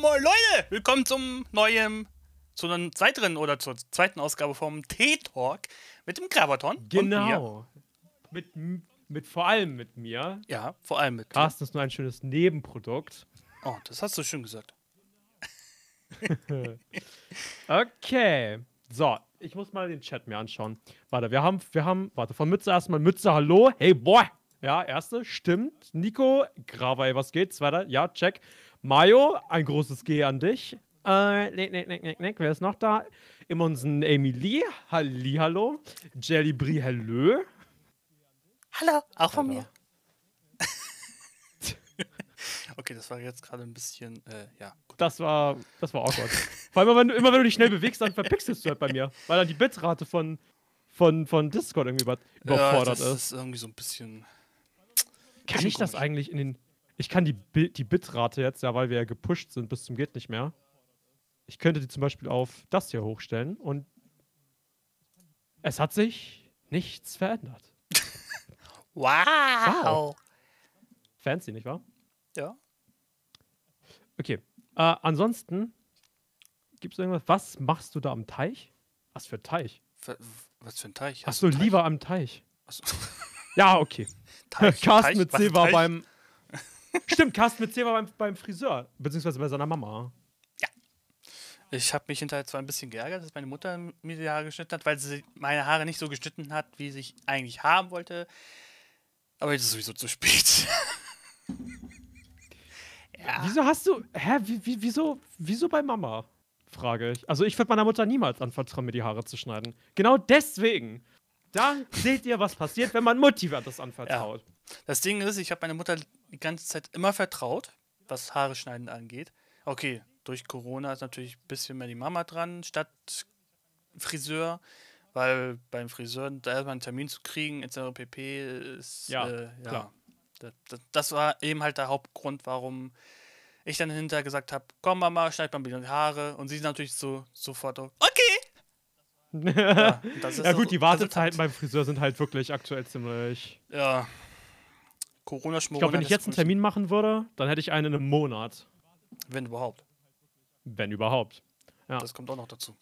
Moin Leute, willkommen zum neuen, zu einer weiteren oder zur zweiten Ausgabe vom T-Talk mit dem Grabaton. Genau. Mit, mit vor allem mit mir. Ja, vor allem mit Carsten ist nur ein schönes Nebenprodukt. Oh, das hast du schön gesagt. okay. So, ich muss mal den Chat mir anschauen. Warte, wir haben, wir haben, warte, von Mütze erstmal Mütze, hallo. Hey, boy. Ja, erste, stimmt. Nico, Gravay, was geht? Zweiter, ja, check. Mayo, ein großes G an dich. Äh, nick, nick, nick, nick, nick. Wer ist noch da? Immonsen Emily, hallo. Jelly Brie, hello. Hallo, auch von mir. okay, das war jetzt gerade ein bisschen, äh, ja. Das war, das war awkward. Vor allem, wenn du, immer wenn du dich schnell bewegst, dann verpixelst du halt bei mir. Weil dann die Bitrate von, von, von Discord irgendwie überfordert ja, das ist. ist irgendwie so ein bisschen. Kann ich das eigentlich in den. Ich kann die, die Bitrate jetzt, ja, weil wir ja gepusht sind bis zum geht nicht mehr. Ich könnte die zum Beispiel auf das hier hochstellen und es hat sich nichts verändert. wow. wow. Fancy, nicht wahr? Ja. Okay. Äh, ansonsten gibt es irgendwas. Was machst du da am Teich? Was für ein Teich? Was für ein Teich? Hast du lieber am Teich? Achso. Ja, okay. Teich, Carsten mit C war beim. Stimmt, Carsten mit C war beim, beim Friseur, beziehungsweise bei seiner Mama. Ja. Ich habe mich hinterher zwar ein bisschen geärgert, dass meine Mutter mir die Haare geschnitten hat, weil sie meine Haare nicht so geschnitten hat, wie ich eigentlich haben wollte. Aber jetzt ist es sowieso zu spät. ja. Wieso hast du. Hä, wie, wieso, wieso bei Mama? Frage ich. Also, ich würde meiner Mutter niemals anvertrauen, mir die Haare zu schneiden. Genau deswegen. Da seht ihr, was passiert, wenn man Mutti das anvertraut. Ja. Das Ding ist, ich habe meine Mutter die ganze Zeit immer vertraut, was Haare schneiden angeht. Okay, durch Corona ist natürlich ein bisschen mehr die Mama dran, statt Friseur, weil beim Friseur da erstmal einen Termin zu kriegen, etc. pp. ist. Ja, äh, ja. klar. Das, das, war eben halt der Hauptgrund, warum ich dann hinterher gesagt habe: Komm, Mama, schneid mal ein die Haare. Und sie natürlich so sofort: Okay, ja, ja gut, die Wartezeiten beim Friseur sind halt wirklich aktuell ziemlich. Ja. corona Ich glaube, wenn ich jetzt einen Termin machen würde, dann hätte ich einen in einem Monat. Wenn überhaupt. Wenn überhaupt. Ja. Das kommt auch noch dazu.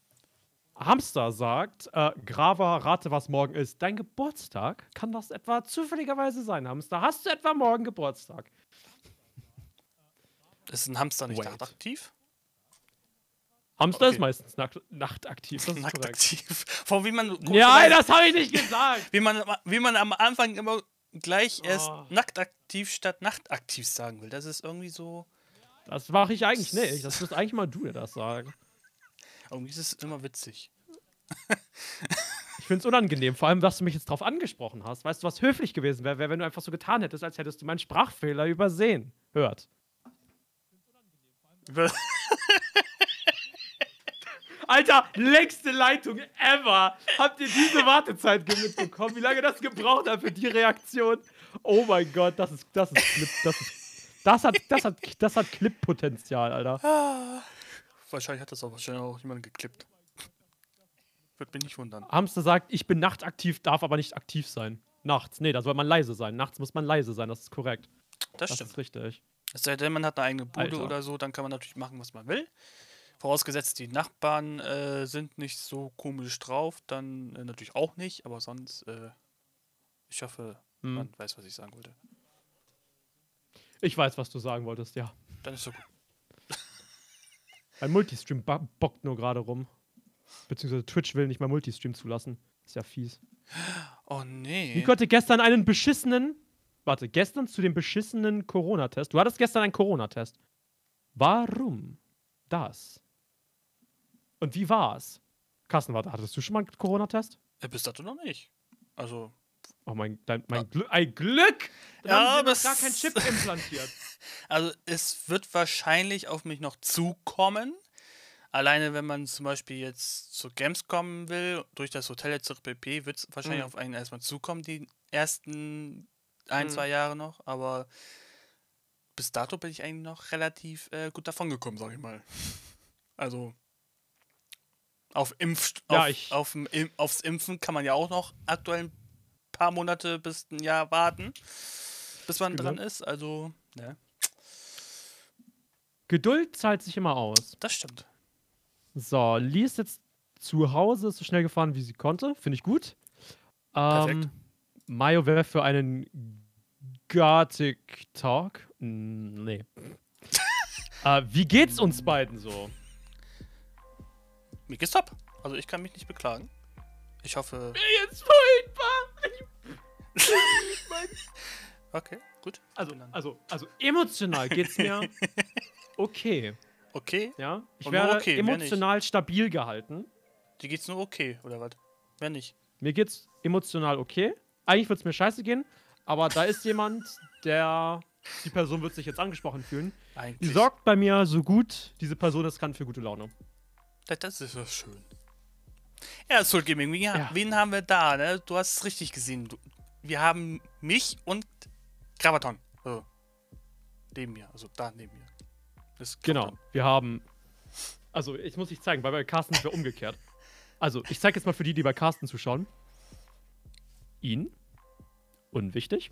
Hamster sagt, äh, Grava, rate, was morgen ist. Dein Geburtstag? Kann das etwa zufälligerweise sein, Hamster? Hast du etwa morgen Geburtstag? Ist ein Hamster nicht aktiv? Hamster okay. ist meistens nacht, nachtaktiv. Das ist nachtaktiv. Vor wie man. Ja, das habe ich nicht gesagt. wie, man, wie man am Anfang immer gleich oh. erst nacktaktiv statt nachtaktiv sagen will. Das ist irgendwie so. Das mache ich eigentlich nicht. Das müsst eigentlich mal du dir das sagen. Irgendwie ist es immer witzig. ich finde es unangenehm, vor allem, dass du mich jetzt drauf angesprochen hast. Weißt du, was höflich gewesen wäre, wär, wenn du einfach so getan hättest, als hättest du meinen Sprachfehler übersehen. Hört. Alter, längste Leitung ever. Habt ihr diese Wartezeit mitbekommen? Wie lange das gebraucht hat für die Reaktion? Oh mein Gott, das ist, das ist Clip, das ist, das hat, das hat, das hat Clip-Potenzial, Alter. Wahrscheinlich hat das auch wahrscheinlich auch jemand geklippt. Würde mich nicht wundern. Hamster sagt, ich bin nachtaktiv, darf aber nicht aktiv sein. Nachts. Nee, da soll man leise sein. Nachts muss man leise sein, das ist korrekt. Das, das stimmt. ist richtig. Es sei denn, man hat eine eigene Bude Alter. oder so, dann kann man natürlich machen, was man will. Vorausgesetzt, die Nachbarn äh, sind nicht so komisch drauf, dann äh, natürlich auch nicht, aber sonst, äh, ich hoffe, hm. man weiß, was ich sagen wollte. Ich weiß, was du sagen wolltest, ja. Dann ist so gut. Ein Multistream bockt nur gerade rum. Beziehungsweise Twitch will nicht mal Multistream zulassen. Ist ja fies. Oh nee. Ich hatte gestern einen beschissenen. Warte, gestern zu dem beschissenen Corona-Test. Du hattest gestern einen Corona-Test. Warum das? Und wie war's? Carsten, warte, hattest du schon mal einen Corona-Test? Äh, bis dato noch nicht. Also. Oh mein, dein, mein ja. Glück, ein Glück! Dann ja, haben aber gar kein Chip implantiert. Also es wird wahrscheinlich auf mich noch zukommen. Alleine wenn man zum Beispiel jetzt zur Gamescom will, durch das Hotel jetzt zur PP, wird es wahrscheinlich mhm. auf einen erstmal zukommen, die ersten ein, mhm. zwei Jahre noch. Aber bis dato bin ich eigentlich noch relativ äh, gut davon gekommen, sag ich mal. Also auf Impf ja, auf, auf, aufs Impfen kann man ja auch noch aktuell ein paar Monate bis ein Jahr warten, bis man dran ist. Also, ne. Geduld zahlt sich immer aus. Das stimmt. So, Lee ist jetzt zu Hause, ist so schnell gefahren, wie sie konnte. Finde ich gut. Perfekt. Ähm, Mayo wäre für einen Gartic Talk. Nee. äh, wie geht's uns beiden so? Mir geht's top. Also ich kann mich nicht beklagen. Ich hoffe. Jetzt furchtbar! Okay, gut. Also, Bin dann- also, also emotional geht's mir okay. Okay. Ja, ich werde okay, emotional stabil gehalten. Dir geht's nur okay, oder was? Wenn nicht. Mir geht's emotional okay. Eigentlich wird's mir scheiße gehen, aber da ist jemand, der die Person wird sich jetzt angesprochen fühlen. Die Eigentlich. sorgt bei mir so gut, diese Person es kann für gute Laune. Das, ist doch schön. Ja, Soul Gaming, wen, Ja. wen haben wir da, ne? Du hast es richtig gesehen. Du, wir haben mich und Gravaton. Also, neben mir, also da neben mir. Das Genau. Wir haben. Also, ich muss nicht zeigen, weil bei Carsten ist ja umgekehrt. Also, ich zeige jetzt mal für die, die bei Carsten zuschauen. Ihn. Unwichtig.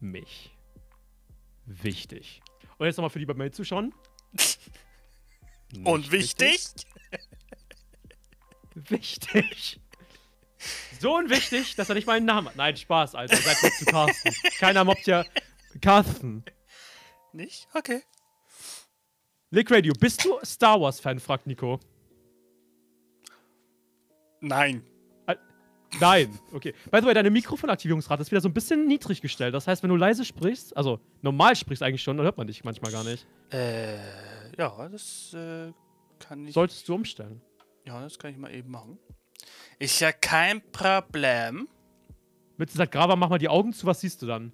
Mich. Wichtig. Und jetzt nochmal für die bei mir zuschauen. Und Nicht wichtig? Wichtig. So unwichtig, dass er nicht meinen Namen hat. Nein, Spaß, Alter. Seid nicht zu Carsten. Keiner mobbt ja Carsten. Nicht? Okay. Lick Radio, bist du Star Wars-Fan? fragt Nico. Nein. Nein, okay. By the way, deine Mikrofonaktivierungsrate ist wieder so ein bisschen niedrig gestellt. Das heißt, wenn du leise sprichst, also normal sprichst eigentlich schon, dann hört man dich manchmal gar nicht. Äh, ja, das äh, kann ich. Solltest du umstellen. Ja, das kann ich mal eben machen. Ist ja kein Problem. Mit sagt, Grava, mach mal die Augen zu, was siehst du dann?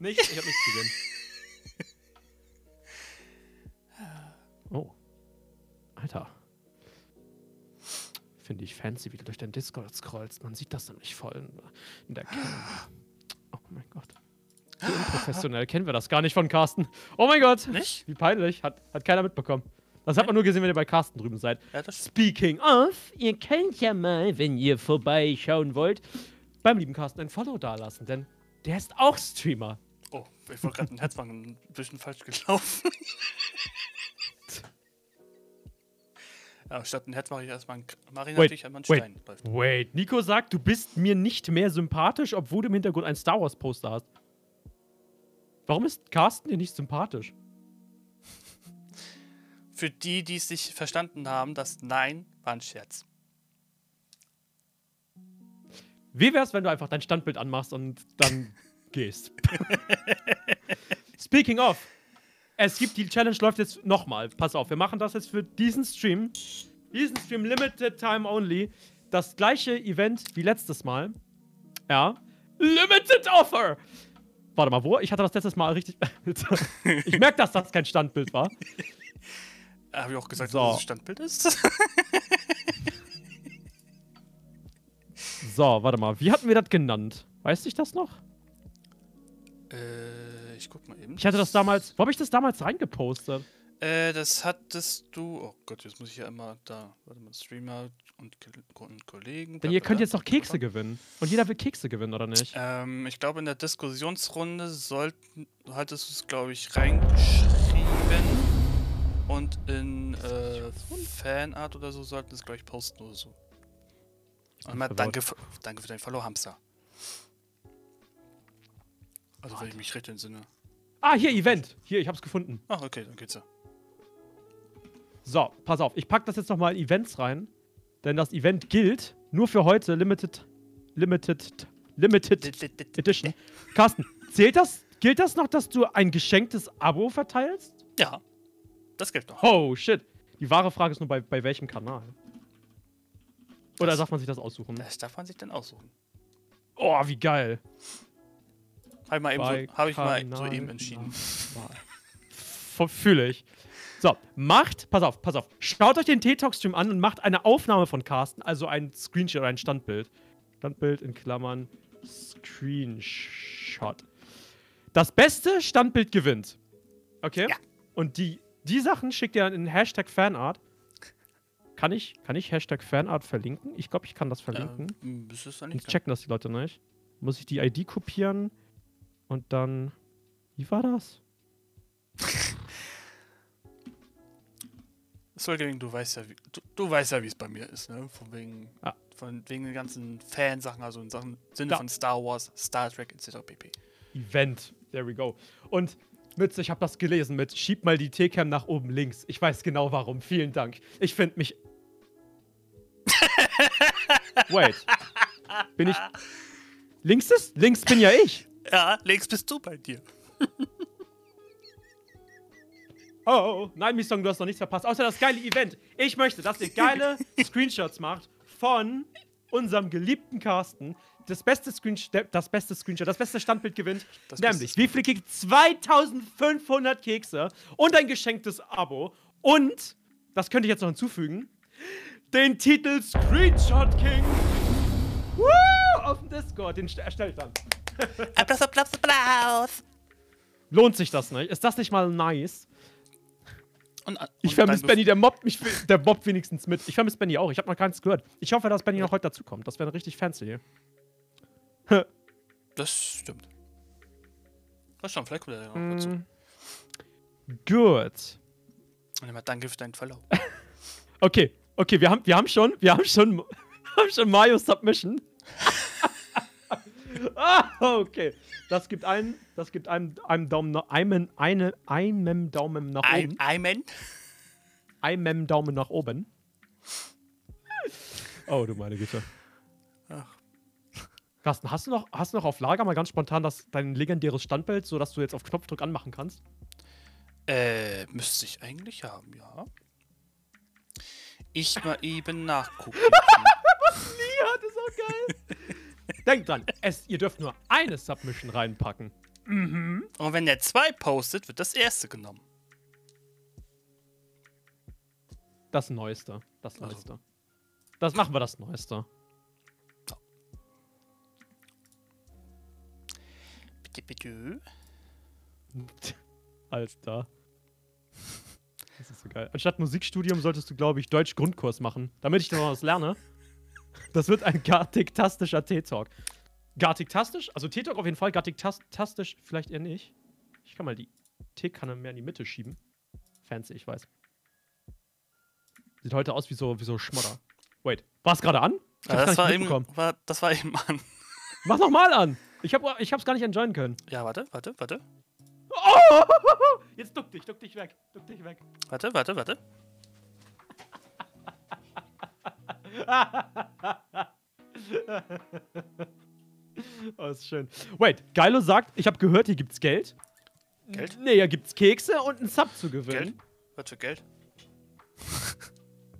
nicht? Ich hab nichts gesehen. Oh. Alter. Finde ich fancy, wie du durch dein Discord scrollst. Man sieht das nämlich voll in, in der Cam. Oh mein Gott. So unprofessionell kennen wir das gar nicht von Carsten. Oh mein Gott. Nicht? Wie peinlich. Hat, hat keiner mitbekommen. Das hat man nur gesehen, wenn ihr bei Carsten drüben seid. Ja, das Speaking of, ihr könnt ja mal, wenn ihr vorbeischauen wollt, beim lieben Carsten ein Follow dalassen, denn der ist auch Streamer. Oh, ich wollte gerade ein Herzwang ein bisschen falsch gelaufen. ja, statt ein Herz mache ich erstmal ein, mache ich Wait, natürlich einmal einen wait. Stein. Läuft. Wait, Nico sagt, du bist mir nicht mehr sympathisch, obwohl du im Hintergrund ein Star Wars Poster hast. Warum ist Carsten dir nicht sympathisch? Für die, die es nicht verstanden haben, das Nein war ein Scherz. Wie wär's, wenn du einfach dein Standbild anmachst und dann gehst? Speaking of, es gibt die Challenge läuft jetzt nochmal. Pass auf, wir machen das jetzt für diesen Stream. Diesen Stream Limited Time Only. Das gleiche Event wie letztes Mal. Ja. Limited Offer! Warte mal, wo? Ich hatte das letztes Mal richtig. ich merke, dass das kein Standbild war. Habe ich auch gesagt, So. dass das Standbild ist? So, warte mal. Wie hatten wir das genannt? Weißt du das noch? äh, ich guck mal eben. Ich hatte das damals. Wo habe ich das damals reingepostet? Äh, das hattest du. Oh Gott, jetzt muss ich ja immer da. Warte mal, Streamer und, und Kollegen. Denn ihr könnt jetzt noch Kekse gewinnen. Und jeder will Kekse gewinnen, oder nicht? Ähm, ich glaube, in der Diskussionsrunde sollten, hattest du es, glaube ich, reingeschrieben. Und in äh, Fanart oder so sollten es, glaube ich, posten oder so. Und mal verwirrt. danke, für- danke für dein Follow, Hamster. Also, wenn ich mich recht entsinne. Ah, hier, Event. Hier, ich hab's gefunden. Ach, okay, dann geht's ja. So, pass auf. Ich pack das jetzt nochmal in Events rein. Denn das Event gilt nur für heute. Limited. Limited. Limited Edition. Carsten, zählt das? Gilt das noch, dass du ein geschenktes Abo verteilst? Ja, das gilt noch. Oh, shit. Die wahre Frage ist nur, bei, bei welchem Kanal? Oder Das- darf man sich das aussuchen? Das darf man sich dann aussuchen. Oh, wie geil. Habe ich mal eben, so, hab ich mal so eben entschieden. Fühle ich. So, macht, pass auf, pass auf. Schaut euch den T-Talk-Stream an und macht eine Aufnahme von Carsten, also ein Screenshot oder ein Standbild. Standbild in Klammern Screenshot. Das beste Standbild gewinnt. Okay? Ja. Und die, die Sachen schickt ihr dann in Hashtag Fanart. kann ich, kann ich Hashtag Fanart verlinken? Ich glaube, ich kann das verlinken. Ähm, das nicht. checken das die Leute nicht. Muss ich die ID kopieren und dann. Wie war das? Solgering, du weißt ja, wie, du, du weißt ja, wie es bei mir ist, ne? Von wegen, Ja. von wegen den ganzen Fansachen, also in Sachen Sinne Ja. von Star Wars, Star Trek etc. pp. Event. There we go. Und Mütze, ich habe das gelesen mit Schieb mal die T-Cam nach oben links. Ich weiß genau warum. Vielen Dank. Ich finde mich. Wait. Bin ich. Links ist? Links bin ja ich. Ja, links bist du bei dir. Oh, nein, Miss Song, du hast noch nichts verpasst. Außer das geile Event. Ich möchte, dass ihr geile Screenshots macht von unserem geliebten Carsten. Das beste, Screenshot, das beste Screenshot, das beste Standbild gewinnt. Das nämlich, wie viele Kekse? 2500 Kekse und ein geschenktes Abo. Und, das könnte ich jetzt noch hinzufügen, den Titel Screenshot King. Woo! Auf dem Discord, den st- erstellt dann. Applaus, Applaus, Applaus! Lohnt sich das nicht? Ist das nicht mal nice? Und, und Ich vermisse Benny, der mobbt mich, der mobbt wenigstens mit. Ich vermisse Benny auch, ich habe noch gar nichts gehört. Ich hoffe, dass Benny noch heute dazukommt. Das wäre richtig fancy. Das stimmt. Was schon, vielleicht kommt er ja noch dazu. Mm. Gut. Und immer danke für deinen Follow. Okay, okay, wir haben, wir haben schon, wir haben schon, haben schon Mario Submission. ah, okay. Das gibt einen, das gibt einem, einem Daumen nach, einem, eine, einem Daumen nach oben. Amen. Einem Daumen nach oben. Oh, du meine Güte. Ach. Carsten, hast du noch, hast du noch auf Lager mal ganz spontan das, dein legendäres Standbild, sodass du jetzt auf Knopfdruck anmachen kannst? Äh, müsste ich eigentlich haben, ja. Ich mal eben nachgucken. Ja, das ist auch geil. Denkt dran, es, ihr dürft nur eine Submission reinpacken. Und wenn der zwei postet, wird das erste genommen. Das Neueste. Das Also. Neueste. Das machen wir das Neueste. Bitte, bitte. Alter. Das ist so geil. Anstatt Musikstudium solltest du, glaube ich, Deutsch-Grundkurs machen, damit ich noch was lerne. Das wird ein gartiktastischer T-Talk. Gartiktastisch? Also T-Talk auf jeden Fall, gartiktastisch vielleicht eher nicht. Ich kann mal die Teekanne mehr in die Mitte schieben. Fancy, ich weiß. Sieht heute aus wie so, wie so Schmodder. Wait, war es gerade an? Ja, das, war eben, war, das war eben an. Mach noch mal an! Ich, hab, ich hab's gar nicht enjoyen können. Ja, warte, warte, warte. Oh! Jetzt duck dich, duck dich weg, duck dich weg. Warte, warte, warte. Oh, ist schön. Wait, Geilo sagt, ich habe gehört, hier gibt's Geld. Geld? Nee, hier gibt's Kekse und einen Sub zu gewinnen. Geld? Was für Geld?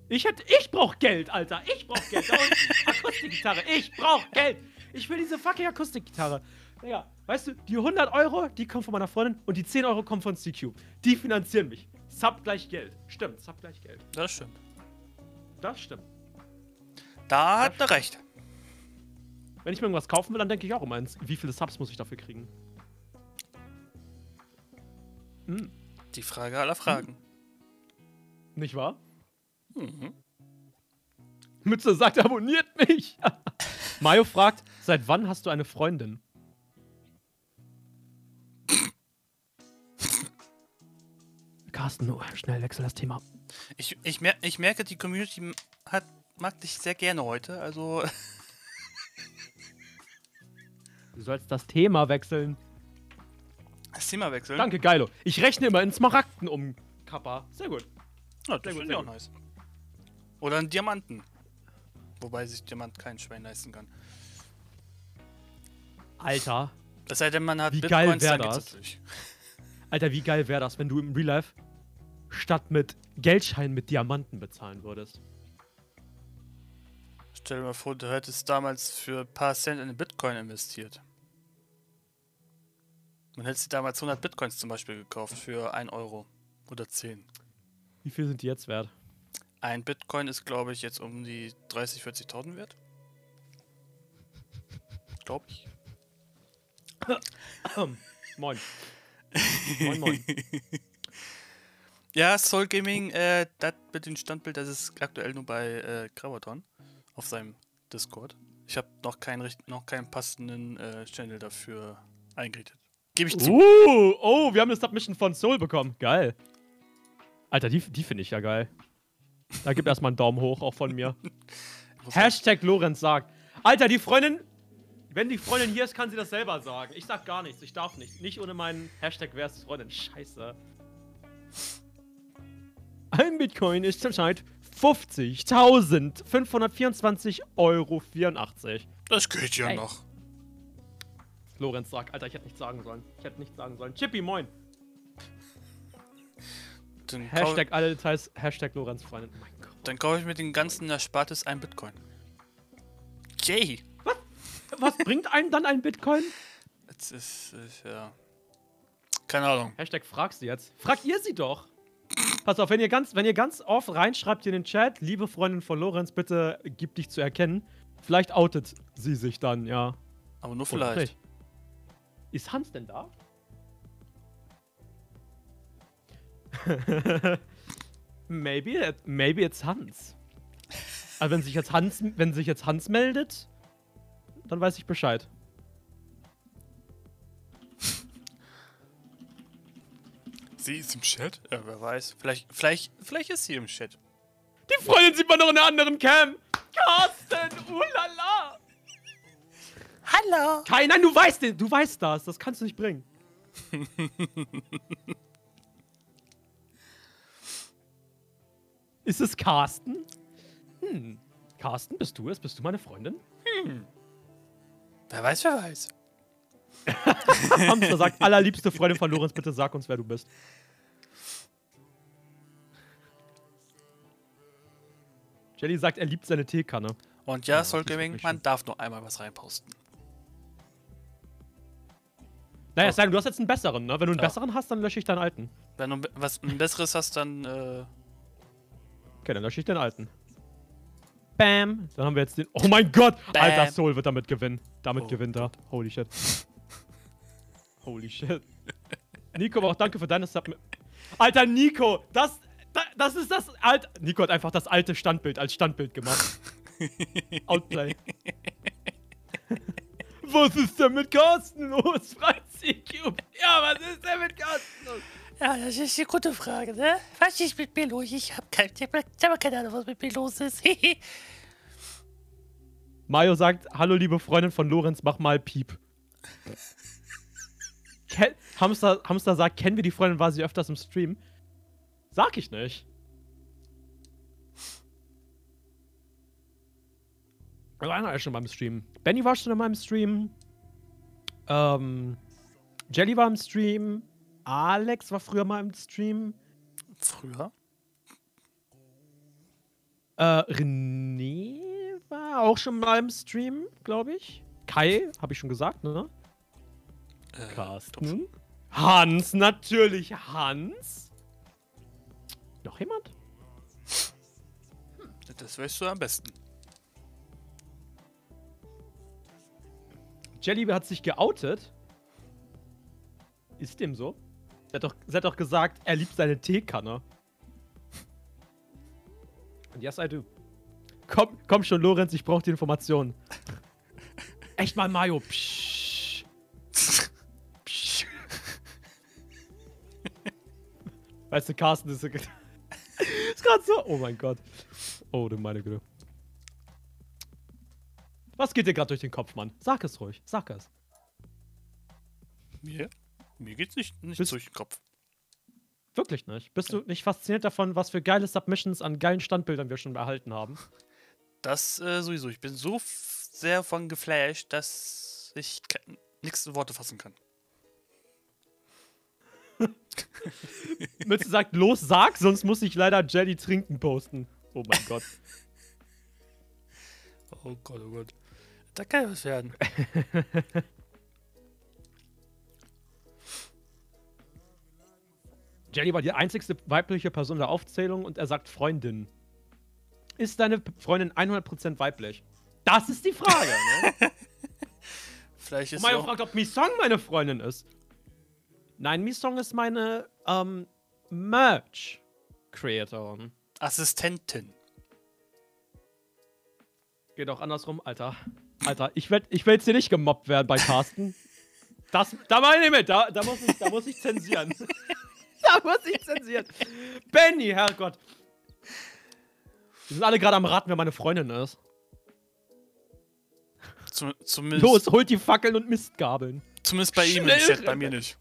Ich hätte, ich brauch Geld, Alter. Ich brauch Geld. Da unten. Akustikgitarre. Ich brauch Geld. Ich will diese fucking Akustikgitarre. Digga, weißt du, die 100 Euro, die kommen von meiner Freundin und die 10 Euro kommen von CQ. Die finanzieren mich. Sub gleich Geld. Stimmt, Sub gleich Geld. Das stimmt. Das stimmt. Da hat er recht. Wenn ich mir irgendwas kaufen will, dann denke ich auch immer, ins- wie viele Subs muss ich dafür kriegen. Die Frage aller Fragen. Nicht wahr? Mhm. Mütze sagt, abonniert mich. Mayo fragt, seit wann hast du eine Freundin? Carsten, schnell wechsel das Thema. Ich, ich, mer ich merke, die Community hat, mag dich sehr gerne heute. Also, Du sollst das Thema wechseln. das Thema wechseln. Danke, Geilo. Ich rechne immer in Smaragden um, Kappa. Sehr gut. Ja, das Sehr gut, finde ich auch gut. nice. Oder einen Diamanten. Wobei sich Diamant kein Schwein leisten kann. Alter, Es sei denn, man hat Wie geil wär das? Alter, wie geil wäre das, wenn du im Real Life statt mit Geldscheinen mit Diamanten bezahlen würdest? Stell dir mal vor, du hättest damals für ein paar Cent in Bitcoin investiert. Man hätte sie damals 100 Bitcoins zum Beispiel gekauft für 1 Euro oder 10. Wie viel sind die jetzt wert? Ein Bitcoin ist, glaube ich, jetzt um die 30.000, 40.000 wert. Glaube ich. moin. moin, moin. Ja, Soul Gaming, äh, das mit dem Standbild, das ist aktuell nur bei äh, Gravaton auf seinem Discord. Ich habe noch keinen noch keinen passenden äh, Channel dafür eingerichtet. Gebe ich zu. Uh, oh, wir haben eine Submission von Soul bekommen. Geil. Alter, die, die finde ich ja geil. Da gibt erstmal einen Daumen hoch, auch von mir. Hashtag Lorenz sagt. Alter, die Freundin, wenn die Freundin hier ist, kann sie das selber sagen. Ich sag gar nichts, ich darf nicht. Nicht ohne meinen Hashtag wer ist Freundin. Scheiße. Ein Bitcoin ist zurzeit 50.524,84 Euro. Das geht ja Ey. noch. Lorenz sagt, Alter, ich hätte nichts sagen sollen. Ich hätte nichts sagen sollen. Chippy, moin. Dann, Hashtag alle Details, Hashtag Lorenz Freundin. Oh mein Gott. dann kaufe ich mit dem ganzen Erspartes ein Bitcoin. Yay! Was bringt einem dann ein Bitcoin? Das ist, ist ja. Keine Ahnung. Hashtag frag sie jetzt. Fragt ihr sie doch. Pass auf, wenn ihr ganz, wenn ihr ganz oft reinschreibt hier in den Chat, liebe Freundin von Lorenz, bitte gib dich zu erkennen. Vielleicht outet sie sich dann, ja. Aber nur vielleicht. nicht. Ist Hans denn da? maybe, maybe it's Hans. Also wenn sich jetzt Hans, wenn sich jetzt Hans meldet, dann weiß ich Bescheid. Sie ist im Chat? Ja, wer weiß. Vielleicht, vielleicht, vielleicht ist sie im Chat. Die Freundin sieht man noch in einer anderen Cam. Carsten, ulala. Hallo! Kai, nein, du weißt den, du weißt das. Das kannst du nicht bringen. Ist es Carsten? Hm. Carsten, bist du es? Bist du meine Freundin? Wer weiß, wer weiß. Hamster sagt, allerliebste Freundin von Lorenz, bitte sag uns, wer du bist. Jelly sagt, er liebt seine Teekanne. Und ja, das Soul Gaming, man darf nur einmal was reinposten. Naja, sagen, du hast jetzt einen besseren, ne? Wenn du einen Ja. besseren hast, dann lösche ich deinen alten. Wenn du was ein besseres hast, dann äh, Okay, dann lösche ich den alten. Bam. Dann haben wir jetzt den. Oh mein Gott! Bam. Alter, Soul wird damit gewinnen. Damit Oh gewinnt er. Holy shit. Holy shit. Nico, aber auch danke für deine Sub. Alter, Nico! Das. da- Das ist das alte. Nico hat einfach das alte Standbild als Standbild gemacht. Outplay. Was ist denn mit Carsten los? Ja, was ist denn mit Carsten los? Ja, das ist eine gute Frage, ne? Was ist mit mir los? Ich hab, kein, ich hab keine Ahnung, was mit mir los ist. Mario sagt, hallo liebe Freundin von Lorenz, mach mal Piep. Ken Hamster, Hamster sagt, kennen wir die Freundin, war sie öfters im Stream? Sag ich nicht. Also einer ist schon beim Stream. Benny war schon in meinem Stream. Ähm, Jelly war im Stream. Alex war früher mal im Stream. früher. Äh, René war auch schon mal im Stream, glaube ich. Kai, habe ich schon gesagt, ne? Äh, Carsten. Hans, natürlich Hans. Noch jemand? Das weißt du am besten. Jelly hat sich geoutet. Ist dem so? Sie hat doch, sie hat doch gesagt, er liebt seine Teekanne. Und yes, I do. Komm, komm schon, Lorenz, ich brauche die Informationen. Echt mal, Mario. Psch. Weißt du, Carsten ist, ist gerade so. Oh mein Gott. Oh, du meine Güte. Was geht dir gerade durch den Kopf, Mann? Sag es ruhig. Sag es. Mir? Mir geht's nicht, nicht Bist- durch den Kopf. Wirklich nicht. Bist du nicht fasziniert davon, was für geile Submissions an geilen Standbildern wir schon erhalten haben? Das äh, sowieso. Ich bin so sehr von geflasht, dass ich nichts in Worte fassen kann. Mütze sagt, los, sag, sonst muss ich leider Jelly trinken posten. Oh mein Gott. Oh Gott, oh Gott. Da kann ja was werden. Jelly war die einzigste weibliche Person der Aufzählung und er sagt Freundin. Ist deine Freundin 100% weiblich? Das ist die Frage, ne? Vielleicht ist Mario fragt, ob Misong meine Freundin ist. Nein, Misong ist meine, ähm, Merch. Creatorin. Assistentin. Geht auch andersrum, Alter. Alter, ich will, ich will jetzt hier nicht gemobbt werden bei Carsten. Das, da meine ich mit, da, da, muss ich, da muss ich zensieren. da muss ich zensieren. Benny, Herrgott. Wir sind alle gerade am Raten, wer meine Freundin ist. Zum, zumindest, Los, holt die Fackeln und Mistgabeln. zumindest bei ihm Schnell Chat, bei mir nicht.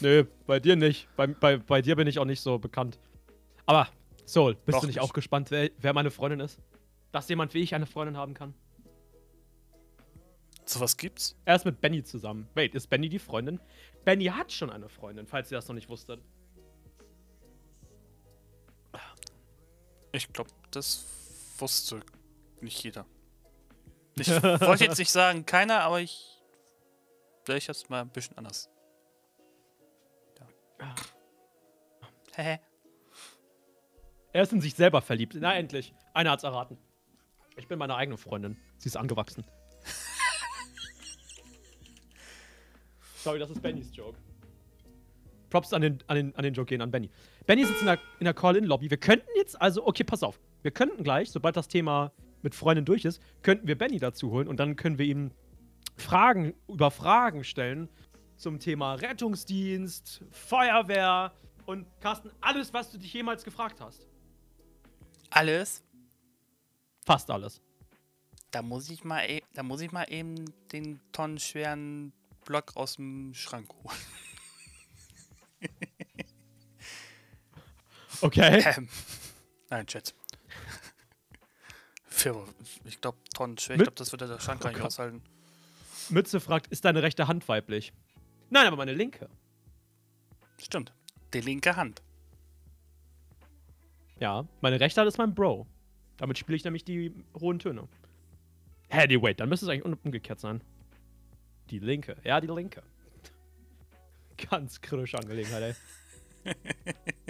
Nö, bei dir nicht. Bei, bei, bei dir bin ich auch nicht so bekannt. Aber, Soul, bist Noch du nicht, nicht. auch gespannt, wer, wer meine Freundin ist? Dass jemand wie ich eine Freundin haben kann? So was gibt's? Er ist mit Benny zusammen. Wait, ist Benny die Freundin? Benny hat schon eine Freundin, falls ihr das noch nicht wusstet. Ich glaube, das wusste nicht jeder. Ich wollte jetzt nicht sagen, keiner, aber ich. Vielleicht jetzt mal ein bisschen anders. Hä? Er ist in sich selber verliebt. Na, endlich. Einer hat's erraten. Ich bin meine eigene Freundin. Sie ist angewachsen. Sorry, das ist Bennys Joke. Props an den, an den, an den Joke gehen an Benny. Benny sitzt in der, in der Call-In-Lobby. Wir könnten jetzt also, okay, pass auf. Wir könnten gleich, sobald das Thema mit Freundin durch ist, könnten wir Benny dazu holen und dann können wir ihm Fragen über Fragen stellen zum Thema Rettungsdienst, Feuerwehr und Carsten, alles, was du dich jemals gefragt hast. Alles? Fast alles. Da muss ich mal, e da muss ich mal eben den tonnenschweren Block aus dem Schrank holen. Okay. Ähm. Nein, Chat. Ich glaube, tonnenschwer. Ich glaube, das wird der Schrank gar nicht aushalten. Mütze fragt, ist deine rechte Hand weiblich? Nein, aber meine linke. Stimmt. Die linke Hand. Ja, meine rechte Hand ist mein Bro. Damit spiele ich nämlich die hohen Töne. Hä, nee, wait, dann müsste es eigentlich um- umgekehrt sein. Die linke. Ja, die linke. Ganz kritische Angelegenheit, ey.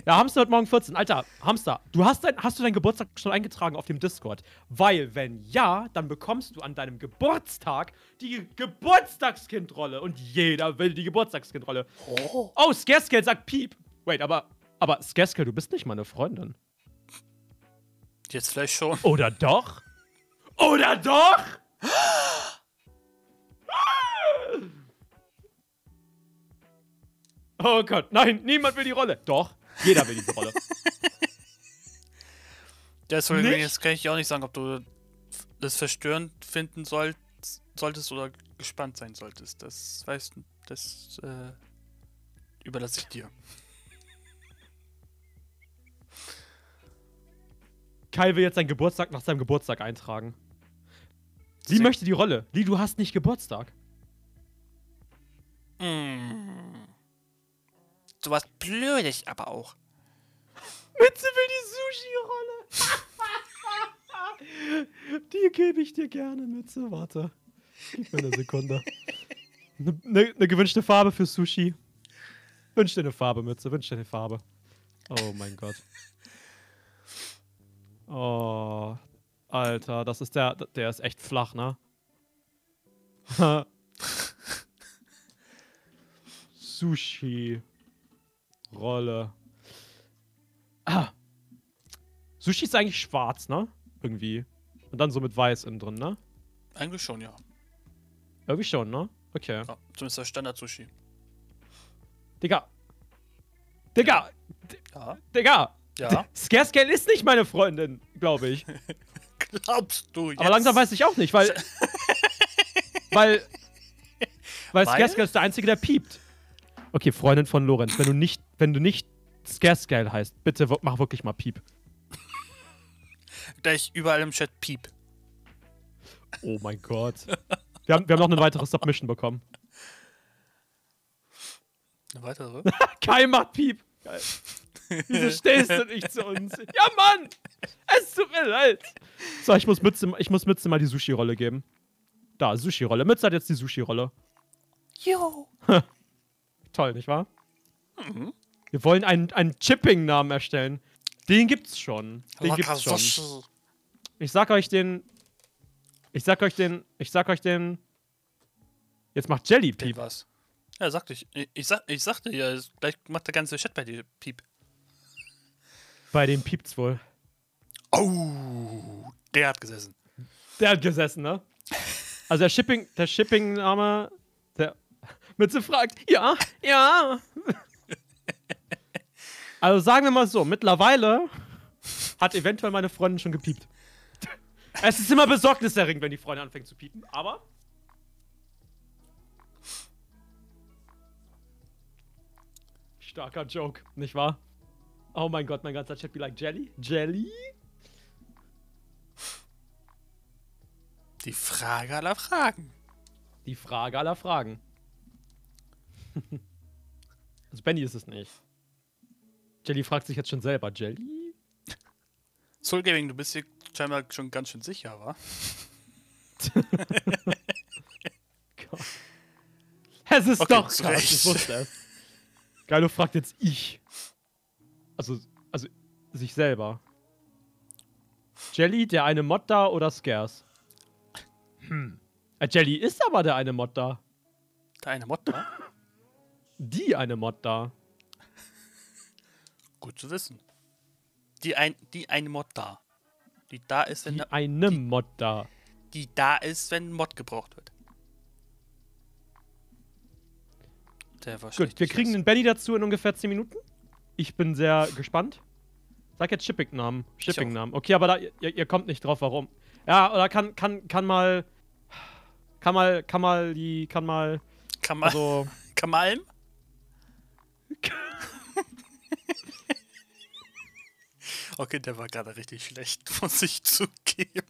Ja, Hamster heute Morgen 14. Alter, Hamster, du hast, dein, hast du deinen Geburtstag schon eingetragen auf dem Discord? Weil, wenn ja, dann bekommst du an deinem Geburtstag die Geburtstagskindrolle. Und jeder will die Geburtstagskindrolle. Oh. Oh, Scarescale sagt Piep. Wait, aber, aber Scarescale, du bist nicht meine Freundin. Jetzt vielleicht schon. Oder doch? Oder doch? Oh Gott, nein, niemand will die Rolle. Doch, jeder will diese Rolle. Nicht? jetzt kann ich dir auch nicht sagen, ob du das verstörend finden soll, solltest oder gespannt sein solltest. Das weißt du, das äh, überlasse ich dir. Kai will jetzt seinen Geburtstag nach seinem Geburtstag eintragen. Sie Deswegen- möchte die Rolle. Lee, du hast nicht Geburtstag. Mm. So was Blödes aber auch. Mütze will die Sushi-Rolle. die gebe ich dir gerne, Mütze. Warte. Gib mir eine Sekunde. Eine ne, ne gewünschte Farbe für Sushi. Wünsch dir eine Farbe, Mütze. Wünsch dir eine Farbe. Oh mein Gott. Oh. Alter, das ist der. Der ist echt flach, ne? Sushi. Rolle. Ah. Sushi ist eigentlich schwarz, ne? Irgendwie. Und dann so mit weiß innen drin, ne? Eigentlich schon, ja. Irgendwie schon, ne? Okay. ja zumindest das Standard-Sushi. Digga. Digga. Ja. Digga. Ja. Scarescale ist nicht meine Freundin, glaube ich. Glaubst du jetzt? Aber langsam weiß ich auch nicht, weil. weil. Weil Weil? Scarescale ist der Einzige, der piept. Okay, Freundin von Lorenz, wenn du nicht, wenn du nicht Scarescale heißt, bitte mach wirklich mal Piep. Gleich überall im Chat Piep. Oh mein Gott. Wir haben, wir haben noch eine weitere Submission bekommen. Eine weitere? Kai macht Piep. Geil. Wieso stehst du nicht zu uns? Ja, Mann! Es tut mir leid. So, ich muss Mütze, ich muss Mütze mal die Sushi-Rolle geben. Da, Sushi-Rolle. Mütze hat jetzt die Sushi-Rolle. Jo. Toll, nicht wahr? Wir wollen einen, einen Chipping-Namen erstellen. Den gibt's schon. Den gibt's schon. Ich sag euch den. Ich sag euch den. Ich sag euch den. Jetzt macht Jelly Piep was. Ja, sagte ich. Ich, ich, sag, ich sagte ja, gleich macht der ganze Chat bei dir Piep. Bei dem piept's wohl. Oh, der hat gesessen. Der hat gesessen, ne? Also der Shipping, der Shipping-Name, der Mütze fragt, ja, ja. Also sagen wir mal so, mittlerweile hat eventuell meine Freundin schon gepiept. Es ist immer besorgniserregend, wenn die Freundin anfängt zu piepen, aber. Starker Joke, nicht wahr? Oh mein Gott, mein ganzer Chat be like Jelly? Jelly? Die Frage aller Fragen. Die Frage aller Fragen. also Benny ist es nicht. Jelly fragt sich jetzt schon selber, Jelly? Soul Gaming, du bist hier scheinbar schon ganz schön sicher, wa? Es ist Okay, doch krass, ich wusste es. Geilo fragt jetzt ich. Also, also sich selber. Jelly, der eine Mod da oder Scares? Hm. Äh, Jelly ist aber der eine Mod da. Da eine Mod da? Die eine Mod da. Gut zu wissen. Die, ein, die eine Mod da. Die da ist, wenn, Die da- eine Mod da. die da ist, wenn ein Mod gebraucht wird. Der war Gut, wir kriegen den Benny dazu in ungefähr 10 Minuten. Ich bin sehr gespannt. Sag jetzt Shipping-Namen. Shipping-Namen. Okay, aber da, ihr, ihr kommt nicht drauf, warum. Ja, oder kann, kann, kann mal. Kann mal, kann mal die, kann mal. Kamal, Also. Kamalm? okay, der war gerade richtig schlecht, muss ich zugeben.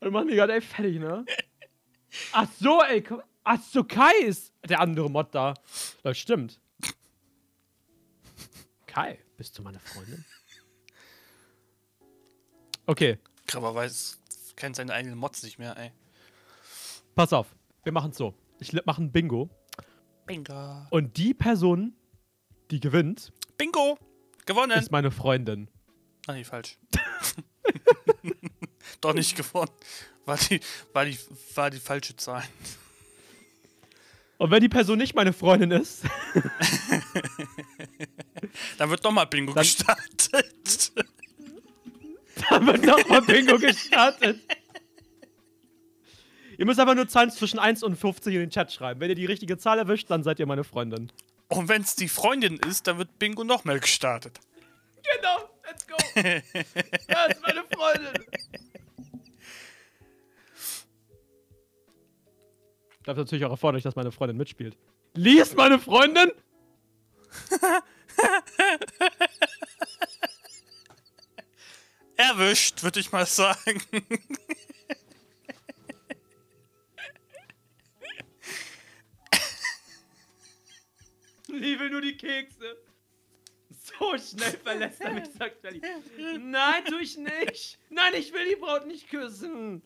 Wir machen die gerade ey fertig, ne? Ach so, ey. komm- Ach so, Kai ist der andere Mod da. Das stimmt. Kai, bist du meine Freundin? Okay, Krabber weiß, kennt seine eigenen Mods nicht mehr, ey. pass auf. Wir machen so. Ich mache ein Bingo. Bingo. Und die Person, die gewinnt, Bingo! Gewonnen! ist meine Freundin. Ah, nee, falsch. Doch nicht gewonnen. War die, war, die, war die falsche Zahl. Und wenn die Person nicht meine Freundin ist, Dann wird nochmal Bingo Dann- gestartet. dann wird nochmal Bingo gestartet. Ihr müsst aber nur Zahlen zwischen 1 und 50 in den Chat schreiben. Wenn ihr die richtige Zahl erwischt, dann seid ihr meine Freundin. Und wenn es die Freundin ist, dann wird Bingo nochmal gestartet. Genau, let's go. Das ist meine Freundin. Ich darf natürlich auch erfordern, dass meine Freundin mitspielt. Lee ist meine Freundin? Erwischt, würde ich mal sagen. Kekse. So schnell verlässt er mich, sagt Sally. Nein, tu ich nicht. Nein, ich will die Braut nicht küssen.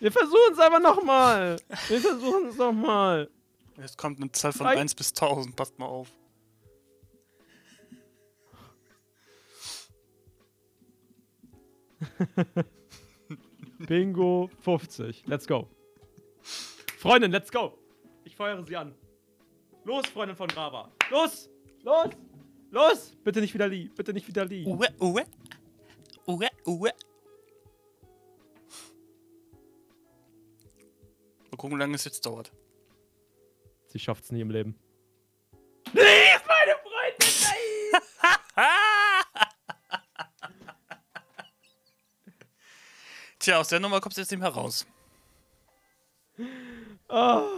Wir versuchen es aber nochmal. Wir versuchen es nochmal. Jetzt kommt eine Zahl von Nein. 1 bis 1000, passt mal auf. Bingo 50. Let's go. Freundin, let's go. Ich feuere sie an. Los, Freundin von Brava. Los! Los! Los! Bitte nicht wieder Lee. Bitte nicht wieder Lee. Uwe, uwe. Uwe, uwe. Mal gucken, wie lange es jetzt dauert. Sie schafft's nie im Leben. Lee ist meine Freundin! Tja, aus der Nummer kommst du jetzt nicht mehr raus. Oh.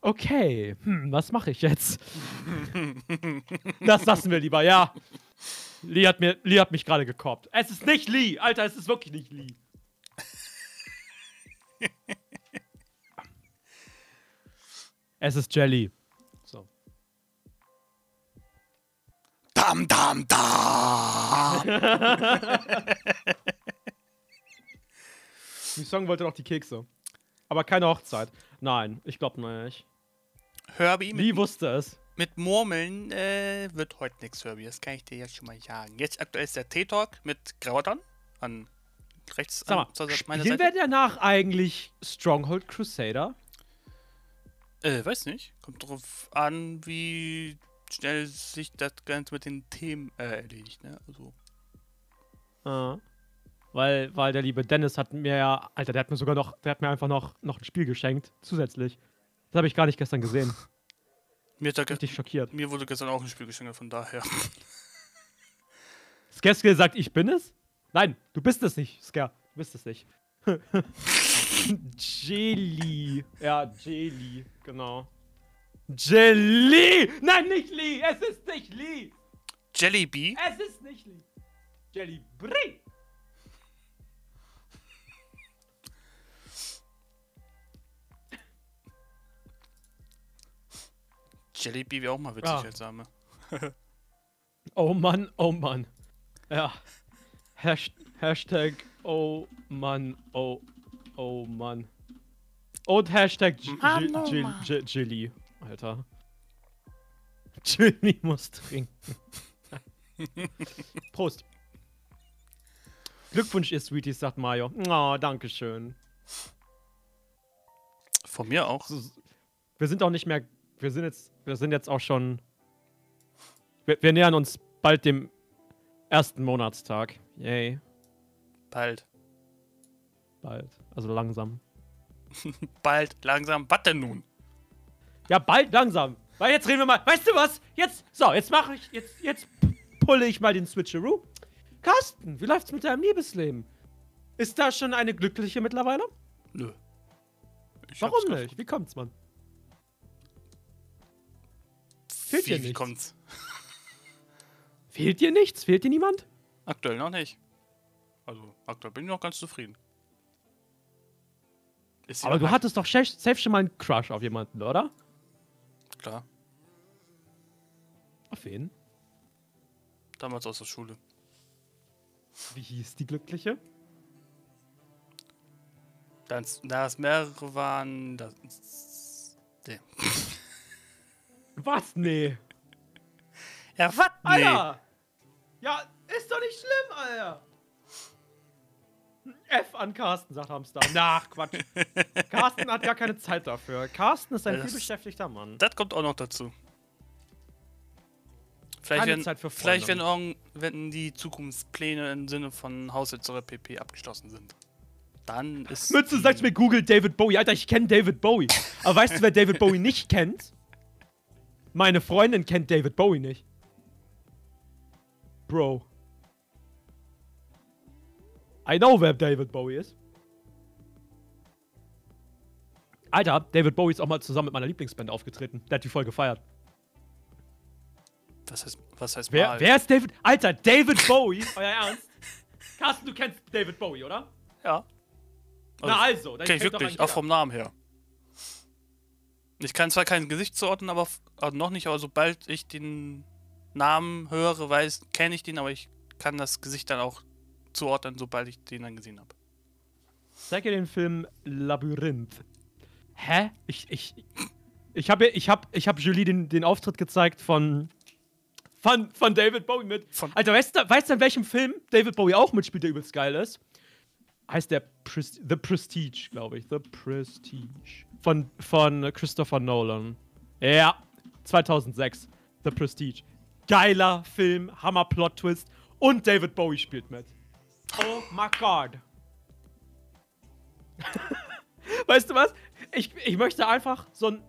Okay, hm, was mache ich jetzt? das lassen wir lieber, ja. Lee hat, mir, Lee hat mich gerade gekoppt. Es ist nicht Lee, Alter, es ist wirklich nicht Lee. es ist Jelly. So. Dam, dam, dam. Die Song wollte doch die Kekse. Aber keine Hochzeit. Nein, ich glaube nicht. Herbie Lee wusste es. mit Murmeln äh, wird heute nichts, Herbie. Das kann ich dir jetzt schon mal sagen. Jetzt aktuell ist der T-Talk mit Grauton an rechts Sag an mal, zur meiner spielen Seite. wir danach eigentlich Stronghold Crusader? Äh, weiß nicht. Kommt drauf an, wie schnell sich das Ganze mit den Themen äh, erledigt, ne? Also. Ah. Weil, weil der liebe Dennis hat mir ja, Alter, der hat mir sogar noch, der hat mir einfach noch, noch ein Spiel geschenkt, zusätzlich. Das habe ich gar nicht gestern gesehen. Mir, hat ge- Richtig schockiert. mir wurde gestern auch ein Spiel geschenkt, von daher. Skerskel sagt, ich bin es? Nein, du bist es nicht, Sker. Du bist es nicht. Jelly. Ja, Jelly, genau. Jelly! Nein, nicht Lee! Es ist nicht Lee! Jellybee? Es ist nicht Lee! Jelly Brie! Jellybee wäre auch mal witzig Ah. als Name. Oh Mann, oh Mann. Ja. Hasht Hashtag oh Mann, oh, oh Mann. Und Hashtag Mann, oh Mann. Jilly, Alter. Jilly muss trinken. Prost. Glückwunsch, ihr Sweeties, sagt Mario. Oh, danke schön. Von mir auch. Wir sind auch nicht mehr. Wir sind jetzt. Wir sind jetzt auch schon. Wir, wir nähern uns bald dem ersten Monatstag. Yay. Bald. Bald. Also langsam. Bald, langsam. Was denn nun? Ja, bald langsam. Weil jetzt reden wir mal. Weißt du was? Jetzt. So, jetzt mache ich. Jetzt, jetzt pulle ich mal den Switcheroo. Carsten, wie läuft's mit deinem Liebesleben? Ist da schon eine glückliche mittlerweile? Nö. Ich Warum nicht? Wie kommt's, Mann? Fehlt dir wie, wie nichts. kommt's? Fehlt dir nichts? Fehlt dir niemand? Aktuell noch nicht. Also, aktuell bin ich noch ganz zufrieden. Aber du jemand- hattest doch safe schon mal einen Crush auf jemanden, oder? Klar, Auf wen? damals aus der Schule. Wie hieß die Glückliche? Da es mehrere waren, das. Nee. Was? Nee. Ja, was? Nee. Alter! Ja, ist doch nicht schlimm, Alter! F an Carsten, sagt Hamster. Nach, Quatsch. Carsten hat gar keine Zeit dafür. Carsten ist ein das- vielbeschäftigter Mann. Das kommt auch noch dazu. Vielleicht, Keine werden, Zeit für vielleicht wenn, Freunde. irgend- wenn die Zukunftspläne im Sinne von Haushaltssache PP abgeschlossen sind. Dann ist. Mütze sagt mir Google David Bowie. Alter, ich kenne David Bowie. Aber weißt du, wer David Bowie nicht kennt? Meine Freundin kennt David Bowie nicht. Bro. I know, wer David Bowie ist. Alter, David Bowie ist auch mal zusammen mit meiner Lieblingsband aufgetreten. Der hat die voll gefeiert. Was heißt, was heißt Wer, mal? wer ist David? Alter, David Bowie? Euer Ernst? Carsten, du kennst David Bowie, oder? Ja. Na also, dann Okay, kennt doch wirklich, auch vom Namen her. Ich kann zwar kein Gesicht zuordnen, aber also noch nicht, aber sobald ich den Namen höre, weiß, kenne ich den, aber ich kann das Gesicht dann auch zuordnen, sobald ich den dann gesehen habe. Zeig dir den Film Labyrinth. Hä? Ich, ich, ich habe ich hab, ich hab Julie den, den Auftritt gezeigt von, von, von David Bowie mit. Von- Alter, weißt du, weißt du, in welchem Film David Bowie auch mitspielt, der übelst geil ist? Heißt der Pres The Prestige, glaube ich. The Prestige. Von, von Christopher Nolan. Ja, 2006. The Prestige. Geiler Film, Hammer Plot-Twist. Und David Bowie spielt mit. Oh my God. Weißt du was? Ich, ich möchte einfach so ein.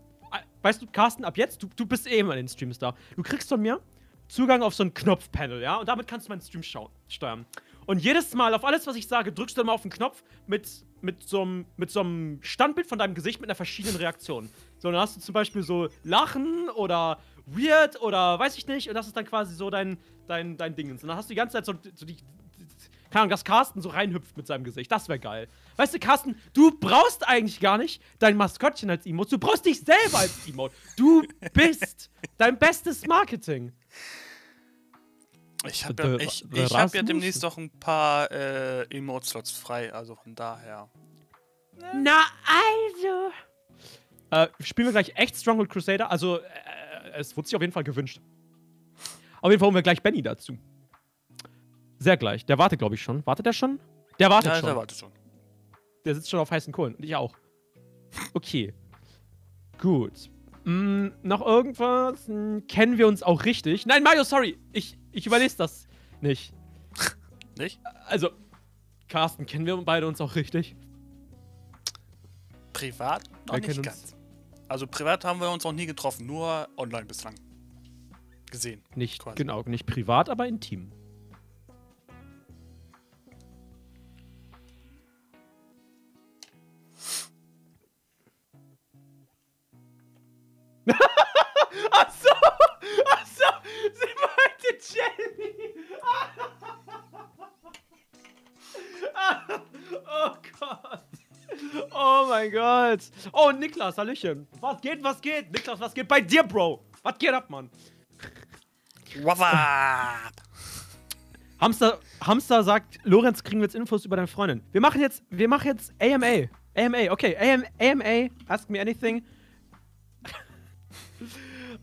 Weißt du, Carsten, ab jetzt, du, du bist eh immer in den Streams da. Du kriegst von mir Zugang auf so ein Knopfpanel, ja? Und damit kannst du meinen Stream steuern. Und jedes Mal auf alles, was ich sage, drückst du mal auf den Knopf mit, mit, so einem, mit so einem Standbild von deinem Gesicht mit einer verschiedenen Reaktion. So, dann hast du zum Beispiel so Lachen oder Weird oder weiß ich nicht. Und das ist dann quasi so dein, dein, dein Ding. Und dann hast du die ganze Zeit so, so die, keine Ahnung, dass Carsten so reinhüpft mit seinem Gesicht. Das wäre geil. Weißt du, Carsten, du brauchst eigentlich gar nicht dein Maskottchen als Emote. Du brauchst dich selber als Emote. Du bist dein bestes Marketing. Ich habe ja, ich, ich hab ja demnächst noch ein paar äh, Emote-Slots frei, also von daher. Na also. Äh, spielen wir gleich echt Stronghold Crusader? Also, äh, es wurde sich auf jeden Fall gewünscht. Auf jeden Fall holen wir gleich Benny dazu. Sehr gleich. Der wartet, glaube ich, schon. Wartet er schon? Der wartet Ja, schon. der wartet schon. Der sitzt schon auf heißen Kohlen. Und ich auch. Okay. Gut. Mm, noch irgendwas? Hm, kennen wir uns auch richtig? Nein, Mario, sorry. Ich, ich überlese das nicht. Nicht? Also, Carsten, kennen wir beide uns auch richtig? Privat noch Wir nicht ganz. Also privat haben wir uns noch nie getroffen, nur online bislang. Gesehen. Nicht, Quasi. genau, nicht privat, aber intim. Jenny! oh Gott! Oh mein Gott! Oh, Niklas, Hallöchen! Was geht, was geht? Niklas, was geht bei dir, Bro? Was geht ab, Mann? What's up? Hamster, Hamster sagt, Lorenz, kriegen wir jetzt Infos über deine Freundin. Wir machen jetzt, wir machen jetzt AMA. AMA, okay. AM, AMA, ask me anything.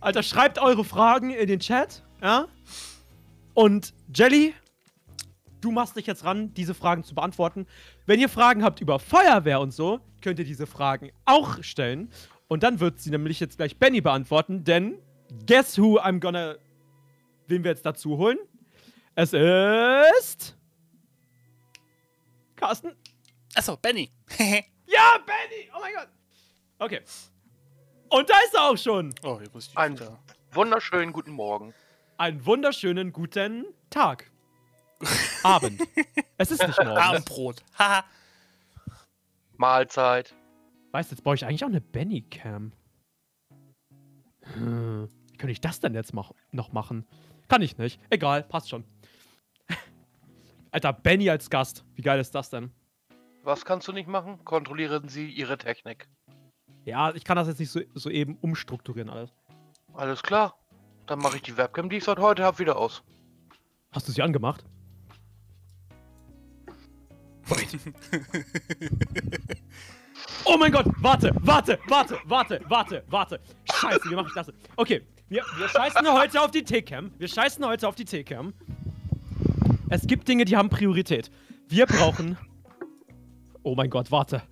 Alter, schreibt eure Fragen in den Chat, ja? Und Jelly, du machst dich jetzt ran, diese Fragen zu beantworten. Wenn ihr Fragen habt über Feuerwehr und so, könnt ihr diese Fragen auch stellen. Und dann wird sie nämlich jetzt gleich Benny beantworten, denn guess who I'm gonna, wen wir jetzt dazu holen? Es ist. Carsten? Achso, Benny. Ja, Benny! Oh mein Gott! Okay. Und da ist er auch schon. oh, hier muss ich Ein wieder. wunderschönen guten Morgen. Einen wunderschönen guten Tag. Abend. es ist nicht morgen. Abendbrot. Haha. Mahlzeit. Weißt du, jetzt brauche ich eigentlich auch eine Benny-Cam. Hm. Wie könnte ich das denn jetzt mach noch machen? Kann ich nicht. Egal, passt schon. Alter, Benny als Gast. Wie geil ist das denn? Was kannst du nicht machen? Kontrollieren Sie Ihre Technik. Ja, ich kann das jetzt nicht so, so eben umstrukturieren alles. Alles klar. Dann mache ich die Webcam, die ich seit heute habe, wieder aus. Hast du sie angemacht? oh mein Gott, warte, warte, warte, warte, warte, warte. Scheiße, wie mache ich das? denn? Okay, wir, wir scheißen heute auf die T-Cam. Wir scheißen heute auf die T-Cam. Es gibt Dinge, die haben Priorität. Wir brauchen. Oh mein Gott, warte.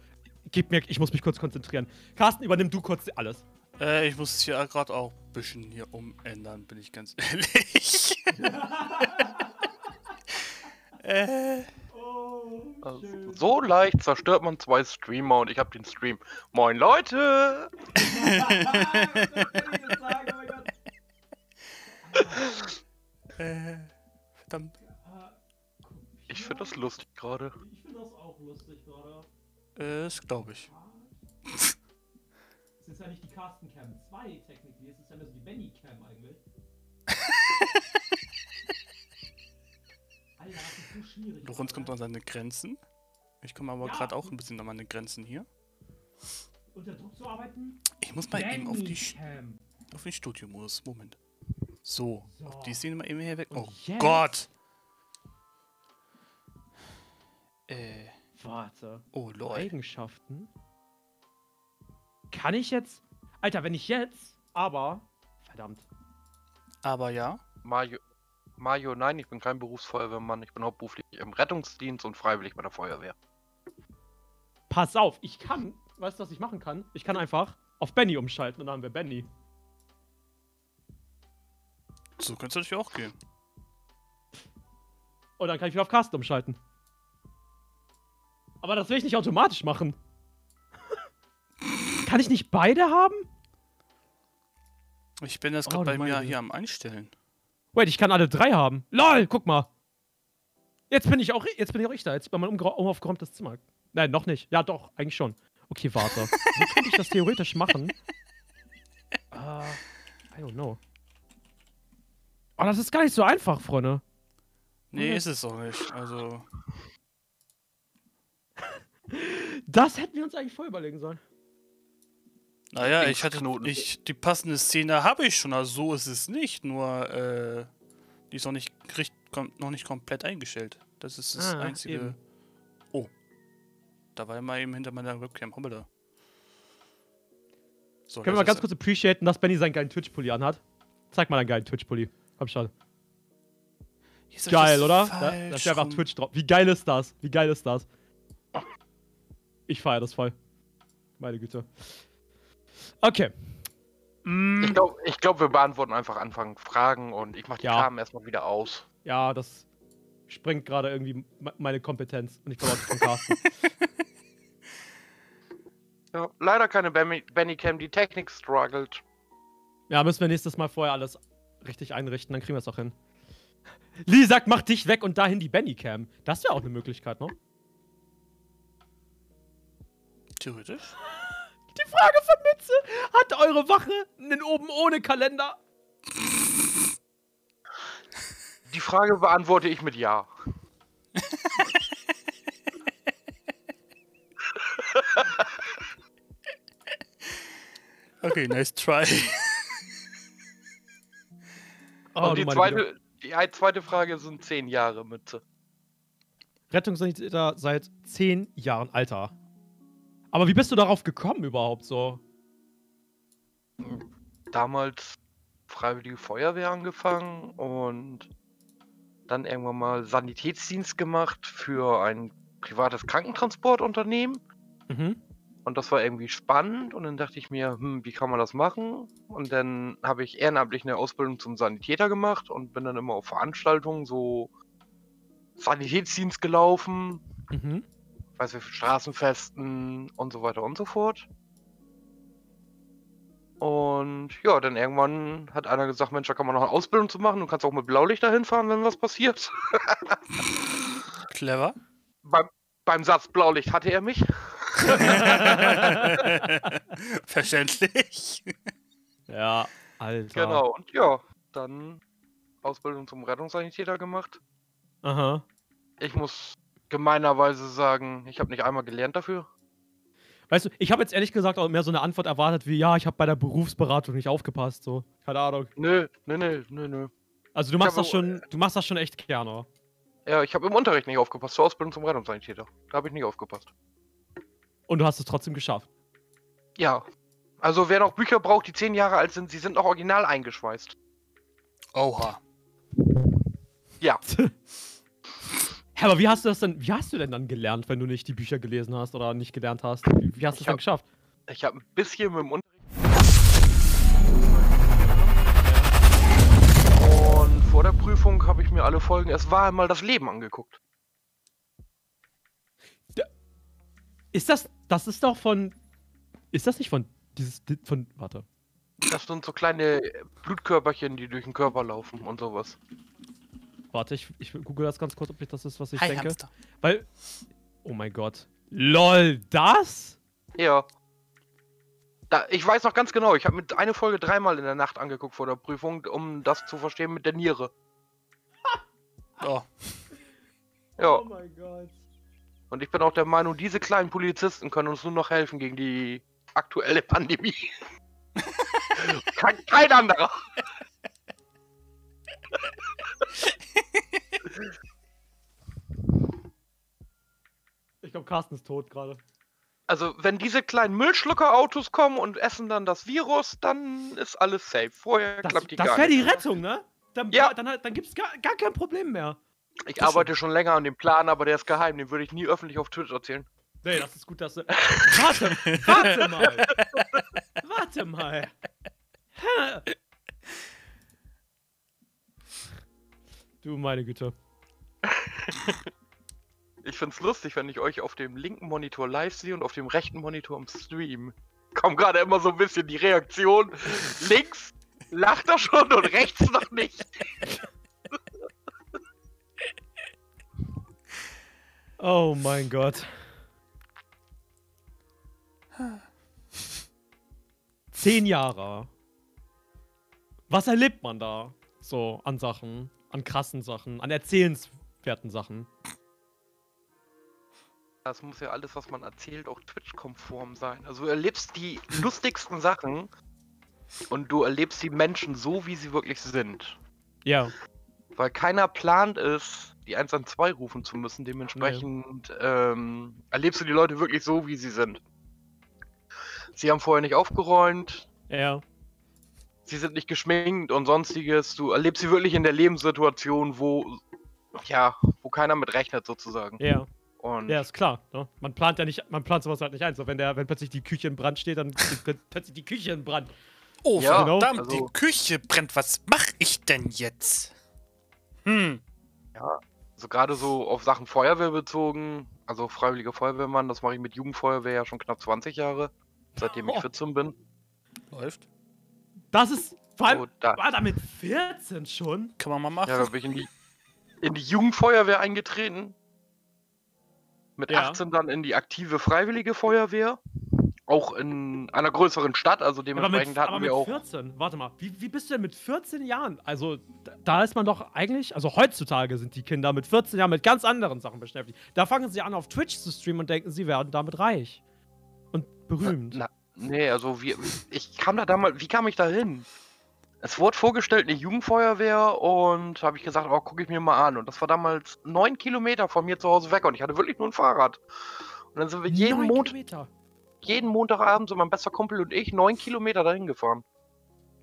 Gib mir, ich muss mich kurz konzentrieren. Carsten, übernimm du kurz alles. Äh, ich muss hier gerade auch bisschen hier umändern, bin ich ganz ehrlich. äh, Also, so leicht zerstört man zwei Streamer und ich habe den Stream. Moin Leute! äh, verdammt. Ich finde das lustig gerade. Ich finde das auch lustig gerade. Äh, das glaube ich. Es ist ja nicht die Carsten Cam 2 technically, es ist ja mehr so die Benny Cam eigentlich. Alter, das ist so schwierig. Lorenz kommt an seine Grenzen. Ich komme aber Ja. gerade auch ein bisschen an meine Grenzen hier. Unter Druck zu arbeiten? Ich muss mal eben auf, die, Cam. auf den Studiomodus. Moment. So, So. auf die Szene mal eben hier weg. Und Oh jetzt? Gott! Äh, Warte. oh lol. Eigenschaften. Kann ich jetzt. Alter, wenn ich jetzt. Aber. Verdammt. Aber ja. Mario, Mario, nein, ich bin kein Berufsfeuerwehrmann. Ich bin hauptberuflich im Rettungsdienst und freiwillig bei der Feuerwehr. Pass auf, ich kann. Weißt du, was ich machen kann? Ich kann einfach auf Benny umschalten und dann haben wir Benny. So könnte es natürlich auch gehen. Und dann kann ich wieder auf Carsten umschalten. Aber das will ich nicht automatisch machen. Kann ich nicht beide haben? Ich bin jetzt Oh, gerade du bei mir hier am Einstellen. Wait, ich kann alle drei haben. LOL, guck mal. Jetzt bin ich auch, jetzt bin ich auch ich da. Jetzt bei meinem umgra- umaufgeräumtes Zimmer. Nein, noch nicht. Ja, doch, eigentlich schon. Okay, warte. Wie könnte ich das theoretisch machen? Äh, I don't know. Oh, das ist gar nicht so einfach, Freunde. Nee, Okay. ist es auch nicht. Also, Das hätten wir uns eigentlich voll überlegen sollen. Naja, ich hatte ich, die passende Szene habe ich schon, also so ist es nicht, nur äh, die ist noch nicht, noch nicht komplett eingestellt. Das ist das Ah, einzige. eben. Oh. Da war er mal eben hinter meiner Webcam. Hoppala. So, Können wir mal ganz kurz appreciaten, dass Benny seinen geilen Twitch-Pulli anhat? Zeig mal deinen geilen Twitch-Pulli. Komm schon. Geil, oder? Da, da steht einfach. Twitch drauf. Wie geil ist das? Wie geil ist das? Ich feiere das voll. Meine Güte. Okay. Mm, Ich glaube, ich glaub, wir beantworten einfach Anfang Fragen und ich mache die Ja. Kamen erstmal wieder aus. ja, das sprengt gerade irgendwie me- meine Kompetenz. Und ich glaube die von Carsten. Ja, leider keine Benny, Benny Cam, die Technik struggelt. ja, müssen wir nächstes Mal vorher alles richtig einrichten, dann kriegen wir es auch hin. Lee sagt, mach dich weg und dahin die Benny-Cam. Das wäre auch eine Möglichkeit, ne? Theoretisch. Die Frage von Mütze: Hat eure Wache einen oben ohne Kalender? Die Frage beantworte ich mit Ja. Okay, nice try. Oh, und die zweite, die zweite Frage sind zehn Jahre Mütze. Rettungssanitäter seit zehn Jahren, Alter. Aber wie bist du darauf gekommen überhaupt so? Damals Freiwillige Feuerwehr angefangen und dann irgendwann mal Sanitätsdienst gemacht für ein privates Krankentransportunternehmen. Mhm. Und das war irgendwie spannend und dann dachte ich mir, hm, wie kann man das machen? Und dann habe ich ehrenamtlich eine Ausbildung zum Sanitäter gemacht und bin dann immer auf Veranstaltungen so Sanitätsdienst gelaufen, Mhm. Weiß ich, Straßenfesten und so weiter und so fort. Und ja, dann irgendwann hat einer gesagt, Mensch, da kann man noch eine Ausbildung zu machen. Du kannst auch mit Blaulicht dahin fahren, wenn was passiert. Clever. beim, beim Satz Blaulicht hatte er mich. Verständlich. Ja, Alter. Genau. Und ja, dann Ausbildung zum Rettungssanitäter gemacht. Aha. Ich muss gemeinerweise sagen, ich habe nicht einmal gelernt dafür. Weißt du, ich habe jetzt ehrlich gesagt auch mehr so eine Antwort erwartet wie, ja, ich habe bei der Berufsberatung nicht aufgepasst, so. Keine Ahnung. Nö, nö, nö, nö, nö. Also du machst das auch- schon, du machst das schon echt gerne. Ja, ich habe im Unterricht nicht aufgepasst. Zur Ausbildung zum Rettungssanitäter. Da habe ich nicht aufgepasst. Und du hast es trotzdem geschafft. Ja. Also wer noch Bücher braucht, die zehn Jahre alt sind, sie sind noch original eingeschweißt. Oha. Ja. Hä, aber wie hast du das denn, wie hast du denn dann gelernt, wenn du nicht die Bücher gelesen hast oder nicht gelernt hast? Wie, hast du es dann geschafft? Ich habe ein bisschen mit dem Unterricht. Und vor der Prüfung habe ich mir alle Folgen Es war einmal das Leben angeguckt. Ist das, das ist doch von, ist das nicht von, dieses, von, warte. Das sind so kleine Blutkörperchen, die durch den Körper laufen und sowas. Warte, ich, ich google das ganz kurz, ob ich das ist, was ich Hi, denke. Hamster. Weil, oh mein Gott. LOL, das? Ja. Da, ich weiß noch ganz genau, ich habe mir eine Folge dreimal in der Nacht angeguckt vor der Prüfung, um das zu verstehen mit der Niere. Oh, Ja, mein Gott. und ich bin auch der Meinung, diese kleinen Polizisten können uns nur noch helfen gegen die aktuelle Pandemie. kein, kein anderer. Ich glaube, Carsten ist tot gerade. Also, wenn diese kleinen Müllschlucker-Autos kommen und essen dann das Virus, dann ist alles safe. Vorher Das, klappt die das wäre die. Rettung, ne? Dann, Ja. dann, dann gibt es gar, gar kein Problem mehr. Ich arbeite schon länger an dem Plan, aber der ist geheim. Den würde ich nie öffentlich auf Twitch erzählen. Nee, das ist gut, dass du. Warte, warte mal. Warte mal. Du meine Güte. Ich find's lustig, wenn ich euch auf dem linken Monitor live sehe und auf dem rechten Monitor im Stream. Kommt gerade immer so ein bisschen die Reaktion. Links lacht er schon und rechts noch nicht. Oh mein Gott. Zehn Jahre. Was erlebt man da? So, an Sachen, an krassen Sachen, an erzählenswerten Sachen. Das muss ja alles, was man erzählt, auch Twitch-konform sein. Also du erlebst die lustigsten Sachen und du erlebst die Menschen so, wie sie wirklich sind. Ja. Weil keiner plant es, die 112 rufen zu müssen. Dementsprechend ähm, erlebst du die Leute wirklich so, wie sie sind. Sie haben vorher nicht aufgeräumt, Ja. Sie sind nicht geschminkt und sonstiges. Du erlebst sie wirklich in der Lebenssituation, wo ja, wo keiner mit rechnet sozusagen. Ja. Und Ja, ist klar. Ne? Man plant ja nicht, man plant sowas halt nicht ein. So, wenn, der, wenn plötzlich die Küche in Brand steht, dann steht plötzlich die Küche in Brand. Oh, Ja, verdammt, also- die Küche brennt. Was mach ich denn jetzt? Hm. so gerade so auf Sachen Feuerwehr bezogen, also freiwilliger Feuerwehrmann, das mache ich mit Jugendfeuerwehr ja schon knapp 20 Jahre, seitdem ich Oh. 14 bin. Läuft. Das ist. Vor allem, So, da, war da mit 14 schon? Kann man mal machen. ja, da bin ich in die, in die Jugendfeuerwehr eingetreten. Mit Ja. 18 dann in die aktive freiwillige Feuerwehr. Auch in einer größeren Stadt, also Aber mit, dementsprechend aber hatten mit wir auch. 14, warte mal, wie, wie bist du denn mit 14 Jahren? Also, da, da ist man doch eigentlich, also heutzutage sind die Kinder mit 14 Jahren mit ganz anderen Sachen beschäftigt. Da fangen sie an, auf Twitch zu streamen und denken, sie werden damit reich. Und berühmt. Na, nee, also wie, ich kam da damals, wie kam ich da hin? Es wurde vorgestellt, eine Jugendfeuerwehr und habe ich gesagt, oh, gucke ich mir mal an. Und das war damals neun Kilometer von mir zu Hause weg und ich hatte wirklich nur ein Fahrrad. Und dann sind wir jeden, Mont Kilometer. jeden Montagabend, so mein bester Kumpel und ich, neun Kilometer dahin gefahren.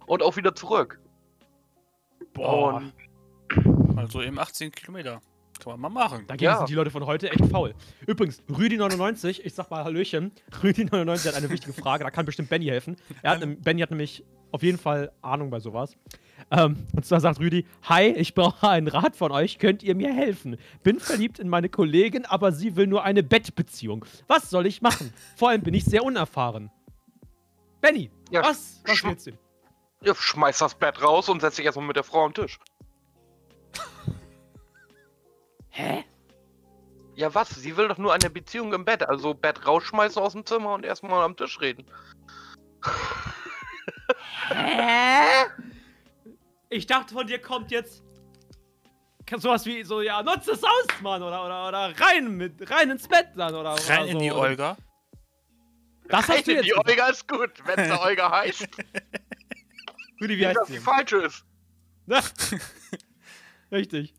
Und auch wieder zurück. Boah. Und Also eben 18 Kilometer. Kann man mal machen. Dagegen Ja. sind die Leute von heute echt faul. Übrigens, Rüdi99, ich sag mal Hallöchen. Rüdi99 hat eine wichtige Frage, da kann bestimmt Benny helfen. Er hat, Benny hat nämlich auf jeden Fall Ahnung bei sowas. Ähm, und zwar sagt Rüdi: Hi, ich brauche einen Rat von euch. Könnt ihr mir helfen? Bin verliebt in meine Kollegin, aber sie will nur eine Bettbeziehung. Was soll ich machen? Vor allem bin ich sehr unerfahren. Benny, Ja, was? Was willst du? ja, schmeiß das Bett raus und setz dich erstmal mit der Frau am Tisch. Hä? Ja, was? Sie will doch nur eine Beziehung im Bett. Also Bett rausschmeißen aus dem Zimmer und erstmal am Tisch reden. Hä? Ich dachte, von dir kommt jetzt sowas wie so, ja, nutze es aus, Mann, oder, oder, oder rein mit, rein ins Bett dann, oder Rein oder in so. die Olga. Das hast du jetzt die. Olga ist gut, wenn sie Olga heißt. Rüdi, wie heißt das sie? die falsche ist. Richtig.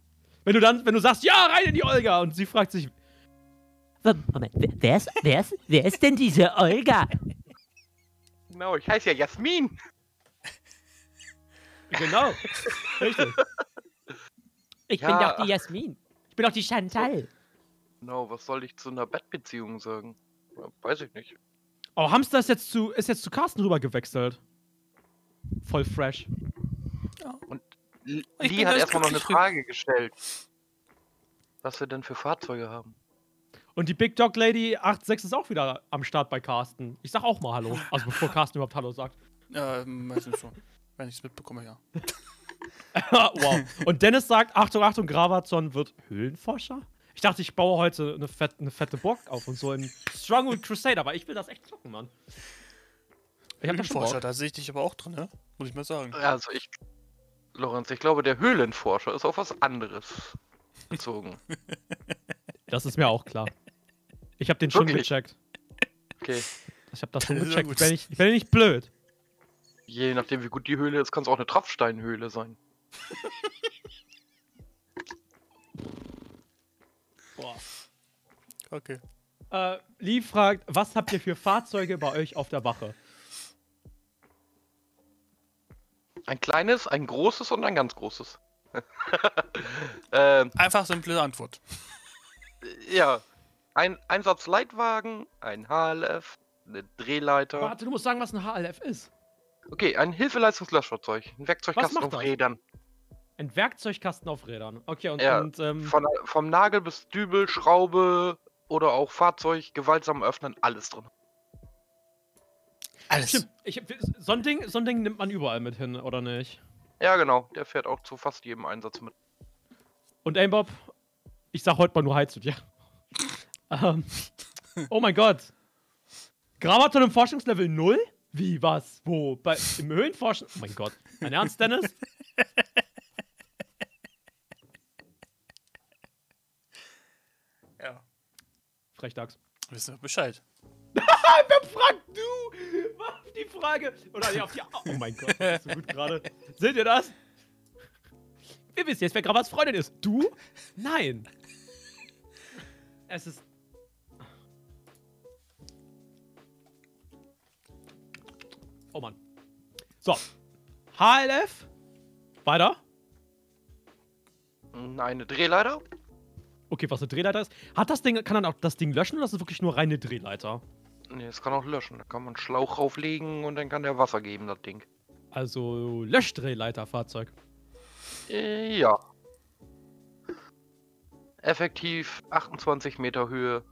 Wenn du dann, wenn du sagst, ja, rein in die Olga, und sie fragt sich, Moment, wer, ist, wer, ist, wer ist denn diese Olga? Genau, ich heiße ja Jasmin. genau, richtig. Ich Ja. bin doch die Jasmin. Ich bin doch die Chantal. Genau, was soll ich zu einer Bettbeziehung sagen? Weiß ich nicht. Oh, Hamster ist jetzt zu, ist jetzt zu Carsten rüber gewechselt. Voll fresh. Ich Lee hat erstmal noch eine. Frage gestellt. Was wir denn für Fahrzeuge haben. Und die Big Dog Lady 86 ist auch wieder am Start bei Carsten. Ich sag auch mal Hallo. Also bevor Carsten überhaupt Hallo sagt. Ja, meistens schon. Wenn ich es mitbekomme, ja. wow. Und Dennis sagt, Achtung, Achtung, Gravazon wird Höhlenforscher? Ich dachte, ich baue heute eine, fett, eine fette Burg auf und so in Stronghold Crusade, aber ich will das echt zocken, Mann. Ich hab das schon Forscher, Bock. da sehe ich dich aber auch drin, ne? Muss ich mal sagen. Also ich, Lorenz, ich glaube, der Höhlenforscher ist auf was anderes bezogen. Das ist mir auch klar. Ich habe den schon Wirklich? gecheckt. Okay. Ich habe das schon gecheckt. Ich bin, nicht, ich bin nicht blöd. Je nachdem, wie gut die Höhle ist, kann es auch eine Tropfsteinhöhle sein. Boah. Okay. Äh, Lee fragt, was habt ihr für Fahrzeuge bei euch auf der Wache? Ein kleines, ein großes und ein ganz großes. ähm, Einfach simple Antwort. ja. Ein Einsatzleitwagen, ein HLF, eine Drehleiter. Warte, du musst sagen, was ein HLF ist. Okay, ein Hilfeleistungslöschfahrzeug, ein Werkzeugkasten auf? Rädern. Ein Werkzeugkasten auf Rädern. Okay, und, Ja, und ähm, Von, vom Nagel bis Dübel, Schraube oder auch Fahrzeug, gewaltsam öffnen, alles drin. Alles. stimmt. Ich, so, ein Ding, so ein Ding nimmt man überall mit hin, oder nicht? Ja, genau, der fährt auch zu fast jedem Einsatz mit. Und Aimbob, ich sag heute mal nur Hi zu dir. ähm, oh mein Gott. Gravaton im Forschungslevel 0? Wie, was, wo? Bei, Im Höhenforschen? Oh mein Gott. Dein Ernst, Dennis? Ja. Frechdachs. Wissen wir Bescheid. Wer fragt du? Auf die Frage. Oder nee, auf die. Oh mein Gott, das ist so gut gerade. Seht ihr das? Wir wissen jetzt, wer Gravats Freundin ist. Du? Nein. Es ist. Oh Mann. So. HLF. Weiter. Eine Drehleiter Okay, was eine Drehleiter ist. Hat das Ding, kann dann auch das Ding löschen oder ist es wirklich nur reine Drehleiter? Nee, das kann auch löschen. Da kann man einen Schlauch rauflegen und dann kann der Wasser geben, das Ding. Also Löschdrehleiterfahrzeug. Äh, ja. Effektiv 28 Meter Höhe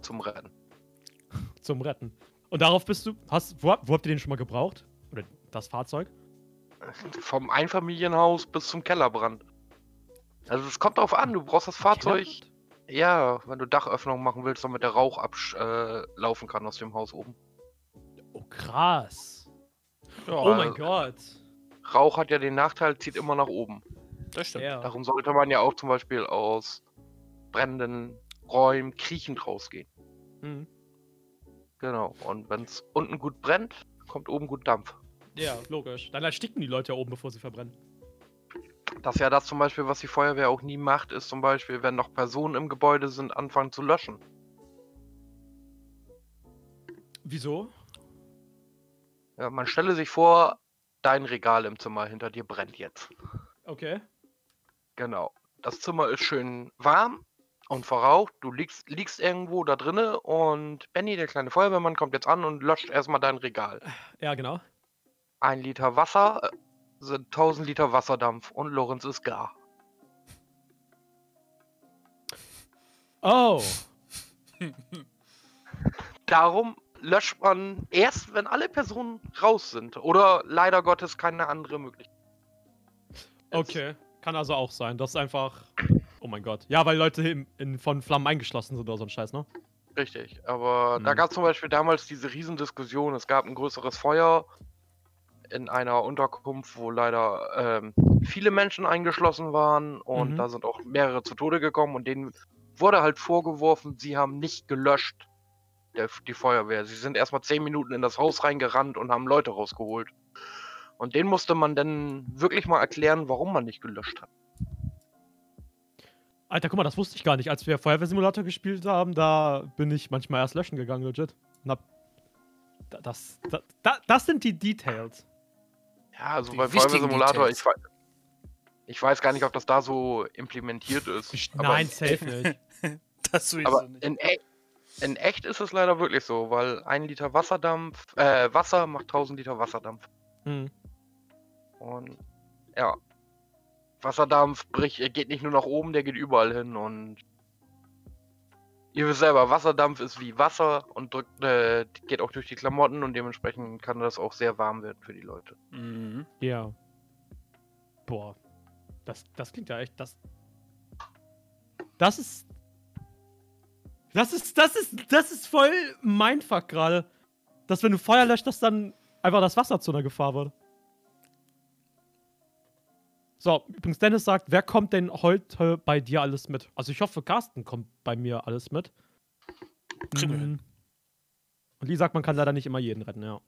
zum Rennen. zum Retten. Und darauf bist du. Hast, wo, wo habt ihr den schon mal gebraucht? Oder das Fahrzeug? Vom Einfamilienhaus bis zum Kellerbrand. Also es kommt drauf an, du brauchst das Fahrzeug. Ja, wenn du Dachöffnung machen willst, damit der Rauch ablaufen äh, kann aus dem Haus oben. Oh, krass. Ja, Oh mein Gott. Rauch hat ja den Nachteil, zieht immer nach oben. das stimmt. Ja. Darum sollte man ja auch zum Beispiel aus brennenden Räumen kriechend rausgehen. Mhm. Genau. Und wenn es unten gut brennt, kommt oben gut Dampf. Ja, logisch. Dann ersticken die Leute ja oben, bevor sie verbrennen. Das ist ja das zum Beispiel, was die Feuerwehr auch nie macht, ist zum Beispiel, wenn noch Personen im Gebäude sind, anfangen zu löschen. Wieso? Ja, man stelle sich vor, dein Regal im Zimmer hinter dir brennt jetzt. Okay. Genau. Das Zimmer ist schön warm und verraucht. Du liegst, liegst irgendwo da drinne und Benny, der kleine Feuerwehrmann, kommt jetzt an und löscht erstmal dein Regal. Ja, genau. Ein Liter Wasser äh, sind 1000 Liter Wasserdampf und Lorenz ist gar. Oh. Darum löscht man erst, wenn alle Personen raus sind. Oder leider Gottes keine andere Möglichkeit. Okay. Kann also auch sein. Das ist einfach. Oh mein Gott. Ja, weil Leute in, in, von Flammen eingeschlossen sind oder so ein Scheiß, ne? Richtig. Aber da Mhm. gab es zum Beispiel damals diese Riesendiskussion. Es gab ein größeres Feuer in einer Unterkunft, wo leider ähm, viele Menschen eingeschlossen waren und Mhm. da sind auch mehrere zu Tode gekommen und denen wurde halt vorgeworfen, sie haben nicht gelöscht, der, die Feuerwehr. Sie sind erstmal zehn Minuten in das Haus reingerannt und haben Leute rausgeholt. Und denen musste man dann wirklich mal erklären, warum man nicht gelöscht hat. Alter, guck mal, das wusste ich gar nicht. Als wir Feuerwehrsimulator gespielt haben, da bin ich manchmal erst löschen gegangen, legit. Und hab. Das, da, da, das sind die Details. Ja, also Die bei wichtigen Feuerwehrsimulator, Details. ich, ich weiß gar nicht, ob das da so implementiert ist. aber- Nein, safe nicht. Das sowieso Aber nicht. in, e in echt ist es leider wirklich so, weil ein Liter Wasserdampf, äh, Wasser macht 1000 Liter Wasserdampf. Hm. Und ja, Wasserdampf bricht, geht nicht nur nach oben, der geht überall hin und ihr wisst selber, Wasserdampf ist wie Wasser und drückt, äh, geht auch durch die Klamotten und dementsprechend kann das auch sehr warm werden für die Leute. Mhm. Ja. Boah. Das, das klingt ja echt. Das. Das ist. Das ist. Das ist. Das ist voll Mindfuck gerade. Dass wenn du Feuer löscht, dass dann einfach das Wasser zu einer Gefahr wird. So, übrigens, Dennis sagt, wer kommt denn heute bei dir alles mit? Also ich hoffe, Carsten kommt bei mir alles mit. Kriegen wir Mhm. hin. Und Lee sagt, man kann leider nicht immer jeden retten, ja.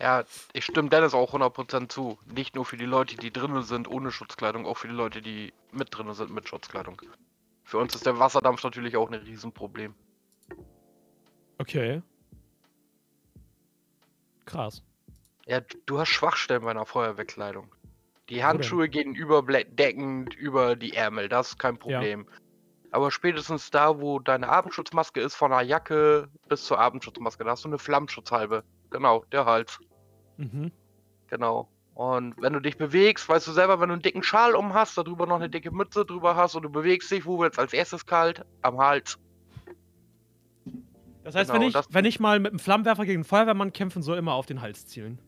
Ja, ich stimme Dennis auch 100% zu. Nicht nur für die Leute, die drinnen sind ohne Schutzkleidung, auch für die Leute, die mit drinnen sind mit Schutzkleidung. Für uns ist der Wasserdampf natürlich auch ein Riesenproblem. Okay. Krass. Ja, du hast Schwachstellen bei einer Feuerwehrkleidung. Die Handschuhe gehen überdeckend über die Ärmel, das ist kein Problem. Aber spätestens da, wo deine Abendschutzmaske ist, von der Jacke bis zur Abendschutzmaske, da hast du eine Flammschutzhalbe. Genau, der Hals. Mhm. Genau. Und wenn du dich bewegst, weißt du selber, wenn du einen dicken Schal um hast, darüber noch eine dicke Mütze drüber hast und du bewegst dich, wo wird's als erstes kalt? Am Hals. Das heißt, Genau, wenn, ich, wenn ich mal mit einem Flammenwerfer gegen einen Feuerwehrmann kämpfen soll, immer auf den Hals zielen.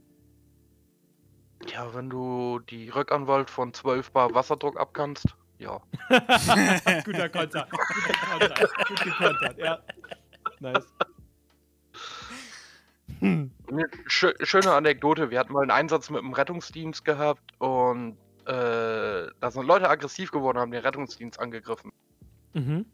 Ja, wenn du die Rückanwalt von 12 Bar Wasserdruck abkannst, ja. Guter Konter. Guter Konter. Gut gekontert, ja. Nice. Hm. Schöne Anekdote, wir hatten mal einen Einsatz mit dem Rettungsdienst gehabt und äh, da sind Leute aggressiv geworden, haben den Rettungsdienst angegriffen. Mhm.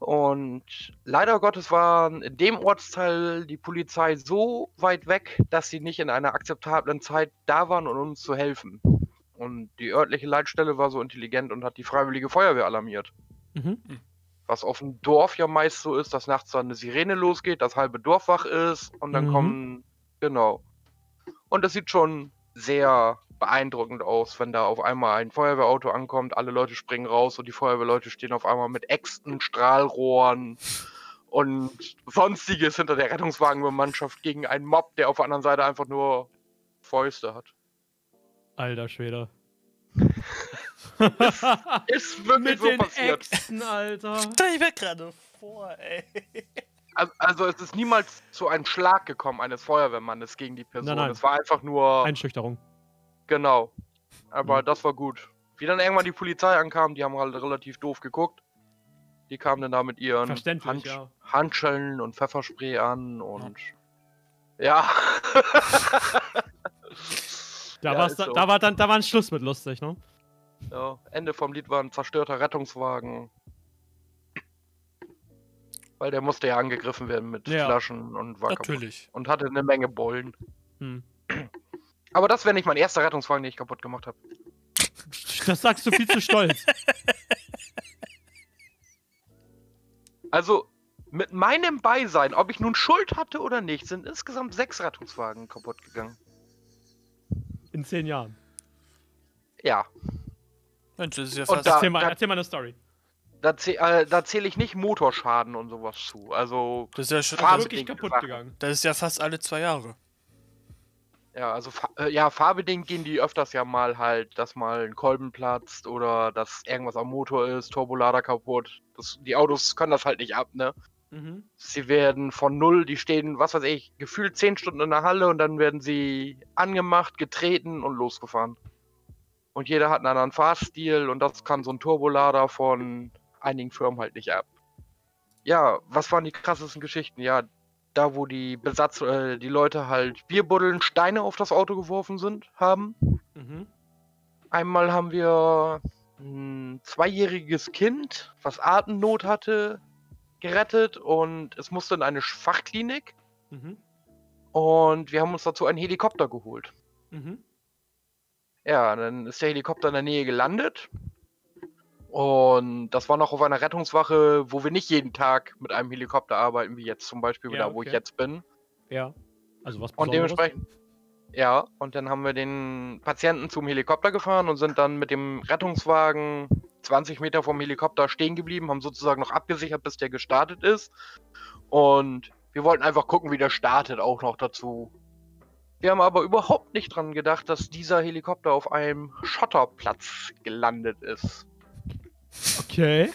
Und leider Gottes waren in dem Ortsteil die Polizei so weit weg, dass sie nicht in einer akzeptablen Zeit da waren, um uns zu helfen. Und die örtliche Leitstelle war so intelligent und hat die Freiwillige Feuerwehr alarmiert. Mhm. Was auf dem Dorf ja meist so ist, dass nachts dann eine Sirene losgeht, das halbe Dorf wach ist und dann Mhm. kommen. Genau. Und das sieht schon sehr beeindruckend aus, wenn da auf einmal ein Feuerwehrauto ankommt, alle Leute springen raus und die Feuerwehrleute stehen auf einmal mit Äxten, Strahlrohren und sonstiges hinter der Rettungswagenmannschaft gegen einen Mob, der auf der anderen Seite einfach nur Fäuste hat. Alter Schwede. Ist wirklich Mit so den passiert. Äxten, Alter. Stell ich mir gerade vor, ey. Also, also es ist niemals zu einem Schlag gekommen eines Feuerwehrmannes gegen die Person. Nein, nein. Es war einfach nur Einschüchterung. Genau. Aber Mhm. das war gut. Wie dann irgendwann die Polizei ankam, die haben halt relativ doof geguckt. Die kamen dann da mit ihren Hand ja. Handschellen und Pfefferspray an und ja. Da, Ja, war's da, so. da, war dann, da war ein Schluss mit lustig, ne? ja. Ende vom Lied war ein zerstörter Rettungswagen. Weil der musste ja angegriffen werden mit Ja. Flaschen und war kaputt. Natürlich. Und hatte eine Menge Bollen. Hm. Aber das wäre nicht mein erster Rettungswagen, den ich kaputt gemacht habe. Das sagst du viel zu stolz. Also, mit meinem Beisein, ob ich nun Schuld hatte oder nicht, sind insgesamt sechs Rettungswagen kaputt gegangen. In zehn Jahren. Ja, Mensch, das ist ja Und fast. da- Erzähl mal, da- erzähl mal eine Story. da, äh, da zähle ich nicht Motorschaden und sowas zu. Also, das ist ja schon. Also wirklich kaputt Sachen. gegangen. Das ist ja fast alle zwei Jahre. Ja, also, äh, ja, fahrbedingt gehen die öfters ja mal halt, dass mal ein Kolben platzt oder dass irgendwas am Motor ist, Turbolader kaputt. Das, die Autos können das halt nicht ab, ne? Mhm. Sie werden von null, die stehen, was weiß ich, gefühlt zehn Stunden in der Halle und dann werden sie angemacht, getreten und losgefahren. Und jeder hat einen anderen Fahrstil und das kann so ein Turbolader von einigen Firmen halt nicht ab. Ja, was waren die krassesten Geschichten? Ja, da wo die Besatz, äh, die Leute halt Bierbuddeln, Steine auf das Auto geworfen sind, haben. Mhm. Einmal haben wir ein zweijähriges Kind, was Atemnot hatte, gerettet und es musste in eine Fachklinik Mhm. und wir haben uns dazu einen Helikopter geholt. Mhm. Ja, dann ist der Helikopter in der Nähe gelandet und das war noch auf einer Rettungswache, wo wir nicht jeden Tag mit einem Helikopter arbeiten, wie jetzt zum Beispiel Ja, da, wo ich okay. jetzt bin. Ja. Also was Und Besonderes? dementsprechend, ja, und dann haben wir den Patienten zum Helikopter gefahren und sind dann mit dem Rettungswagen 20 Meter vom Helikopter stehen geblieben, haben sozusagen noch abgesichert, bis der gestartet ist. Und wir wollten einfach gucken, wie der startet, auch noch dazu. Wir haben aber überhaupt nicht dran gedacht, dass dieser Helikopter auf einem Schotterplatz gelandet ist. Okay.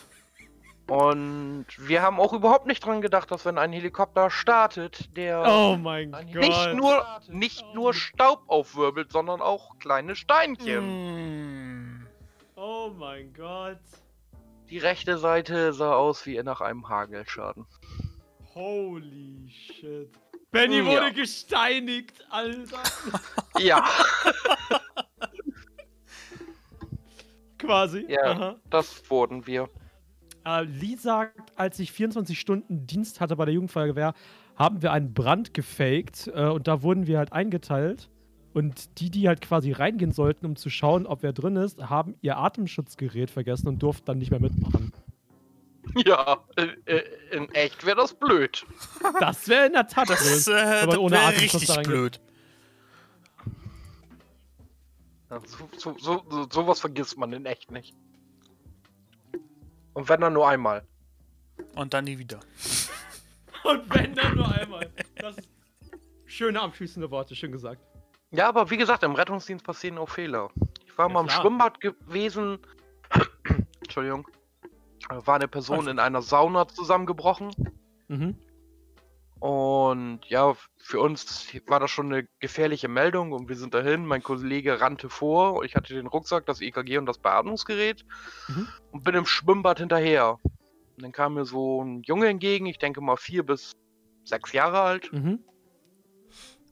Und wir haben auch überhaupt nicht dran gedacht, dass wenn ein Helikopter startet, der Oh nicht nur, nicht nur Staub aufwirbelt, sondern auch kleine Steinchen. Hm. Oh mein Gott. Die rechte Seite sah aus wie nach einem Hagelschaden. Holy shit. Benny Ja. wurde gesteinigt, Alter. Ja, Quasi. Ja. Aha. das wurden wir. Äh, Lee sagt, als ich 24 Stunden Dienst hatte bei der Jugendfeuerwehr, haben wir einen Brand gefaked äh, und da wurden wir halt eingeteilt. Und die, die halt quasi reingehen sollten, um zu schauen, ob wer drin ist, haben ihr Atemschutzgerät vergessen und durften dann nicht mehr mitmachen. Ja, äh, äh, in echt wäre das blöd. Das wäre in der Tat Das, blöd. äh, das ohne Atemschutz richtig blöd. So, so, so, so, sowas vergisst man in echt nicht. Und wenn dann nur einmal. Und dann nie wieder. Und wenn dann nur einmal. Das ist schöne abschließende Worte, schön gesagt. Ja, aber wie gesagt, im Rettungsdienst passieren auch Fehler. Ich war Ja, mal im klar. Schwimmbad gewesen. Entschuldigung. Da War eine Person in einer Sauna zusammengebrochen. Mhm. Und ja, für uns war das schon eine gefährliche Meldung und wir sind dahin. Mein Kollege rannte vor. Ich hatte den Rucksack, das EKG und das Beatmungsgerät Mhm. und bin im Schwimmbad hinterher. Und dann kam mir so ein Junge entgegen, ich denke mal vier bis sechs Jahre alt, Mhm.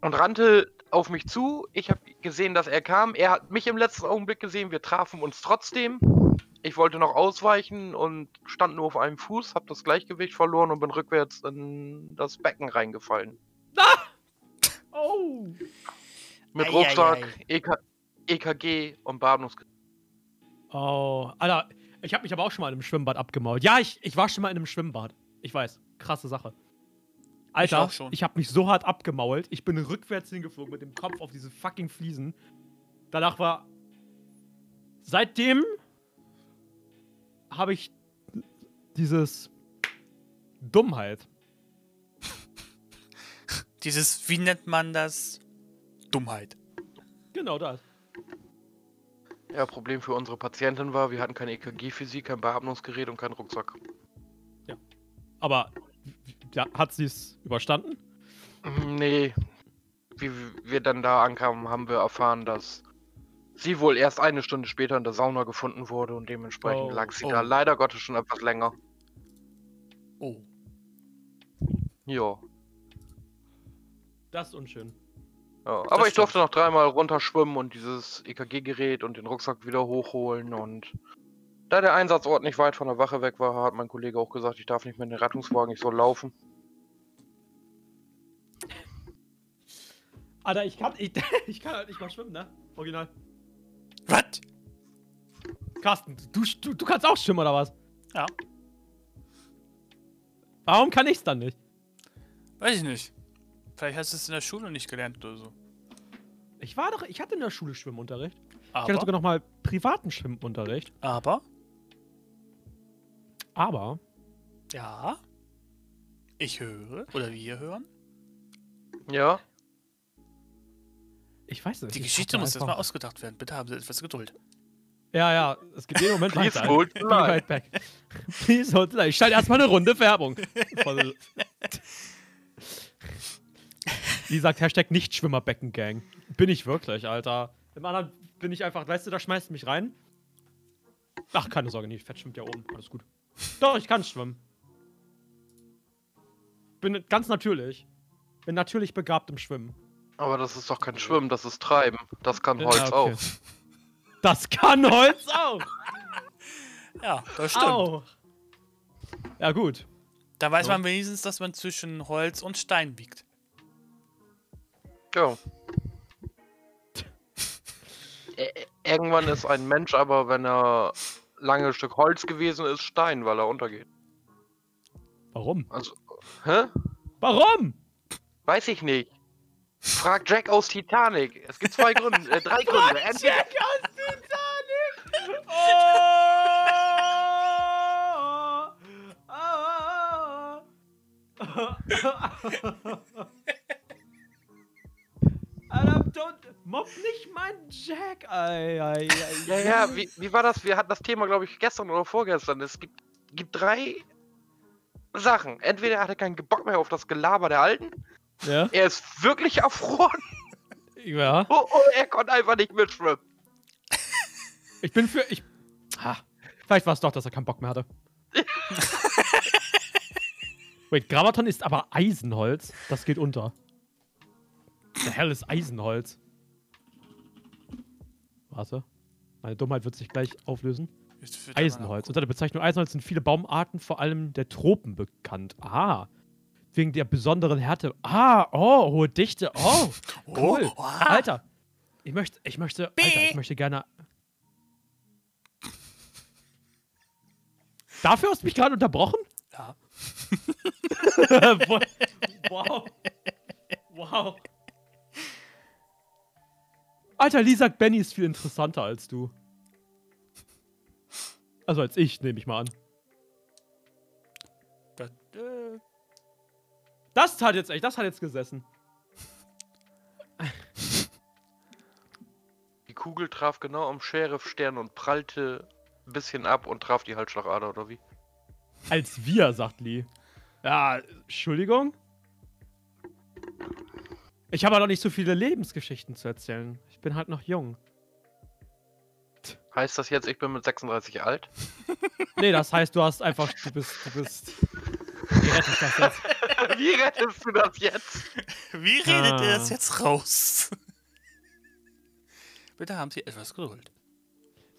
und rannte auf mich zu. Ich habe gesehen, dass er kam. Er hat mich im letzten Augenblick gesehen. Wir trafen uns trotzdem. Ich wollte noch ausweichen und stand nur auf einem Fuß, habe das Gleichgewicht verloren und bin rückwärts in das Becken reingefallen. Oh. Mit Ei, ei, Rucksack, ei. EK, EKG und Beatmungs... Oh. Alter, ich habe mich aber auch schon mal in einem Schwimmbad abgemault. Ja, ich, ich war schon mal in einem Schwimmbad. Ich weiß. Krasse Sache. Alter, schon. ich habe mich so hart abgemault. Ich bin rückwärts hingeflogen mit dem Kopf auf diese fucking Fliesen. danach war. Seitdem habe ich dieses Dummheit. Dieses, wie nennt man das? Dummheit. Genau das. Ja, Problem für unsere Patientin war, wir hatten kein EKG für sie, kein Beatmungsgerät und keinen Rucksack. Aber ja, hat sie es überstanden? Mm, Nee. Wie wir dann da ankamen, haben wir erfahren, dass sie wohl erst eine Stunde später in der Sauna gefunden wurde und dementsprechend Oh, lag sie oh. da leider Gottes schon etwas länger. Oh. Ja. Das ist unschön. ja. Aber ich stimmt. durfte noch dreimal runterschwimmen und dieses EKG-Gerät und den Rucksack wieder hochholen und da der Einsatzort nicht weit von der Wache weg war, hat mein Kollege auch gesagt, ich darf nicht mit dem Rettungswagen, ich soll laufen. Alter, ich kann, ich, ich kann halt nicht mal schwimmen, ne? Original. Was? Carsten, du, du, du kannst auch schwimmen, oder was? Ja. Warum kann ich's dann nicht? Weiß ich nicht. Vielleicht hast du es in der Schule nicht gelernt oder so. Ich war doch, ich hatte in der Schule Schwimmunterricht. Ich hatte Aber, sogar noch mal privaten Schwimmunterricht. aber, Aber ja. Ich höre, oder wir hören. Ja, ich weiß nicht. Die ich Geschichte muss erstmal einfach- ausgedacht werden. Bitte haben Sie etwas Geduld. Ja, ja, es geht jeden Moment Please weiter. hold the Be line. right back. Please hold the line. Ich schalte erstmal eine Runde Werbung. Die sagt Hashtag Nichtschwimmerbecken-Gang. Bin ich wirklich, Alter. Im anderen bin ich einfach, weißt du, da schmeißt mich rein. Ach, keine Sorge, nee, Fett schwimmt ja oben. Alles gut. Doch, ich kann schwimmen. Bin ganz natürlich. Bin natürlich begabt im Schwimmen. Aber das ist doch kein Schwimmen, das ist Treiben. Das kann Holz Ja, okay. auch. Das kann Holz auch. Ja, das stimmt. Au. Ja, gut. Da weiß So. man wenigstens, dass man zwischen Holz und Stein wiegt. Ja. Irgendwann ist ein Mensch aber, wenn er lange Stück Holz gewesen ist, Stein, weil er untergeht. Warum? Also, hä? Warum? Weiß ich nicht. Frag Jack aus Titanic. Es gibt zwei Gründe, äh, drei Gründe. Entweder, Jack aus Titanic! Oh! Oh! Alter, don't, mobb nicht meinen Jack! Ei, ei, ei, ja, ja, wie, wie war das? Wir hatten das Thema, glaube ich, gestern oder vorgestern. Es gibt, gibt drei Sachen. Entweder hat er keinen Bock mehr auf das Gelaber der Alten, Ja? er ist wirklich erfroren, Ja. oder er konnte einfach nicht mitschwimmen. Ich bin für. Ich. Ha. Vielleicht war es doch, dass er keinen Bock mehr hatte. Wait, Gravaton ist aber Eisenholz. Das geht unter. Der hell ist Eisenholz. Warte. Meine Dummheit wird sich gleich auflösen. Eisenholz. Unter der Bezeichnung Eisenholz sind viele Baumarten, vor allem der Tropen, bekannt. Ah. Wegen der besonderen Härte. Ah, oh, hohe Dichte. Oh, cool. Oh, ah. Alter. Ich möchte, ich möchte, Alter, ich möchte gerne. Dafür hast du mich gerade unterbrochen? Ja. wow. Wow. Alter, sagt, Benny ist viel interessanter als du. Also als ich, nehme ich mal an. Das, äh, Das hat jetzt echt, das hat jetzt gesessen. Die Kugel traf genau am Sheriff-Stern und prallte ein bisschen ab und traf die Halsschlagader, oder wie? Als wir, sagt Lee. Ja, Entschuldigung? Ich habe halt noch nicht so viele Lebensgeschichten zu erzählen. Ich bin halt noch jung. Heißt das jetzt, ich bin mit 36 alt? Nee, das heißt, du hast einfach, du bist, du bist. Wie rette ich das jetzt? Wie rettest du das jetzt? wie redet ihr das Ah. jetzt raus? Bitte haben Sie etwas Geduld.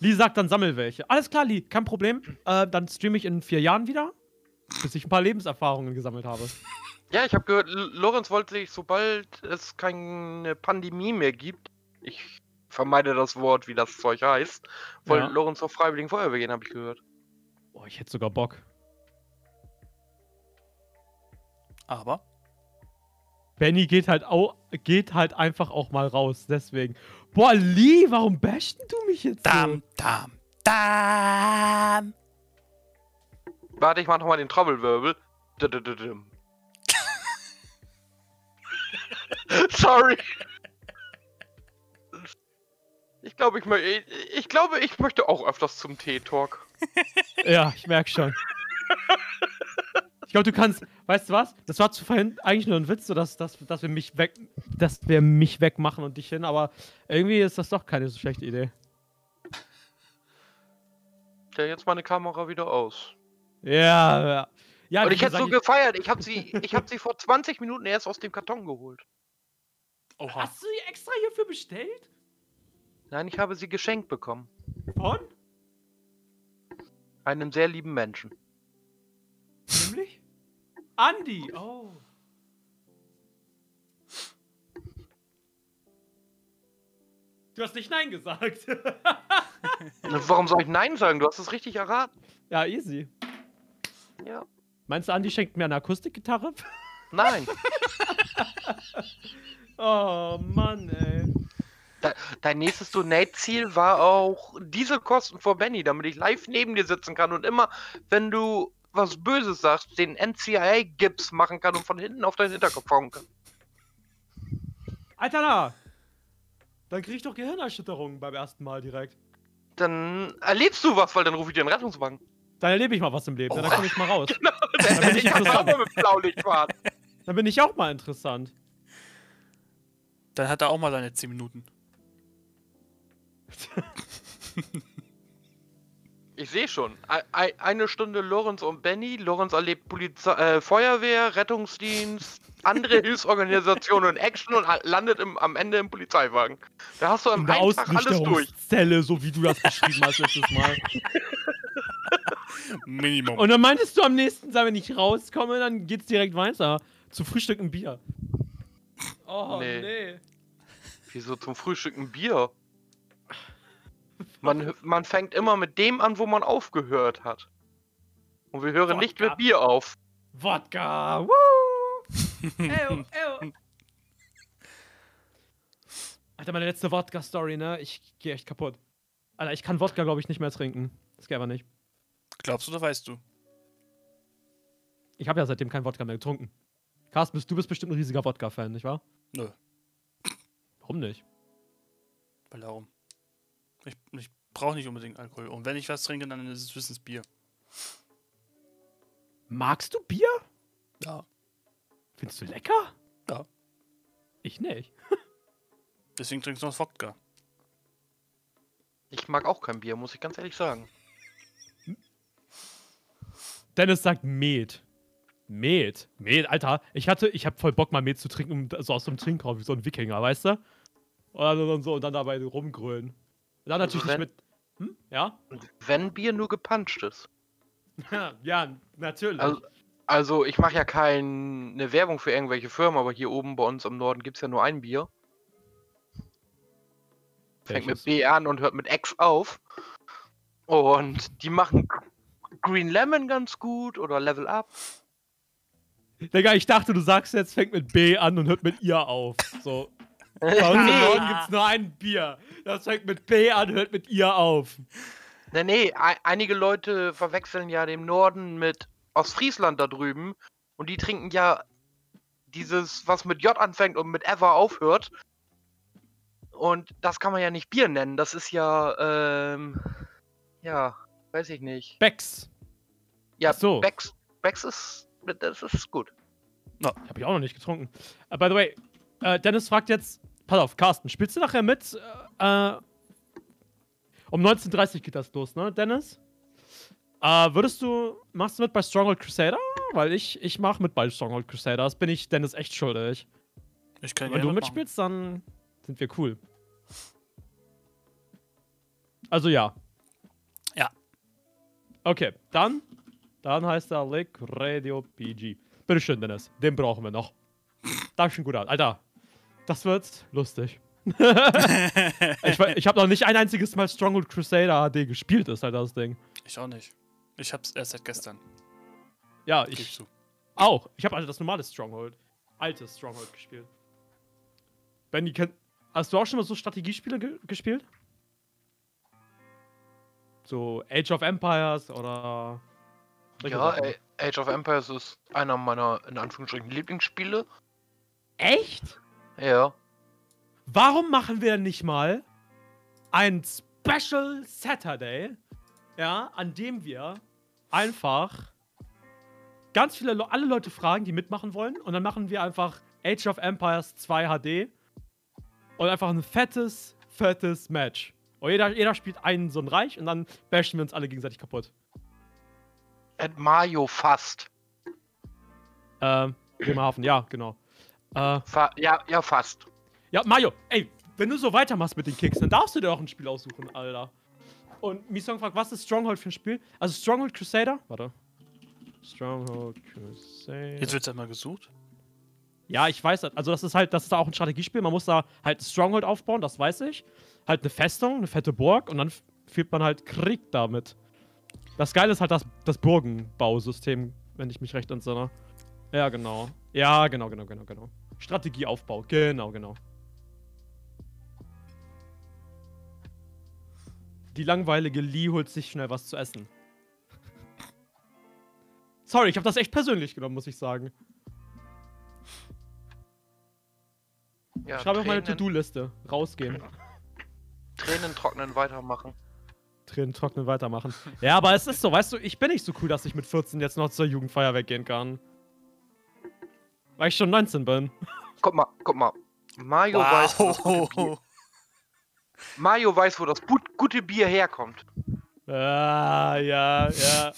Lee sagt dann, sammel welche. Alles klar, Lee, kein Problem. Äh, dann streame ich in vier Jahren wieder, bis ich ein paar Lebenserfahrungen gesammelt habe. Ja, ich habe gehört, Lorenz wollte sich, sobald es keine Pandemie mehr gibt, ich vermeide das Wort, wie das Zeug heißt, wollte Ja. Lorenz zur Freiwilligen Feuerwehr gehen, habe ich gehört. Boah, ich hätte sogar Bock. Aber Benny geht halt auch, geht halt einfach auch mal raus, deswegen. Boah, Lee, warum bashst du mich jetzt so? Dam, dam, dam. Warte, ich mach nochmal den Trommelwirbel. Sorry. Ich glaube, ich, ich, ich glaube, ich möchte auch öfters zum Tee-Talk. Ja, ich merk schon. Ich glaube, du kannst, weißt du was? Das war zu vorhin eigentlich nur ein Witz, so dass, dass, dass wir mich weg, dass wir mich wegmachen und dich hin, aber irgendwie ist das doch keine so schlechte Idee. Stell jetzt meine Kamera wieder aus. Ja, ja. ja Und ich hätte so gefeiert. Ich habe sie, ich hab sie vor 20 Minuten erst aus dem Karton geholt. Oha. Hast du die extra hierfür bestellt? Nein, ich habe sie geschenkt bekommen. Von? Einem sehr lieben Menschen. Nämlich? Andi. Oh. Du hast nicht Nein gesagt. Warum soll ich Nein sagen? Du hast es richtig erraten. ja, easy. Ja. Meinst du, Andi schenkt mir eine Akustikgitarre? Nein. Oh, Mann, ey. Dein nächstes Donate-Ziel war auch Dieselkosten vor Benny, damit ich live neben dir sitzen kann und immer, wenn du was Böses sagst, den NCIA-Gips machen kann und von hinten auf deinen Hinterkopf hauen kann. Alter, na. Dann krieg ich doch Gehirnerschütterungen beim ersten Mal direkt. Dann erlebst du was, weil dann rufe ich dir einen Rettungswagen. Dann erlebe ich mal was im Leben. Dann komme ich mal raus. Dann bin ich ich kann auch interessant. mal mit Blaulicht fahren. Dann bin ich auch mal interessant. Dann hat er auch mal seine 10 Minuten. Ich sehe schon. Ei- ei- Eine Stunde Lorenz und Benny. Lorenz erlebt Polizei äh, Feuerwehr, Rettungsdienst, andere Hilfsorganisationen und Action und landet im, am Ende im Polizeiwagen. Da hast du am einen Tag alles durch. Ausnüchterungszelle, so wie du das beschrieben hast letztes Mal. Minimum. Und dann meintest du am nächsten Tag, wenn ich rauskomme, dann geht's direkt weiter. Zu Frühstück ein Bier. Oh, Nee. nee. Wieso zum Frühstück ein Bier? Man, man fängt immer mit dem an, wo man aufgehört hat. Und wir hören nicht Wodka. mit Bier auf. Wodka. Woo! ew, ew. Alter, meine letzte Wodka-Story, ne? Ich gehe echt kaputt. Alter, ich kann Wodka, glaube ich, nicht mehr trinken. Das geht aber nicht. Glaubst du oder weißt du? Ich habe ja seitdem kein Wodka mehr getrunken. Carsten, bist- du bist bestimmt ein riesiger Wodka-Fan, nicht wahr? Nö. Warum nicht? Weil darum. Ich, ich brauche nicht unbedingt Alkohol. Und wenn ich was trinke, dann ist es höchstens Bier. Magst du Bier? Ja. Findest du lecker? Ja. Ich nicht. Deswegen trinkst du noch Wodka. Ich mag auch kein Bier, muss ich ganz ehrlich sagen. Dennis sagt Met. Met. Met, Alter. Ich hatte, ich hab voll Bock mal Met zu trinken, so aus einem Trinkraum, wie so ein Wikinger, weißt du? Und dann so und dann dabei rumgrölen. Und dann natürlich nicht wenn- mit. Hm? Ja? Wenn Bier nur gepanscht ist. ja, natürlich. Also, also ich mache ja keine Werbung für irgendwelche Firmen, aber hier oben bei uns im Norden gibt es ja nur ein Bier. Fängt mit Welches? B an und hört mit X auf. Und die machen Green Lemon ganz gut oder Level Up. Digga, ich dachte, du sagst jetzt, fängt mit B an und hört mit ihr auf. So. Bei uns im. Norden gibt's nur ein Bier. Das fängt mit B an, hört mit ihr auf. Nee, nee, ei- einige Leute verwechseln ja den Norden mit Ostfriesland da drüben. Und die trinken ja dieses, was mit J anfängt und mit Ever aufhört. Und das kann man ja nicht Bier nennen. Das ist ja, ähm, ja, weiß ich nicht. Becks. Ja, Ach so. Becks, Becks ist, das ist gut. Hab ich auch noch nicht getrunken. Uh, by the way, äh, Dennis fragt jetzt, pass auf, Carsten, spielst du nachher mit? Äh, äh, um 19.30 Uhr geht das los, ne, Dennis? Äh, würdest du, machst du mit bei Stronghold Crusader? Weil ich, ich mach mit bei Stronghold Crusader. Das bin ich Dennis echt schuldig. Ich kann Wenn du mitspielst, dann sind wir cool. Also ja. Ja. Okay, dann, dann heißt er Lick Radio PG. Bitteschön, Dennis. Den brauchen wir noch. Dankeschön, gut an. Alter, das wird lustig. ich ich habe noch nicht ein einziges Mal Stronghold Crusader HD gespielt, ist halt das Ding. Ich auch nicht. Ich hab's erst seit gestern. Ja, ich zu. auch. Ich habe also das normale Stronghold. altes Stronghold gespielt. Benny, kenn- hast du auch schon mal so Strategiespiele ge gespielt? So Age of Empires oder. Ja, Age of Empires ist einer meiner, in Anführungsstrichen, Lieblingsspiele. Echt? Ja. Warum machen wir nicht mal ein Special Saturday, ja, an dem wir einfach ganz viele, Le alle Leute fragen, die mitmachen wollen, und dann machen wir einfach Age of Empires 2 HD und einfach ein fettes, fettes Match. Und jeder, jeder spielt einen so ein Reich und dann bashen wir uns alle gegenseitig kaputt. At Mario fast. Ähm, Bremerhaven, ja, genau. Äh, Fa ja, ja, fast. Ja, Mario, ey, wenn du so weitermachst mit den Kicks, dann darfst du dir auch ein Spiel aussuchen, Alter. Und Misong fragt, was ist Stronghold für ein Spiel? Also Stronghold Crusader? Warte. Stronghold Crusader. Jetzt wird einmal gesucht. Ja, ich weiß das. Also das ist halt, das ist auch ein Strategiespiel. Man muss da halt Stronghold aufbauen, das weiß ich. Halt eine Festung, eine fette Burg und dann führt man halt Krieg damit. Das Geile ist halt das, das Burgenbausystem, wenn ich mich recht entsinne. Ja, genau. Ja, genau, genau, genau, genau. Strategieaufbau, genau, genau. Die langweilige Lee holt sich schnell was zu essen. Sorry, ich habe das echt persönlich genommen, muss ich sagen. Ja, Schreibe auf meine To-Do-Liste. Rausgehen. Tränen trocknen, weitermachen. Tränen trocknen, weitermachen. Ja, aber es ist so, weißt du, ich bin nicht so cool, dass ich mit 14 jetzt noch zur Jugendfeier weggehen kann. Weil ich schon 19 bin. Guck mal, guck mal. Mario weiß, wo das gute Bier, Wow. Mario weiß, wo das gut, gute Bier herkommt. Ah, ja, ja.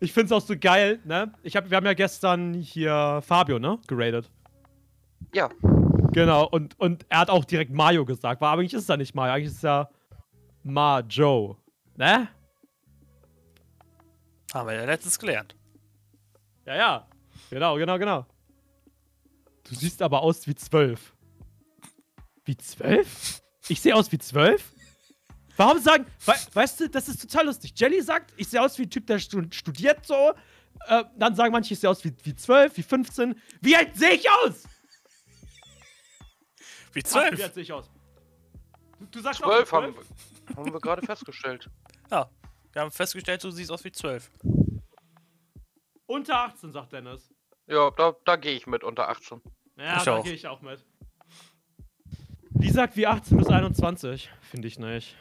Ich find's auch so geil, ne? Ich hab, wir haben ja gestern hier Fabio, ne? Geradet. Ja. Genau, und, und er hat auch direkt Mario gesagt, weil eigentlich ist es ja nicht Mario, eigentlich ist es ja Majo. Ne? Haben wir ja letztens gelernt. Ja, ja. Genau, genau, genau. Du siehst aber aus wie zwölf. Wie zwölf? Ich sehe aus wie zwölf? Warum sagen, we weißt du, das ist total lustig. Jelly sagt, ich sehe aus wie ein Typ, der stu studiert so. Äh, dann sagen manche, ich sehe aus wie, wie 12, wie 15. Wie alt sehe ich aus? Wie Ach, Wie zwölf. alt sehe ich aus? Du, du sagst Zwölf auch haben, wir- haben wir gerade festgestellt. Ja. Wir haben festgestellt, du siehst aus wie zwölf. Unter 18, sagt Dennis. Ja, da, da gehe ich mit unter 18. Ja, Ich da gehe ich auch mit. Wie sagt wie 18 bis 21? Finde ich nicht.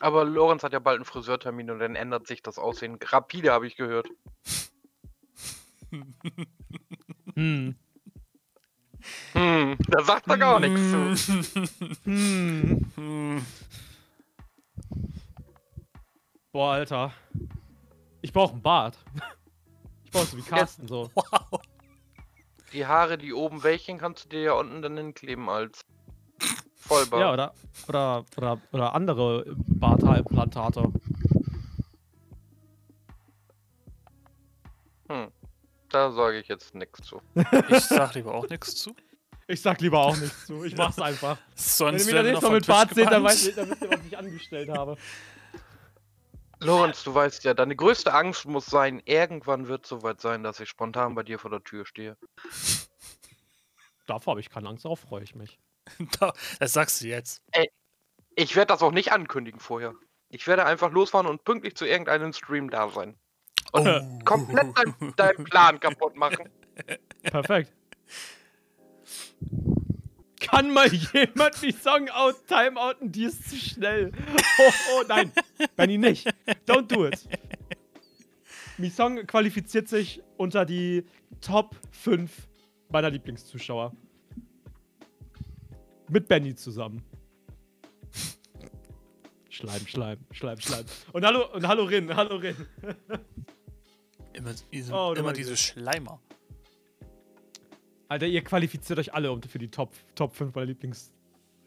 Aber Lorenz hat ja bald einen Friseurtermin und dann ändert sich das Aussehen rapide, habe ich gehört. Hm. Hm, da sagt er gar nichts zu. Hm. Hm. Boah, Alter. Ich brauche einen Bart. Ich brauche so wie Carsten so. Wow. Die Haare, die oben welchen, kannst du dir ja unten dann hinkleben als Vollbart. Ja, oder, oder, oder, oder andere Bartharimplantate. Hm. Da sage ich jetzt nichts zu. Ich sag lieber auch nichts zu. Ich sag lieber auch nichts zu. Ich mach's einfach. Wenn Sonst ihr mich wir nächste noch mit Bart seht, dann, dann wisst ihr, was ich angestellt habe. Lorenz, du weißt ja, deine größte Angst muss sein, irgendwann wird soweit sein, dass ich spontan bei dir vor der Tür stehe. Davor habe ich keine Angst, darauf freue ich mich. Da- Das sagst du jetzt. Ich werde das auch nicht ankündigen vorher. Ich werde einfach losfahren und pünktlich zu irgendeinem Stream da sein. Oh. Komplett dein, deinen Plan kaputt machen. Perfekt. Kann mal jemand die Song out, timeouten? Die ist zu schnell. Oh, oh nein. Benny nicht. Don't do it. Misong qualifiziert sich unter die Top 5 meiner Lieblingszuschauer. Mit Benny zusammen. Schleim, Schleim, Schleim, Schleim. Und hallo, und hallo Rin, hallo Rin. Immer, diese, Oh, immer diese. Schleimer. Alter, ihr qualifiziert euch alle um für die Top, Top 5 meiner Lieblings.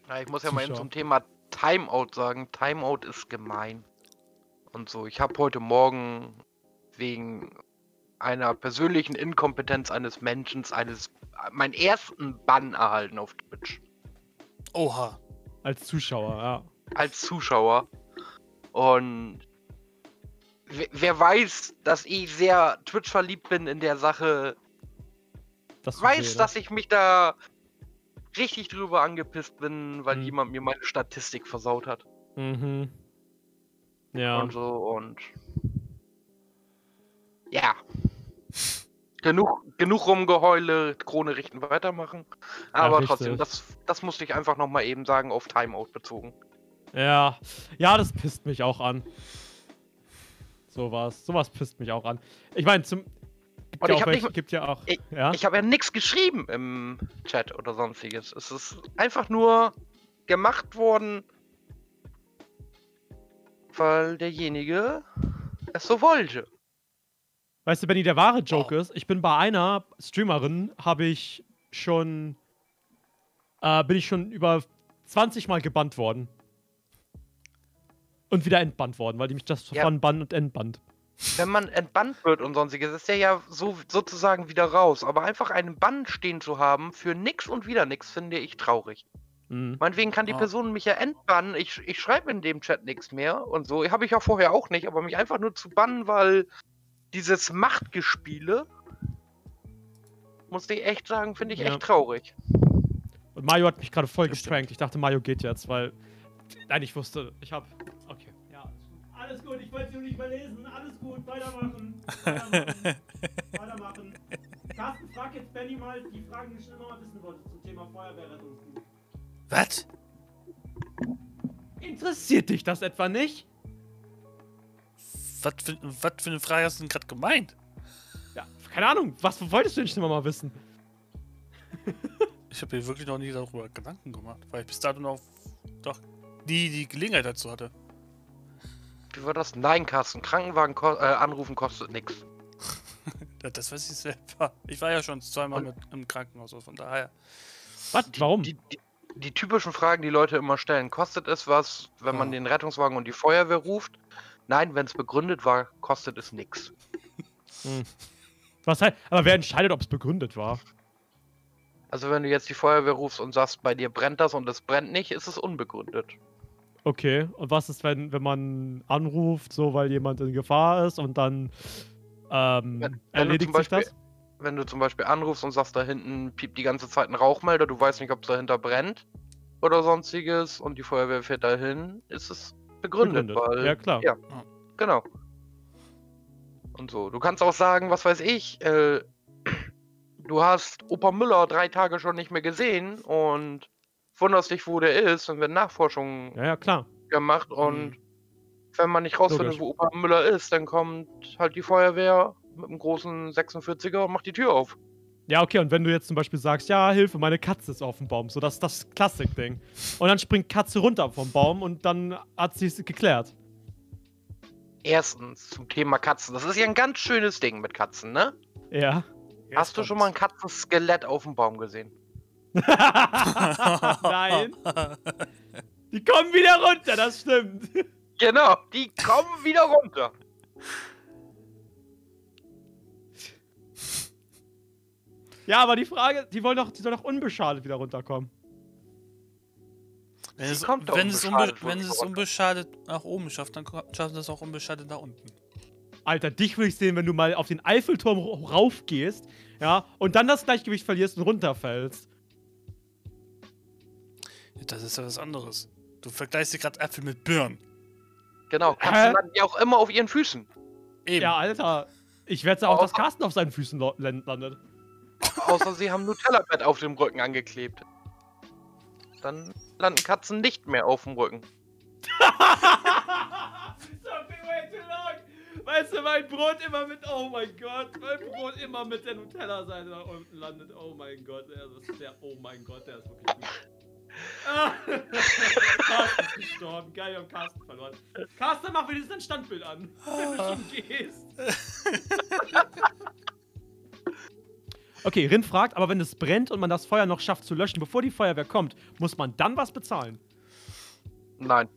Ja, ich muss ja mal eben zum Thema Timeout sagen. Timeout ist gemein. Und so, ich habe heute Morgen wegen einer persönlichen Inkompetenz eines Menschen eines meinen ersten Bann erhalten auf Twitch. Oha. Als Zuschauer, ja. als Zuschauer. Und wer, wer weiß, dass ich sehr Twitch verliebt bin in der Sache, das weiß, dass ich mich da richtig drüber angepisst bin, weil Mhm. jemand mir meine Statistik versaut hat. Mhm. Ja. Und so und. Ja. Genug, genug Rumgeheule, Krone richten, weitermachen. Aber trotzdem, richtig. das, das musste ich einfach nochmal eben sagen, auf Timeout bezogen. Ja. Ja, das pisst mich auch an. Sowas. Sowas pisst mich auch an. Ich meine, zum. Gibt Und ja, ich auch hab nicht gibt ja auch. Ich- ja? Ich habe ja nichts geschrieben im Chat oder sonstiges. Es ist einfach nur gemacht worden, weil derjenige es so wollte. Weißt du, Benny, der wahre Joke ist, ich bin bei einer Streamerin, habe ich schon. Äh, bin ich schon über 20 Mal gebannt worden. Und wieder entbannt worden, weil die mich das Ja. von Bann und Entbannt. Wenn man entbannt wird und sonstiges, ist der ja so sozusagen wieder raus. Aber einfach einen Bann stehen zu haben für nix und wieder nix, finde ich traurig. Mhm. Meinetwegen kann die Ah. Person mich ja entbannen. Ich, ich schreibe in dem Chat nichts mehr und so. Habe ich ja vorher auch nicht, aber mich einfach nur zu bannen, weil dieses Machtgespiele, muss ich echt sagen, finde ich Ja. echt traurig. Und Mario hat mich gerade voll Das stimmt. geprankt. Ich dachte, Mario geht jetzt, weil. Nein, ich wusste. Ich hab. Okay. Alles gut. Ich wollte es nur nicht mehr lesen. Alles gut. Weitermachen. Weitermachen. Weitermachen. Carsten, frag jetzt Benny mal die Fragen, die ich schon immer mal wissen wollte zum Thema Feuerwehrrettungsdienst. Was? Interessiert dich das etwa nicht? Was für, was für eine Frage hast du denn gerade gemeint? Ja, keine Ahnung. Was wolltest du denn schon immer mal wissen? Ich habe mir wirklich noch nie darüber Gedanken gemacht, weil ich bis dato noch doch nie die Gelegenheit dazu hatte. Wie war das? Nein, Carsten, Krankenwagen ko äh, anrufen kostet nichts. Das, weiß ich selber. Ich war ja schon zweimal mit im Krankenhaus, also von daher. Was? Warum? Die, die, die typischen Fragen, die Leute immer stellen, kostet es was, wenn man Ja. den Rettungswagen und die Feuerwehr ruft? Nein, wenn es begründet war, kostet es nichts. Was heißt, aber wer entscheidet, ob es begründet war? Also wenn du jetzt die Feuerwehr rufst und sagst, bei dir brennt das und es brennt nicht, ist es unbegründet. Okay, und was ist, wenn, wenn man anruft, so weil jemand in Gefahr ist und dann ähm, Wenn- erledigt sich das? Wenn du zum Beispiel anrufst und sagst, da hinten piept die ganze Zeit ein Rauchmelder, du weißt nicht, ob es dahinter brennt oder sonstiges und die Feuerwehr fährt dahin, ist es begründet, weil ja, klar. ja. Genau. Und so. Du kannst auch sagen, was weiß ich, äh, du hast Opa Müller drei Tage schon nicht mehr gesehen und wunderst dich, wo der ist und werden Nachforschungen Ja, ja, klar. gemacht und wenn man nicht rausfindet, Logisch. wo Opa Müller ist, dann kommt halt die Feuerwehr mit einem großen 46er und macht die Tür auf. Ja, okay, und wenn du jetzt zum Beispiel sagst, ja, Hilfe, meine Katze ist auf dem Baum, so das ist das Klassik-Ding. Und dann springt Katze runter vom Baum und dann hat sie es geklärt. Erstens zum Thema Katzen. Das ist ja ein ganz schönes Ding mit Katzen, ne? Ja. Hast du schon mal ein Katzenskelett auf dem Baum gesehen? Nein. Die kommen wieder runter, das stimmt. Genau, die kommen wieder runter. Ja, aber die Frage, die wollen doch, die soll doch unbeschadet wieder runterkommen. Wenn es, wenn, es unbe unbeschadet wenn es unbeschadet nach oben schafft, dann ko- schafft es auch unbeschadet nach unten. Alter, dich will ich sehen, wenn du mal auf den Eiffelturm ra- raufgehst, ja, und dann das Gleichgewicht verlierst und runterfällst. Das ist ja was anderes. Du vergleichst dir gerade Äpfel mit Birnen. Genau? Katzen landen ja auch immer auf ihren Füßen. Eben. Ja, Alter. Ich wette auch, dass Carsten auf seinen Füßen landet. Außer sie haben Nutella-Bett auf dem Rücken angeklebt. Dann landen Katzen nicht mehr auf dem Rücken. Something way too long. Weißt du, mein Brot immer mit, oh mein Gott, mein Brot immer mit der Nutella-Seite nach unten landet. Oh mein Gott, der ist der, oh mein Gott, der ist wirklich gut. Ah, Carsten ist gestorben. Geil, wir haben Carsten verloren. Carsten, mach wenigstens ein Standbild an, wenn du schon gehst. Okay, Rin fragt, aber wenn es brennt und man das Feuer noch schafft zu löschen, bevor die Feuerwehr kommt, muss man dann was bezahlen? Nein.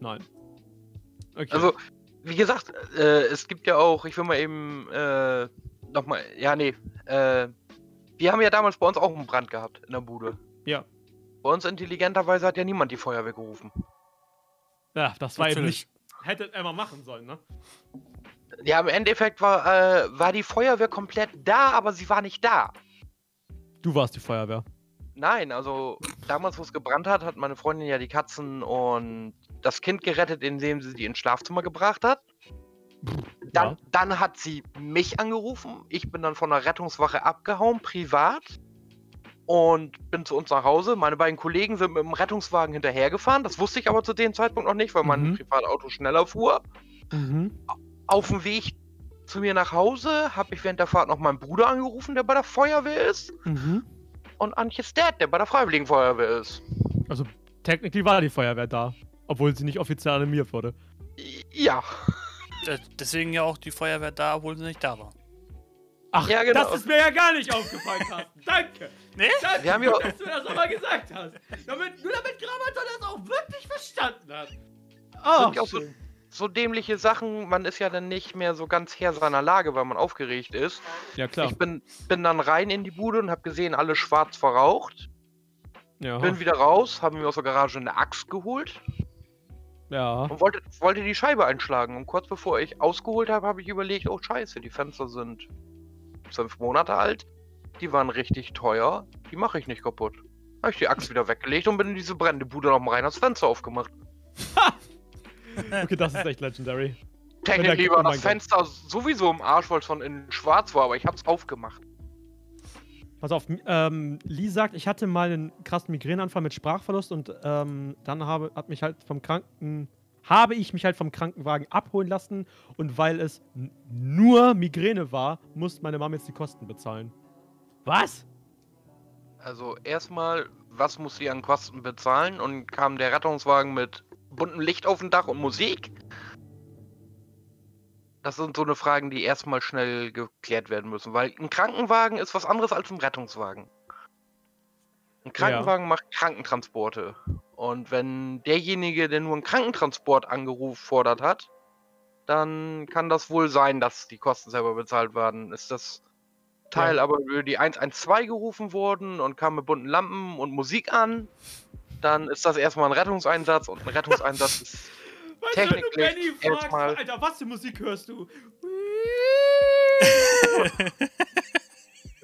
Nein. Okay. Also, wie gesagt, äh, es gibt ja auch, ich will mal eben äh, nochmal, ja, nee, äh, wir haben ja damals bei uns auch einen Brand gehabt in der Bude. ja. Bei uns intelligenterweise hat ja niemand die Feuerwehr gerufen. Ja, das war eben Natürlich. nicht. Hätte er mal machen sollen, ne? Ja, im Endeffekt war, äh, war die Feuerwehr komplett da, aber sie war nicht da. Du warst die Feuerwehr. Nein, also damals, wo es gebrannt hat, hat meine Freundin ja die Katzen und das Kind gerettet, indem sie die ins Schlafzimmer gebracht hat. Dann, Ja. dann hat sie mich angerufen. Ich bin dann von der Rettungswache abgehauen, privat. Und bin zu uns nach Hause. Meine beiden Kollegen sind mit dem Rettungswagen hinterhergefahren. Das wusste ich aber zu dem Zeitpunkt noch nicht, weil mein Mhm. Privatauto schneller fuhr. Mhm. Auf dem Weg zu mir nach Hause habe ich während der Fahrt noch meinen Bruder angerufen, der bei der Feuerwehr ist. Mhm. Und Antjes Dad, der bei der Freiwilligen Feuerwehr ist. Also, technically war die Feuerwehr da. Obwohl sie nicht offiziell animiert wurde. Ja. D- Deswegen ja auch die Feuerwehr da, obwohl sie nicht da war. Ach, Ja, genau. das ist mir ja gar nicht aufgefallen, Carsten. Danke. Nee? Danke, Wir haben ja- dass du das nochmal gesagt hast. Damit, nur damit Gramaton das auch wirklich verstanden hat. Oh, Sind ja auch so, so dämliche Sachen. Man ist ja dann nicht mehr so ganz Herr seiner Lage, weil man aufgeregt ist. ja, klar. Ich bin, bin dann rein in die Bude und habe gesehen, alles schwarz verraucht. Ja, Bin wieder raus, habe mir aus der Garage eine Axt geholt ja. und wollte, wollte die Scheibe einschlagen. Und kurz bevor ich ausgeholt habe, habe ich überlegt, oh scheiße, die Fenster sind fünf Monate alt. Die waren richtig teuer. Die mache ich nicht kaputt. Habe ich die Axt wieder weggelegt und bin in diese brennende Bude nochmal rein, das Fenster aufgemacht. Okay, das ist echt legendary. Oh mein das Gott. Fenster sowieso im Arsch, weil es von innen schwarz war, aber ich hab's aufgemacht. Pass auf, ähm, Lee sagt, ich hatte mal einen krassen Migräneanfall mit Sprachverlust und ähm, dann habe, hat mich halt vom Kranken, habe ich mich halt vom Krankenwagen abholen lassen und weil es nur Migräne war, musste meine Mama jetzt die Kosten bezahlen. Was? Also erstmal, was muss sie an Kosten bezahlen? Und kam der Rettungswagen mit buntem Licht auf dem Dach und Musik? Das sind so eine Fragen, die erstmal schnell geklärt werden müssen, weil ein Krankenwagen ist was anderes als ein Rettungswagen. Ein Krankenwagen macht Krankentransporte. Und wenn derjenige, der nur einen Krankentransport angefordert hat, dann kann das wohl sein, dass die Kosten selber bezahlt werden. Ist das Teil Ja. aber über die 112 gerufen worden und kam mit bunten Lampen und Musik an, dann ist das erstmal ein Rettungseinsatz und ein Rettungseinsatz ist. Fragst, erstmal- Alter, was für Musik hörst du?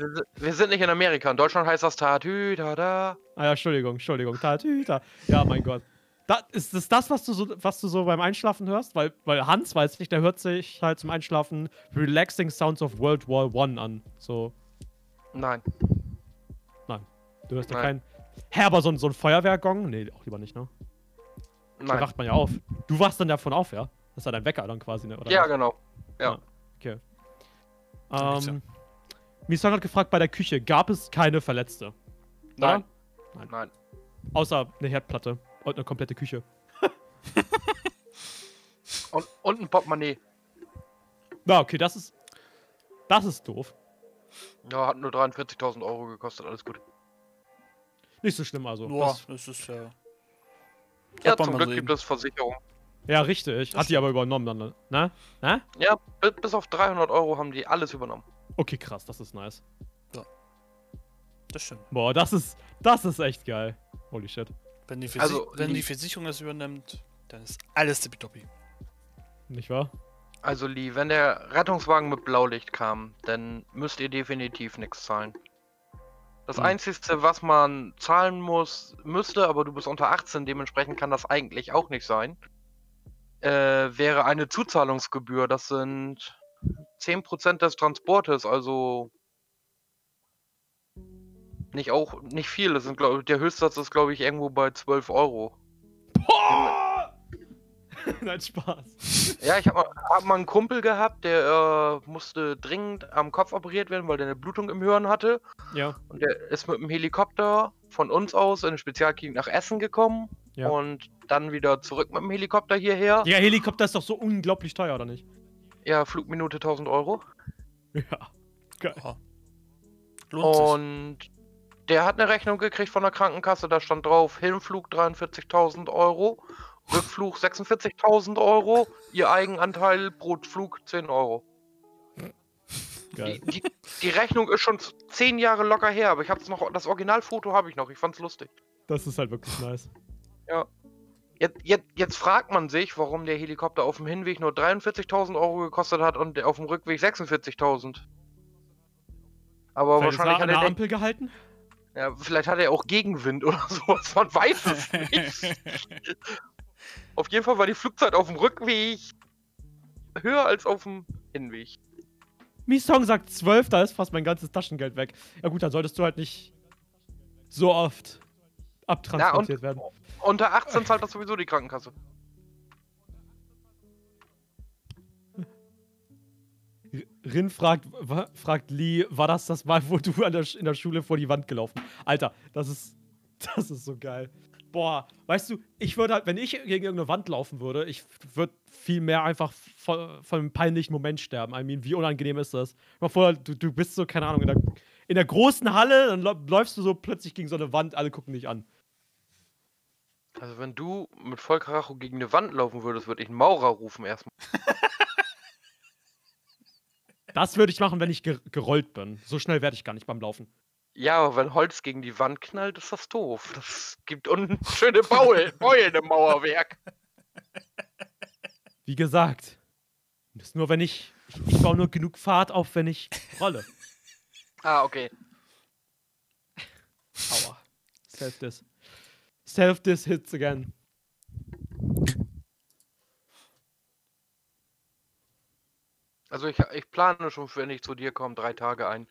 Wir Wir sind nicht in Amerika. In Deutschland heißt das Tatü, tada. Ah ja, Entschuldigung, Entschuldigung. Tatüta. Ja, mein Gott. Da, ist das das, was du, so, was du so beim Einschlafen hörst? Weil, weil Hans, weiß nicht, der hört sich halt zum Einschlafen Relaxing Sounds of World War One an. So, Nein. du hörst ja Nein. kein... Hä, aber so, ein- so ein Feuerwehrgong? Nee, auch lieber nicht, ne? Da Nein. wacht man ja auf. Du wachst dann davon auf, ja? Das ist ja dein Wecker dann quasi, ne? Oder Ja, was? genau. Okay. Nicht so. Ähm, Misong hat gefragt, bei der Küche gab es keine Verletzte. Nein. Nein. Nein. Außer eine Herdplatte und eine komplette Küche. Und, und ein Portemonnaie. Na, okay, das ist. Das ist doof. Ja, hat nur 43.000 Euro gekostet. Alles gut. Nicht so schlimm, also. Boah, Das, das ist ja. Ja, zum Glück gibt es Versicherung. ja, richtig. Hat die aber übernommen dann, ne? Na? Ja, bi- bis auf 300 Euro haben die alles übernommen. Okay, krass, das ist nice. Das stimmt. Boah, das ist. Das ist echt geil. Holy shit. Wenn die, Versi Also, wenn die- die Versicherung das übernimmt, dann ist alles tippitoppi. Nicht wahr? Also Lee, wenn der Rettungswagen mit Blaulicht kam, dann müsst ihr definitiv nichts zahlen. Das Hm. Einzige, was man zahlen muss, müsste, aber du bist unter 18, dementsprechend kann das eigentlich auch nicht sein, äh, wäre eine Zuzahlungsgebühr. Das sind 10% des Transportes, also nicht auch nicht viel. Das sind, glaub, der Höchstsatz ist, glaube ich, irgendwo bei 12 Euro. Boah! Nein, Spaß. Ja, ich habe mal, hab mal einen Kumpel gehabt, der äh, musste dringend am Kopf operiert werden, weil der eine Blutung im Hirn hatte. Ja. Und der ist mit dem Helikopter von uns aus in eine Spezialklinik nach Essen gekommen. Ja. Und dann wieder zurück mit dem Helikopter hierher. Der Helikopter ist doch so unglaublich teuer, oder nicht? Ja, Flugminute 1000 Euro. Ja. Geil. Lohnt sich. Und der hat eine Rechnung gekriegt von der Krankenkasse, da stand drauf, Hinflug 43.000 Euro, Rückflug 46.000 Euro, ihr Eigenanteil pro Flug 10 Euro. Geil. Die, die, die Rechnung ist schon z- 10 Jahre locker her, aber ich hab's noch, das Originalfoto habe ich noch, ich fand's lustig. Das ist halt wirklich nice. Jetzt, jetzt, jetzt fragt man sich, warum der Helikopter auf dem Hinweg nur 43.000 Euro gekostet hat und auf dem Rückweg 46.000. Aber Vielleicht er wahrscheinlich an hat der er, den, Ampel gehalten? Ja, vielleicht hat er auch Gegenwind oder sowas, man weiß es nicht. auf jeden Fall war die Flugzeit auf dem Rückweg höher als auf dem Hinweg. Mi Song sagt 12, da ist fast mein ganzes Taschengeld weg. Ja gut, dann solltest du halt nicht so oft abtransportiert werden. Unter 18 zahlt das sowieso die Krankenkasse. Rin fragt, fragt Lee, war das das Mal, wo du der, in der Schule vor die Wand gelaufen? Alter, das ist, das ist so geil. Boah, weißt du, ich würde halt, wenn ich gegen irgendeine Wand laufen würde, ich würde viel mehr einfach von, von einem peinlichen Moment sterben. I mean, wie unangenehm ist das? Mal vor, du, du bist so, keine Ahnung, in der, in der großen Halle, dann läufst du so plötzlich gegen so eine Wand, alle gucken dich an. Also wenn du mit Vollkaracho gegen eine Wand laufen würdest, würde ich einen Maurer rufen erstmal. Das würde ich machen, wenn ich ge gerollt bin. So schnell werde ich gar nicht beim Laufen. Ja, aber wenn Holz gegen die Wand knallt, ist das doof. Das gibt unten schöne Baul Beulen im Mauerwerk. Wie gesagt, das ist nur wenn ich, ich. Ich baue nur genug Fahrt auf, wenn ich rolle. Ah, okay. Aua. Self-Diss. Self-Diss hits again. Also ich, ich plane schon, wenn ich zu dir komme, drei Tage ein.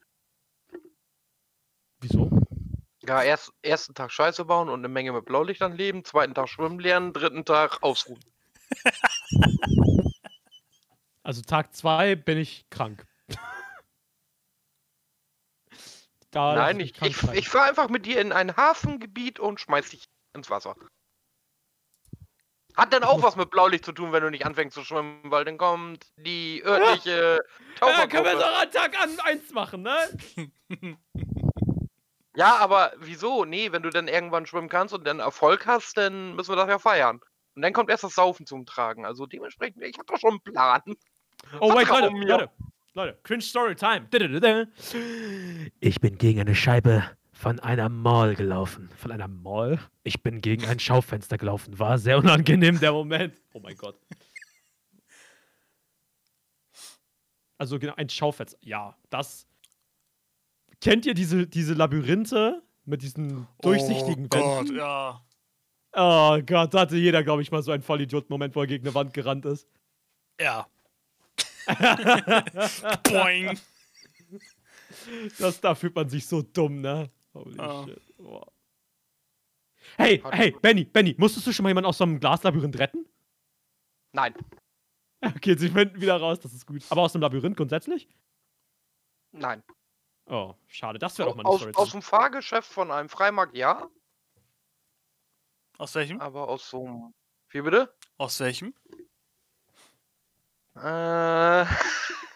Wieso? Ja, erst, ersten Tag Scheiße bauen und eine Menge mit Blaulichtern leben, zweiten Tag schwimmen lernen, dritten Tag ausruhen. Also Tag 2 bin ich krank. da Nein, ich, ich, sein. ich fahre einfach mit dir in ein Hafengebiet und schmeiß dich ins Wasser. Hat dann auch was mit Blaulicht zu tun, wenn du nicht anfängst zu schwimmen, weil dann kommt die örtliche Ja, können wir doch an Tag an 1 machen, ne? Ja, aber wieso? Nee, wenn du dann irgendwann schwimmen kannst und dann Erfolg hast, dann müssen wir das ja feiern. Und dann kommt erst das Saufen zum Tragen. Also dementsprechend, ich hab doch schon einen Plan. Oh, wait, Leute. Leute, Leute, Cringe Story Time. Ich bin gegen eine Scheibe von einer Mall gelaufen. Von einer Mall? Ich bin gegen ein Schaufenster gelaufen. War sehr unangenehm der Moment. Oh mein Gott. Also genau, ein Schaufenster. Ja, das. Kennt ihr diese, diese Labyrinthe mit diesen durchsichtigen oh Gott, Wänden? ja. Oh Gott, da hatte jeder, glaube ich, mal so einen Vollidiot-Moment, wo er gegen eine Wand gerannt ist. Ja. Boing. Das, da fühlt man sich so dumm, ne? Holy Ja. shit. Boah. Hey, Hat- hey, Benny, Benny, musstest du schon mal jemanden aus so einem Glaslabyrinth retten? Nein, Okay, sie finden wieder raus, das ist gut. Aber aus einem Labyrinth grundsätzlich? nein. Oh, schade, das wäre doch mal eine Aus, Story. aus dem Fahrgeschäft von einem Freimarkt ja, Aus welchem? aber aus so einem. Wie bitte? Aus welchem? Äh.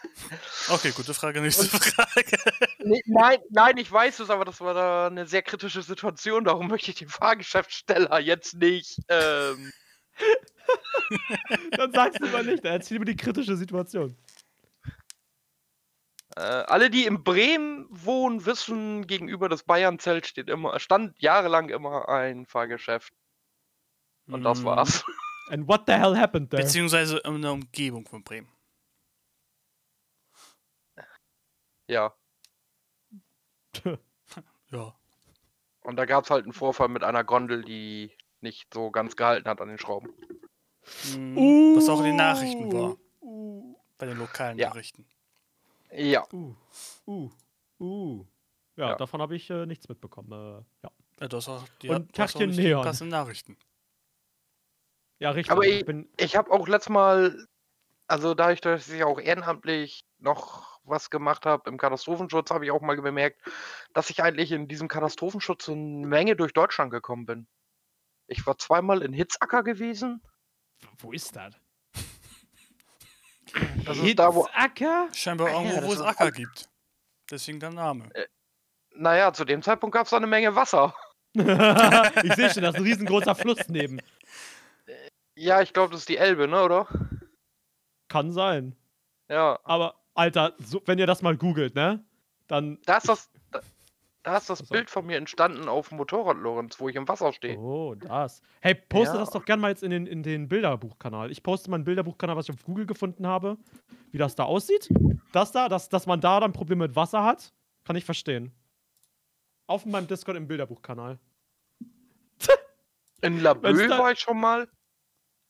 Okay, gute Frage, nächste Frage. Nee, nein, nein, ich weiß es, aber das war da eine sehr kritische Situation. Darum möchte ich den Fahrgeschäftssteller jetzt nicht. Ähm, Dann sagst du mal nicht, dann erzähl mir die kritische Situation. äh, alle, die in Bremen wohnen, wissen, gegenüber des Bayernzelt steht immer, stand jahrelang immer ein Fahrgeschäft. Und das Mm, war's. And what the hell happened there? Beziehungsweise in der Umgebung von Bremen. Ja. Ja. Und da gab's halt einen Vorfall mit einer Gondel, die nicht so ganz gehalten hat an den Schrauben. Mm, Was auch in den Nachrichten war. Uh, Bei den lokalen Ja. Nachrichten. Ja. uh, uh, uh. Ja, Ja. davon habe ich äh, nichts mitbekommen. Äh, ja. Ja, du hast auch die, Und Tachchen nicht die Neon. passenden Nachrichten. ja, richtig. Aber ich ich- bin. Ich habe auch letztes Mal, also dadurch, dass ich auch ehrenamtlich noch was gemacht habe im Katastrophenschutz, habe ich auch mal bemerkt, dass ich eigentlich in diesem Katastrophenschutz eine Menge durch Deutschland gekommen bin. Ich war zweimal in Hitzacker gewesen. Wo ist das? Das ist da, wo. Hitzacker? Scheinbar Ah ja, irgendwo, wo es Acker gibt. Deswegen der Name. Naja, zu dem Zeitpunkt gab es da eine Menge Wasser. ich sehe schon, da ist ein riesengroßer Fluss neben. Ja, ich glaube, das ist die Elbe, ne, oder? Kann sein. Ja. Aber, Alter, so, wenn ihr das mal googelt, ne? Dann. Da ist das. Da, da ist das. Bild von mir entstanden auf dem Motorrad, Lorenz, wo ich im Wasser stehe. Oh, das. Hey, poste Ja. das doch gerne mal jetzt in den, in den Bilderbuchkanal. Ich poste mal einen Bilderbuchkanal, was ich auf Google gefunden habe, wie das da aussieht. Das da, dass, dass man da dann Probleme mit Wasser hat, kann ich verstehen. Auf meinem Discord im Bilderbuchkanal. In da- war ich schon mal.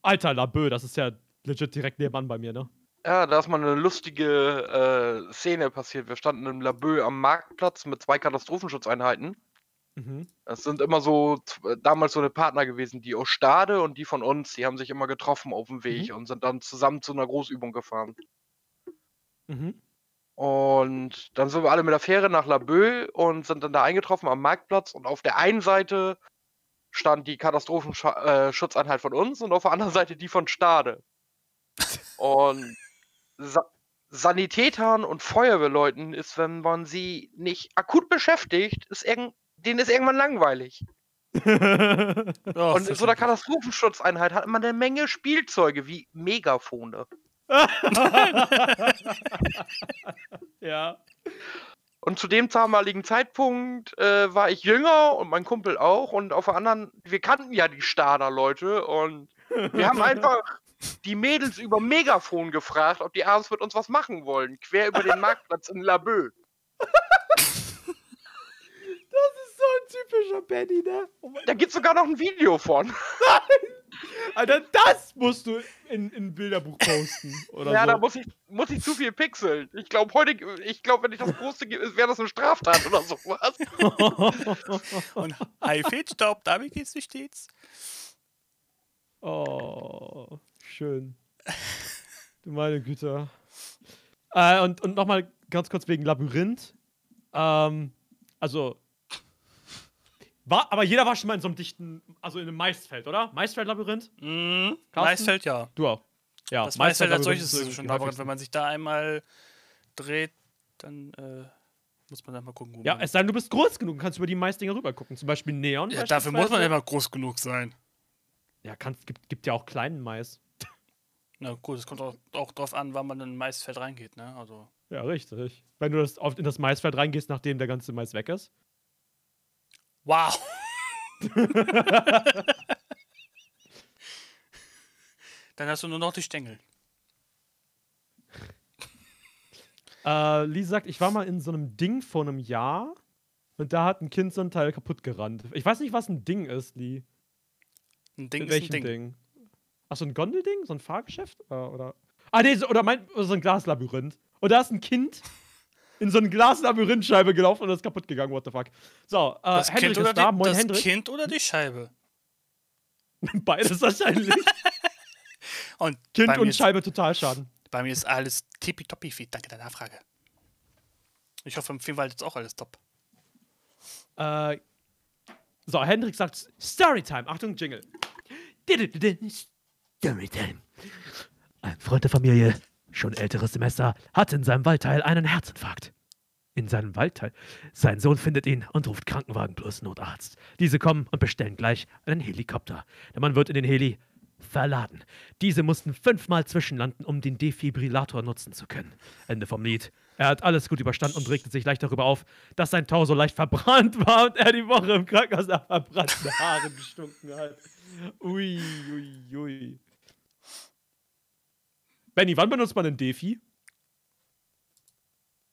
Alter, Labö, das ist ja legit direkt nebenan bei mir, ne? Ja, da ist mal eine lustige äh, Szene passiert. Wir standen im Laboe am Marktplatz mit zwei Katastrophenschutzeinheiten. Mhm. Das sind immer so z- damals so eine Partner gewesen, die aus Stade und die von uns, die haben sich immer getroffen auf dem Weg und sind dann zusammen zu einer Großübung gefahren. Mhm. Und dann sind wir alle mit der Fähre nach Laboe und sind dann da eingetroffen am Marktplatz und auf der einen Seite stand die Katastrophenschutzeinheit von uns und auf der anderen Seite die von Stade. Und Sa Sanitätern und Feuerwehrleuten ist, wenn man sie nicht akut beschäftigt, ist irgend denen ist irgendwann langweilig. Ja, und in so einer. Katastrophenschutzeinheit hat man eine Menge Spielzeuge wie Megafone. ja. Und zu dem damaligen Zeitpunkt äh, war ich jünger und mein Kumpel auch. Und auf der anderen, wir kannten ja die Stader Leute und wir haben einfach die Mädels über Megafon gefragt, ob die abends mit uns was machen wollen. Quer über den Marktplatz in Laboe. Das ist so ein typischer Benny, ne? Oh Da gibt es sogar noch ein Video von. Alter, das musst du in in ein Bilderbuch posten. Oder ja, so. da muss ich, muss ich zu viel pixeln. Ich glaube, heute, ich glaube, wenn ich das poste, wäre das eine Straftat oder sowas. Und Haifehlstaub, damit geht's wie stets. oh, schön. Du meine Güte. Äh, und und nochmal ganz kurz wegen Labyrinth. Ähm, also. War, aber jeder war schon mal in so einem dichten, also in einem Maisfeld, oder? Maisfeld-Labyrinth? Carsten? Maisfeld, ja. Du auch. Ja, Das Maisfeld als Maisfeld-Labyrinth solches ist schon Labyrinth. Wenn man sich da einmal dreht, dann äh, muss man da mal gucken, wo Ja, es sei denn, du bist groß genug und kannst über die Maisdinger rüber gucken. Zum Beispiel Neon. ja, dafür muss man immer groß genug sein. Ja, kannst, gibt, gibt ja auch kleinen Mais. Na gut, es kommt auch, auch drauf an, wann man in ein Maisfeld reingeht, ne? Also. Ja, richtig. Wenn du das auf, in das Maisfeld reingehst, nachdem der ganze Mais weg ist. Wow! dann hast du nur noch die Stängel. Äh, Lee sagt, ich war mal in so einem Ding vor einem Jahr und da hat ein Kind so ein Teil kaputt gerannt. Ich weiß nicht, was ein Ding ist, Lee. Ein Ding in ist ein Ding. Ding? Ach, so ein Gondelding? So ein Fahrgeschäft? Oder, oder? Ah, nee, so, oder mein, so ein Glaslabyrinth. Und da ist ein Kind in so eine Glaslabyrinthscheibe gelaufen und ist kaputt gegangen, what the fuck. So, äh, Das, Hendrik kind oder, ist da. die, Moin, das Hendrik. Kind oder die Scheibe? Beides wahrscheinlich. Und kind und ist, Scheibe total schaden. bei mir ist alles tippitoppi fit. Danke der Nachfrage. Ich hoffe, im Filmwald ist auch alles top. Äh, so, Hendrik sagt Storytime. Achtung, Jingle. Storytime. Ein Freund der Familie, schon älteres Semester, hat in seinem Waldteil einen Herzinfarkt. In seinem Waldteil. Sein Sohn findet ihn und ruft Krankenwagen plus Notarzt. Diese kommen und bestellen gleich einen Helikopter. Der Mann wird in den Heli verladen. Diese mussten fünfmal zwischenlanden, um den Defibrillator nutzen zu können. Ende vom Lied. Er hat alles gut überstanden und regte sich leicht darüber auf, dass sein Tau so leicht verbrannt war und er die Woche im Krankenhaus nach verbrannten Haaren gestunken hat. Ui, ui, ui. Benny, wann benutzt man einen Defi?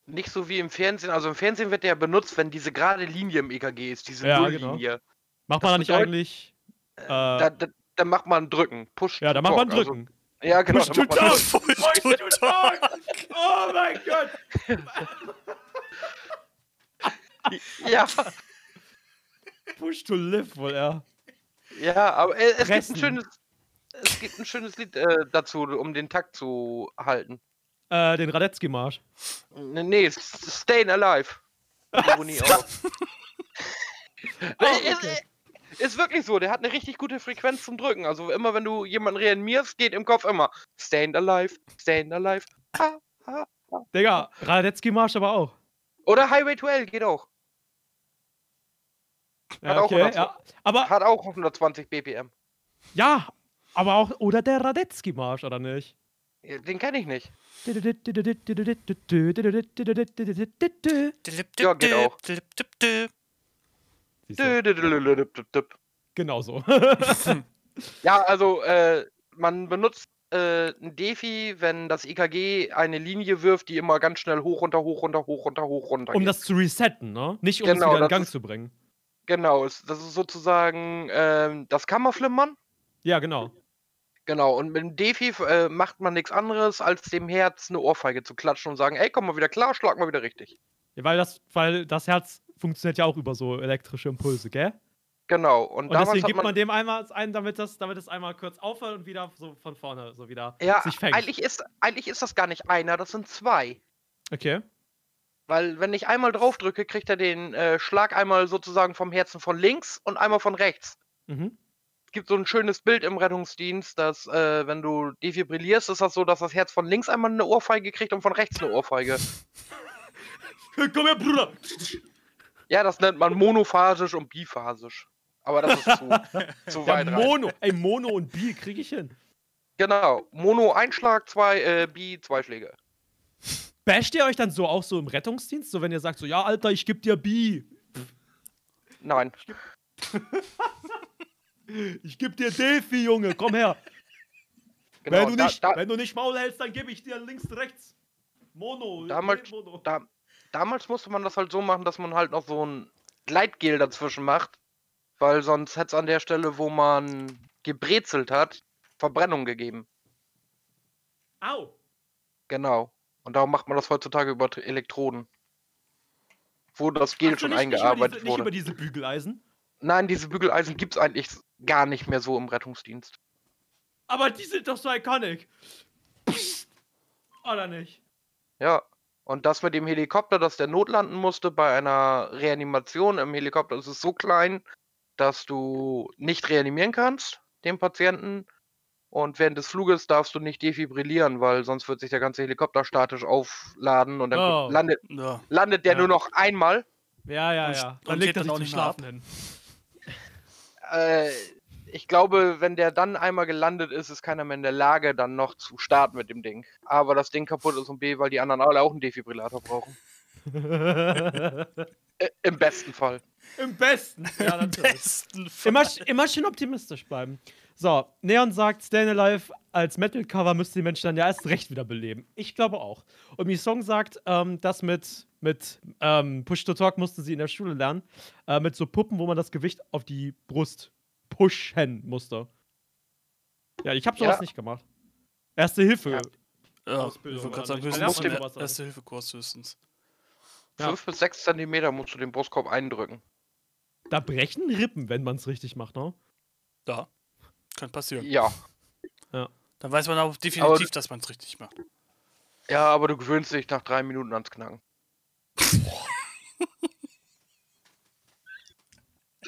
Nicht so wie im Fernsehen. Also im Fernsehen wird der ja benutzt, wenn diese gerade Linie im EKG ist, diese Ja, Nulllinie. Macht Das man da nicht eigentlich. Äh, Da, da, da macht man drücken. Push ja, da macht man also- drücken. ja, genau. Push to macht talk. Push to talk. Oh mein Gott. Ja, Push to live wohl, ja. ja, aber äh, es Fressen. gibt ein schönes, es gibt ein schönes Lied äh, dazu, um den Takt zu halten. Äh, den Radetzky-Marsch. Nee, Stayin' Alive. Ironie auch. Oh, ist, okay. ist wirklich so, der hat eine richtig gute Frequenz zum Drücken. Also immer wenn du jemanden reanimierst, geht im Kopf immer Stayin' Alive, Stayin' Alive. Ah, ah. Digga, Radetzky-Marsch aber auch. Oder Highway 12 geht auch. Ja, Hat auch okay, 120. ja. Aber, Hat auch 120 BPM. ja, aber auch, oder der Radetzky-Marsch, oder nicht? Den kenne ich nicht. Ja, geht auch. Genau so. Ja, also äh, man benutzt äh, ein Defi, wenn das EKG eine Linie wirft, die immer ganz schnell hoch, runter, hoch, runter, hoch, runter, hoch, runter Um geht. das zu resetten, ne? Nicht um Genau, es wieder in Gang ist- zu bringen. Genau, das ist sozusagen ähm, das Kammerflimmern. Ja, genau. Genau, und mit dem Defi äh, macht man nichts anderes, als dem Herz eine Ohrfeige zu klatschen und sagen, ey, komm mal wieder klar, schlag mal wieder richtig. Ja, weil, das, weil das Herz funktioniert ja auch über so elektrische Impulse, gell? Genau, und, Und deswegen gibt man, man dem einmal ein, damit das, damit es einmal kurz aufhört und wieder so von vorne so wieder ja, sich fängt. eigentlich ist, eigentlich ist das gar nicht einer, das sind zwei. Okay. Weil wenn ich einmal drauf drücke, kriegt er den äh, Schlag einmal sozusagen vom Herzen von links und einmal von rechts. Mhm. Gibt so ein schönes Bild im Rettungsdienst, dass äh, wenn du defibrillierst, ist das so, dass das Herz von links einmal eine Ohrfeige kriegt und von rechts eine Ohrfeige. Komm her, Bruder! Ja, das nennt man monophasisch und biphasisch. Aber das ist zu, zu Ja, weit rein. Mono. Ey, Mono und Bi kriege ich hin. Genau. Mono ein Schlag, zwei, äh, Bi zwei Schläge. Basht ihr euch dann so auch so im Rettungsdienst? So, wenn ihr sagt so, ja, Alter, ich geb dir Bi. Nein. Ich geb dir Delphi, Junge, komm her. Genau, wenn, du da- nicht, da, wenn du nicht Maul hältst, dann gebe ich dir links, rechts. Mono. Damals- Mono. da, damals musste man das halt so machen, dass man halt noch so ein Gleitgel dazwischen macht. Weil sonst hätte es an der Stelle, wo man gebrezelt hat, Verbrennung gegeben. Au. Genau. Und darum macht man das heutzutage über Elektroden. Wo das Gel schon nicht, eingearbeitet nicht diese, wurde. Nicht über diese Bügeleisen. Nein, diese Bügeleisen gibt es eigentlich gar nicht mehr so im Rettungsdienst. Aber die sind doch so iconic. Psst. Oder nicht? Ja. Und das mit dem Helikopter, dass der notlanden musste bei einer Reanimation im Helikopter, ist es so klein, dass du nicht reanimieren kannst, den Patienten. Und während des Fluges darfst du nicht defibrillieren, weil sonst wird sich der ganze Helikopter statisch aufladen und dann Oh. landet, Ja. landet der Ja. nur noch einmal. Ja, ja, Und- ja. und Dann geht legt er sich auch nicht. Schlafen hin. Äh, ich glaube, wenn der dann einmal gelandet ist, ist keiner mehr in der Lage, dann noch zu starten mit dem Ding. Aber das Ding kaputt ist und B, weil die anderen alle auch einen Defibrillator brauchen. Äh, Im besten Fall. Im besten. Ja, natürlich. Besten Fall. immer, immer schön optimistisch bleiben. So, Neon sagt, Stayin' Alive als Metal-Cover müsste die Menschen dann ja erst recht wieder beleben. Ich glaube auch. Und Mi Song sagt, ähm, das mit, mit ähm, Push to Talk musste sie in der Schule lernen. Äh, mit so Puppen, wo man das Gewicht auf die Brust pushen musste. Ja, ich habe sowas Ja. nicht gemacht. Erste Hilfe. Ja. ja, Ausbildung ich wollte gerade sagen, nicht? höchstens Da ein sowas Erste-Hilfe-Kurs höchstens. Ja. 5 bis 6 Zentimeter musst du den Brustkorb eindrücken. Da brechen Rippen, wenn man es richtig macht, ne? Ja, kann passieren. Ja. Dann weiß man auch definitiv, Aber- dass man es richtig macht. Ja, aber du gewöhnst dich nach drei Minuten ans Knacken.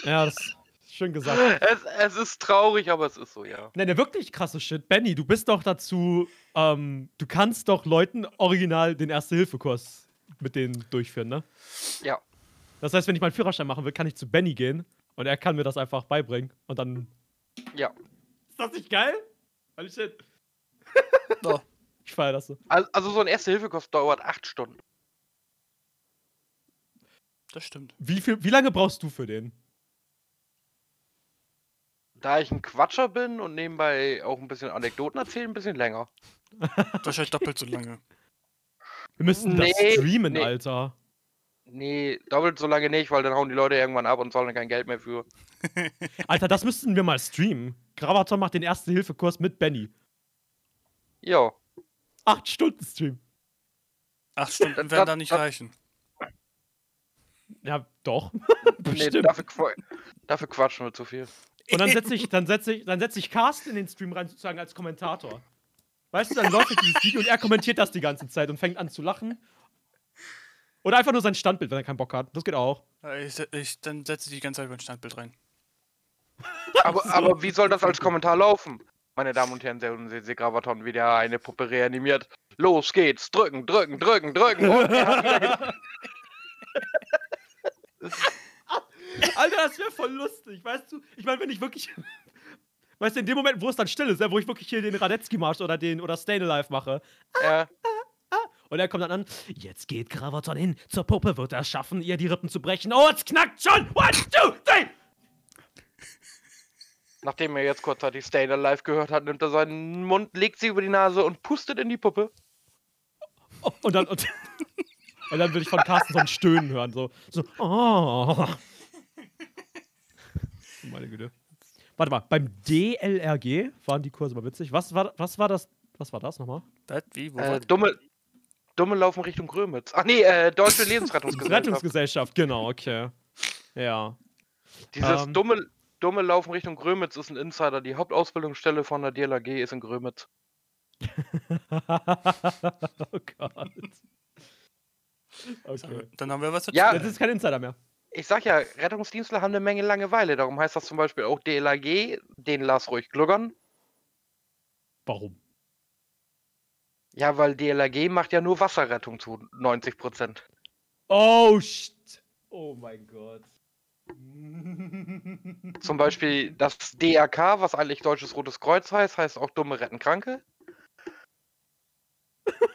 Ja, das ist schön gesagt. Es, es ist traurig, aber es ist so, ja. Nein, der wirklich krasse Shit. Benny, du bist doch dazu, ähm, du kannst doch Leuten original den Erste-Hilfe-Kurs mit denen durchführen, ne? Ja. Das heißt, wenn ich meinen Führerschein machen will, kann ich zu Benny gehen und er kann mir das einfach beibringen. Und dann. Ja. Ist das nicht geil? Holy shit. Ja. Ich feier das so. Also, also so ein Erste-Hilfe-Kurs dauert acht Stunden. Das stimmt. Wie, viel, wie lange brauchst du für den? Da ich ein Quatscher bin und nebenbei auch ein bisschen Anekdoten erzähle, ein bisschen länger. Wahrscheinlich doppelt so lange. Wir müssen das Nee, streamen, nee. Alter. Nee, doppelt so lange nicht, weil dann hauen die Leute irgendwann ab und zahlen kein Geld mehr für. Alter, das müssten wir mal streamen. Gravaton macht den Erste-Hilfe-Kurs mit Benny. Ja. Acht Stunden Stream. Acht Stunden Das- werden da das- nicht das- reichen. Ja, doch. Nee, Bestimmt. dafür, dafür quatschen wir zu viel. Und dann setze ich, dann setze ich, dann setze ich Carsten in den Stream rein, sozusagen als Kommentator. Weißt du, dann läuft dieses Video und er kommentiert das die ganze Zeit und fängt an zu lachen. Oder einfach nur sein Standbild, wenn er keinen Bock hat. Das geht auch. Ich, ich, dann setze ich die ganze Zeit mein Standbild rein. Aber, aber wie soll das als Kommentar laufen? Meine Damen und Herren, sehen Sie Sie Gravaton wieder eine Puppe reanimiert. Los geht's, drücken, drücken, drücken, drücken. Und er hat wieder Alter, das wäre voll lustig, weißt du? Ich meine, wenn ich wirklich. Weißt du, in dem Moment, wo es dann still ist, ja, wo ich wirklich hier den Radetzky-Marsch oder den oder Stayin' Alive mache. ja, Und er kommt dann an, jetzt geht Gravaton hin, zur Puppe wird er schaffen, ihr die Rippen zu brechen. Oh, es knackt schon! One, two, three! Nachdem er jetzt kurzzeitig Stay Alive gehört hat, nimmt er seinen Mund, legt sie über die Nase und pustet in die Puppe. Und dann, und, und dann will ich von Carsten so ein Stöhnen hören. So, so oh. Meine Güte. Warte mal, beim DLRG waren die Kurse mal witzig. Was war, was war das? Was war das nochmal? Was? Wie? Wo? Äh, war- dumme, dumme laufen Richtung Grömitz. Ach nee, äh, Deutsche Lebensrettungsgesellschaft. Rettungsgesellschaft, genau, okay. Ja. Dieses Ähm. dumme, dumme Laufen Richtung Grömitz ist ein Insider. Die Hauptausbildungsstelle von der DLAG ist in Grömitz. oh Gott. Okay. Dann haben wir was dazu. Ja. Das ist kein Insider mehr. Ich sag ja, Rettungsdienstler haben eine Menge Langeweile. Darum heißt das zum Beispiel auch DLAG, den lass ruhig gluggern. Warum? Ja, weil DLAG macht ja nur Wasserrettung zu 90 Prozent. Oh, shit. Oh mein Gott. Zum Beispiel das DRK, was eigentlich Deutsches Rotes Kreuz heißt, heißt auch Dumme Retten Kranke.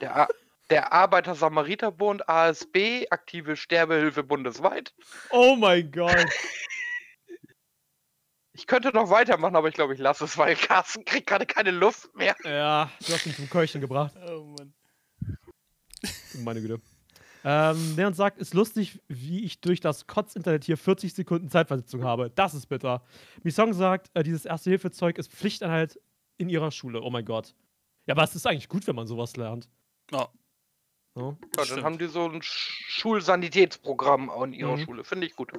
Der, A der Arbeiter-Samariter-Bund, ASB, aktive Sterbehilfe bundesweit. Oh mein Gott. Ich könnte noch weitermachen, aber ich glaube, ich lasse es, weil Carsten kriegt gerade keine Luft mehr. Ja, du hast ihn zum Keuchen gebracht. Oh Mann. Meine Güte. Ähm, Leon sagt, ist lustig, wie ich durch das Kotz-Internet hier 40 Sekunden Zeitversetzung habe. Das ist bitter. Misong sagt, äh, dieses Erste-Hilfe-Zeug ist Pflichteinheit in ihrer Schule. Oh mein Gott. Ja, aber es ist eigentlich gut, wenn man sowas lernt. Ja. Ja. Dann Stimmt. haben die so ein Sch- Schulsanitätsprogramm an ihrer Mhm. Schule. Finde ich gut.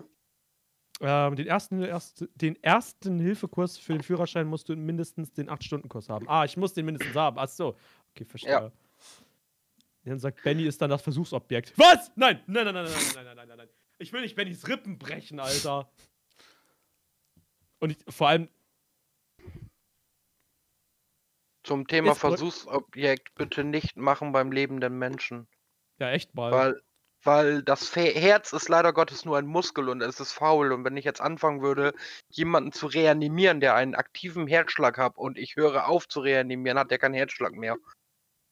Ähm, den, ersten, erst, den ersten Hilfekurs für den Führerschein musst du mindestens den 8-Stunden-Kurs haben. Ah, ich muss den mindestens haben. Ach so. Okay, verstehe. Ja. Dann sagt Benny ist dann das Versuchsobjekt. Was? Nein! Nein, nein, nein, nein, nein, nein, nein, nein, nein. Ich will nicht Bennys Rippen brechen, Alter. Und ich, vor allem, Zum Thema Ist gut. Versuchsobjekt bitte nicht machen beim lebenden Menschen. ja, echt mal. Weil, weil das Fe Herz ist leider Gottes nur ein Muskel und es ist faul. Und wenn ich jetzt anfangen würde, jemanden zu reanimieren, der einen aktiven Herzschlag hat und ich höre auf zu reanimieren, hat der keinen Herzschlag mehr.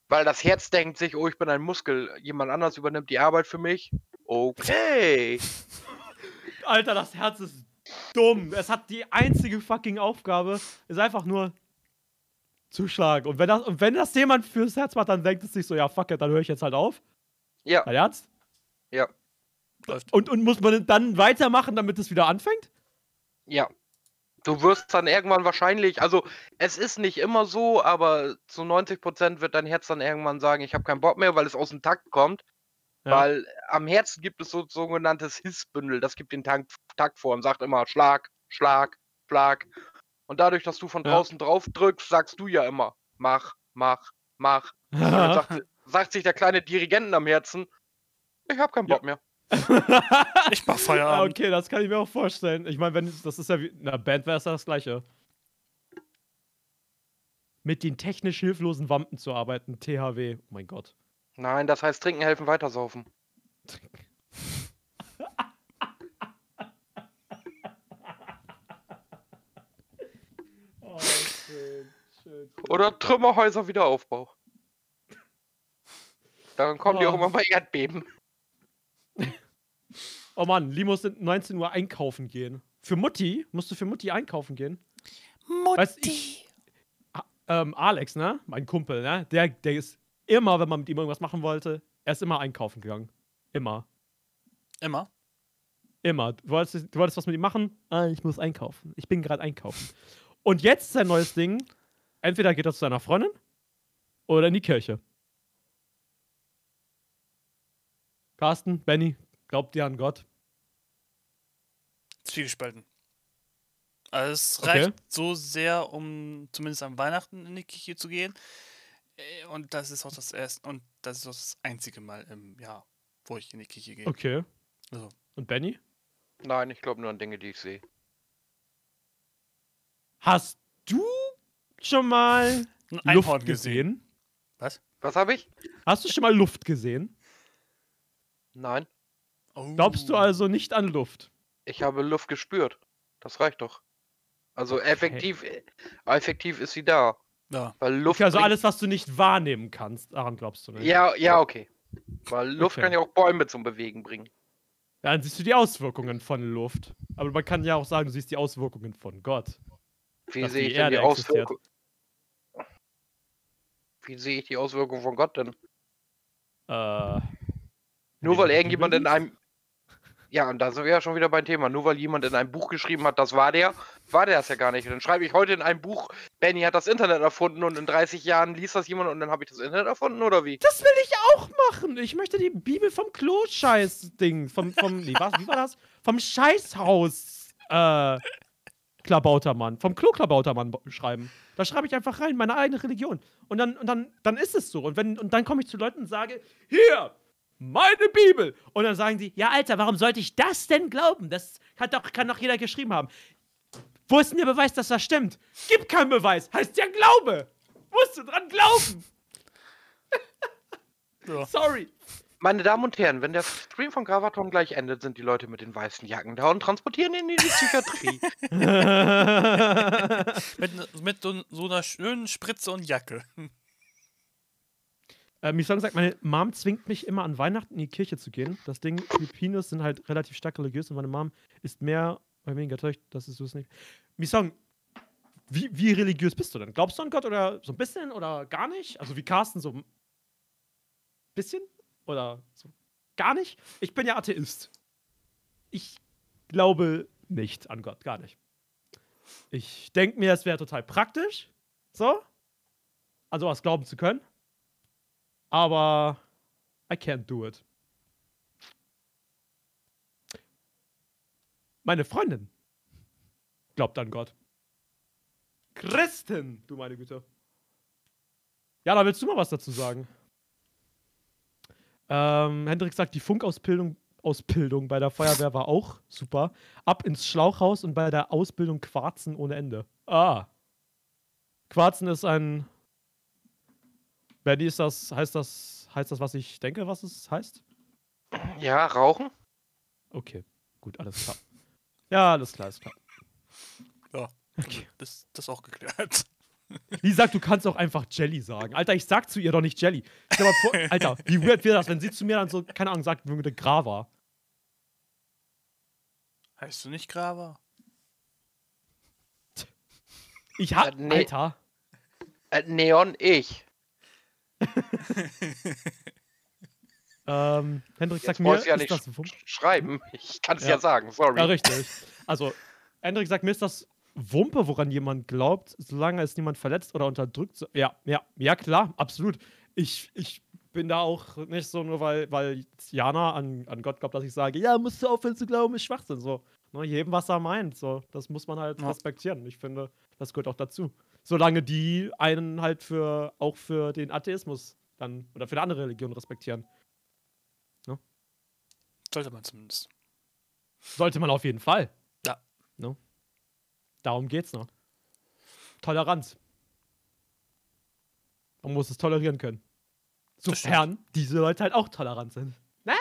Weil das Herz denkt sich, oh, ich bin ein Muskel. Jemand anders übernimmt die Arbeit für mich. Okay. Alter, das Herz ist dumm. Es hat die einzige fucking Aufgabe, ist einfach nur zuschlagen. Und wenn das, und wenn das jemand fürs Herz macht, dann denkt es sich so, ja, fuck it, dann höre ich jetzt halt auf. Ja, Dein Ernst? ja, Läuft. Und, und muss man dann weitermachen, damit es wieder anfängt? ja. Du wirst dann irgendwann wahrscheinlich, also es ist nicht immer so, aber zu 90% wird dein Herz dann irgendwann sagen, ich habe keinen Bock mehr, weil es aus dem Takt kommt. Ja. Weil am Herzen gibt es so ein sogenanntes Hissbündel, das gibt den Takt, Takt vor und sagt immer Schlag, Schlag, Schlag. Und dadurch, dass du von Ja. draußen drauf drückst, sagst du ja immer, mach, mach, mach. Und dann sagt, sagt sich der kleine Dirigenten am Herzen, ich habe keinen Ja. Bock mehr. Ich mach Feierabend. okay, das kann ich mir auch vorstellen. Ich meine, wenn das ist ja wie. In einer Band wäre es ja das gleiche. Mit den technisch hilflosen Wampen zu arbeiten, THW. Oh mein Gott. Nein, das heißt trinken, helfen, weitersaufen. Oh, schön, schön. Oder Trümmerhäuser Wiederaufbau. Daran kommen die auch Oh. immer bei Erdbeben. Oh Mann, Lee muss um 19 Uhr einkaufen gehen. Für Mutti? Musst du für Mutti einkaufen gehen? Weißt Mutti. ich- Ähm, Alex, ne? Mein Kumpel, ne? Der, der ist immer, wenn man mit ihm irgendwas machen wollte, er ist immer einkaufen gegangen. Immer. Immer. Immer. Du wolltest, du wolltest was mit ihm machen? Ah, ich muss einkaufen. Ich bin gerade einkaufen. Und jetzt sein neues Ding. Entweder geht er zu seiner Freundin oder in die Kirche. Carsten, Benny, glaubt ihr an Gott? Zwiegespalten. Also es Okay. reicht so sehr, um zumindest an Weihnachten in die Kirche zu gehen. Äh, Und das ist auch das erste und das ist auch das einzige Mal im Jahr, wo ich in die Kirche gehe. Okay. Also, Und Benny? Nein, ich glaube nur an Dinge, die ich sehe. Hast du schon mal ein Luft Einhorn gesehen? gesehen. Was? Was habe ich? Hast du schon mal Luft gesehen? Nein, Oh. Glaubst du also nicht an Luft? ich habe Luft gespürt. Das reicht doch. Also effektiv, äh, effektiv ist sie da. Ja. Weil Luft. Okay, also alles, was du nicht wahrnehmen kannst, daran glaubst du nicht. Ja, ja, okay. Weil Luft Okay. kann ja auch Bäume zum Bewegen bringen. Dann siehst du die Auswirkungen von Luft. Aber man kann ja auch sagen, du siehst die Auswirkungen von Gott. Wie sehe die ich denn die Erde existiert. Auswirkung? Wie sehe ich die Auswirkung von Gott denn? Äh, Nur weil irgendjemand in einem. Ja, und da sind wir ja schon wieder beim Thema. Nur weil jemand in einem Buch geschrieben hat, das war der, war der es ja gar nicht. Und dann schreibe ich heute in einem Buch, Benny hat das Internet erfunden und in 30 Jahren liest das jemand und dann habe ich das Internet erfunden oder wie? Das will ich auch machen. Ich möchte die Bibel vom Klo-Scheiß-Ding. Vom, vom, nee, was, wie war das? Vom Scheißhaus, äh, Klabautermann. Vom Klo-Klabautermann schreiben. Da schreibe ich einfach rein, meine eigene Religion. Und dann, und dann, dann ist es so. Und, wenn, und dann komme ich zu Leuten und sage, hier, meine Bibel. Und dann sagen die, ja, Alter, warum sollte ich das denn glauben? Das hat doch, kann doch jeder geschrieben haben. Wo ist denn der Beweis, dass das stimmt? Gibt keinen Beweis. Heißt ja Glaube. Musst du dran glauben. Ja. Sorry. Meine Damen und Herren, wenn der Stream von Gravaton gleich endet, sind die Leute mit den weißen Jacken da und transportieren ihn in die Psychiatrie. Mit, mit so, so einer schönen Spritze und Jacke. äh, Misong sagt, meine Mom zwingt mich immer an Weihnachten in die Kirche zu gehen. Das Ding, Filipinos sind halt relativ stark religiös und meine Mom ist mehr oder weniger täuscht, das ist es nicht. Misong, wie, wie religiös bist du denn? Glaubst du an Gott oder so ein bisschen oder gar nicht? Also wie Carsten, so ein bisschen oder so gar nicht? Ich bin ja Atheist. Ich glaube nicht an Gott, gar nicht. Ich denke mir, es wäre total praktisch, so, also was glauben zu können. Aber I can't do it. Meine Freundin glaubt an Gott. Christen, du meine Güte. Ja, da willst du mal was dazu sagen. Ähm, Hendrik sagt, die Funkausbildung Ausbildung bei der Feuerwehr war auch super. Ab ins Schlauchhaus und bei der Ausbildung Quarzen ohne Ende. Ah. Quarzen ist ein. Benny, ist das, heißt das, heißt das, was ich denke, was es heißt? ja, rauchen? Okay, gut, alles klar. Ja, alles klar, ist klar. Ja. Okay. Das, das ist auch geklärt. Wie sagt, du kannst auch einfach Jelly sagen. Alter, ich sag zu ihr doch nicht Jelly. Vor, Alter, wie weird wäre das, wenn sie zu mir dann so, keine Ahnung, sagt, würde Grava. Heißt du nicht Grava? Ich hab, Äh, nee. Alter. Äh, Neon, ich. Ähm, Hendrik sagt Jetzt mir, du ja ist nicht das sch Wump? schreiben. Ich kann es ja. Ja. sagen, sorry. Ja, richtig. Also, Hendrik sagt mir, ist das Wumpe, woran jemand glaubt, solange es niemand verletzt oder unterdrückt. So, ja, ja, ja, klar, absolut. Ich, ich bin da auch nicht so, nur weil, weil Jana an, an Gott glaubt, dass ich sage, ja, musst du aufhören zu glauben, ist Schwachsinn. So, ne, jedem, was er meint. So, das muss man halt Ja. respektieren. Ich finde, das gehört auch dazu. Solange die einen halt für, auch für den Atheismus dann, oder für eine andere Religion respektieren. Sollte man zumindest. Sollte man auf jeden Fall. Ja. Ne? Darum geht's noch. Toleranz. Man muss es tolerieren können. Sofern diese Leute halt auch tolerant sind. Ne?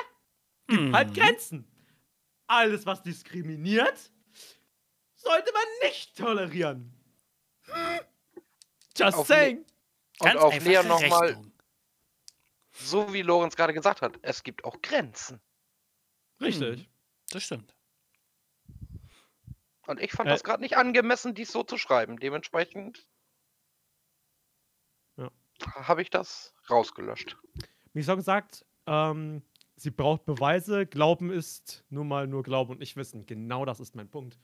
Mhm. Halt Grenzen. Alles, was diskriminiert, sollte man nicht tolerieren. Just Auf saying. Und auf einfache Leon nochmal, so wie Lorenz gerade gesagt hat, es gibt auch Grenzen. Richtig. Das stimmt. Und ich fand Äh. das gerade nicht angemessen, dies so zu schreiben. Dementsprechend Ja. habe ich das rausgelöscht. Misong sagt, ähm, sie braucht Beweise. Glauben ist nun mal nur Glauben und nicht Wissen. Genau das ist mein Punkt.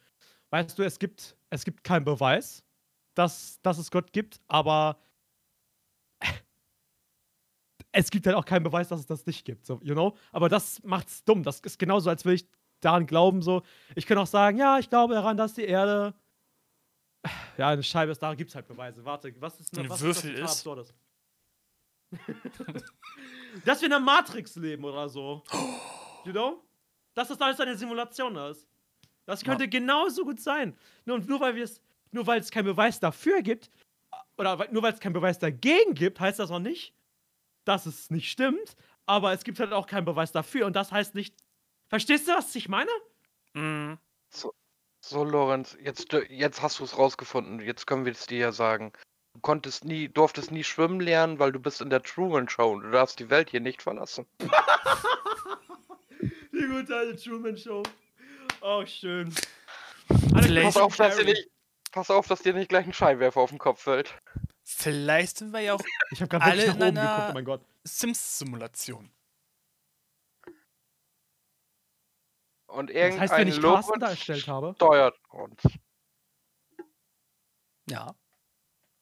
Weißt du, es gibt, es gibt keinen Beweis, dass, dass es Gott gibt, aber es gibt halt auch keinen Beweis, dass es das nicht gibt. So, you know? Aber das macht's dumm. Das ist genauso, als würde ich daran glauben. So, ich kann auch sagen, ja, ich glaube daran, dass die Erde ja eine Scheibe ist. Da gibt es halt Beweise. Warte, was ist Ein was Würfel das ist? Dass wir in der Matrix leben oder so. You know? Dass das alles eine Simulation ist. Das könnte genauso gut sein. Nur, nur weil wir es, nur weil es keinen Beweis dafür gibt, oder nur weil es keinen Beweis dagegen gibt, heißt das auch nicht, dass es nicht stimmt. Aber es gibt halt auch keinen Beweis dafür. Und das heißt nicht. Verstehst du, was ich meine? Mhm. So, Lorenz, jetzt, jetzt hast du es rausgefunden. Jetzt können wir es dir ja sagen. Du konntest nie, durftest nie schwimmen lernen, weil du bist in der Truman Show und du darfst die Welt hier nicht verlassen. Die gute alte Truman Show. Oh, schön. Pass auf, dass ihr nicht, pass auf, dass dir nicht gleich ein Scheinwerfer auf den Kopf fällt. Vielleicht sind wir ja auch Ich habe gerade Alle wirklich nach in oben geguckt, einer- oh mein Gott. Sims-Simulation. Und Das irgendein heißt, wenn ich Logo Carsten da erstellt habe. steuert uns. Ja.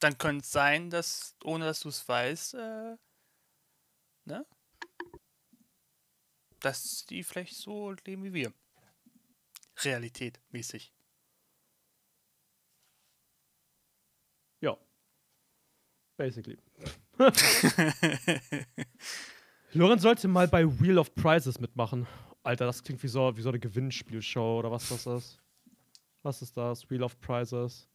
Dann könnte es sein, dass, ohne dass du es weißt, äh, ne? Dass die vielleicht so leben wie wir. Realität mäßig. Ja. Basically. Lorenz sollte mal bei Wheel of Prizes mitmachen. Alter, das klingt wie so, wie so eine Gewinnspielshow oder was das ist. Was ist das? Wheel of Prizes.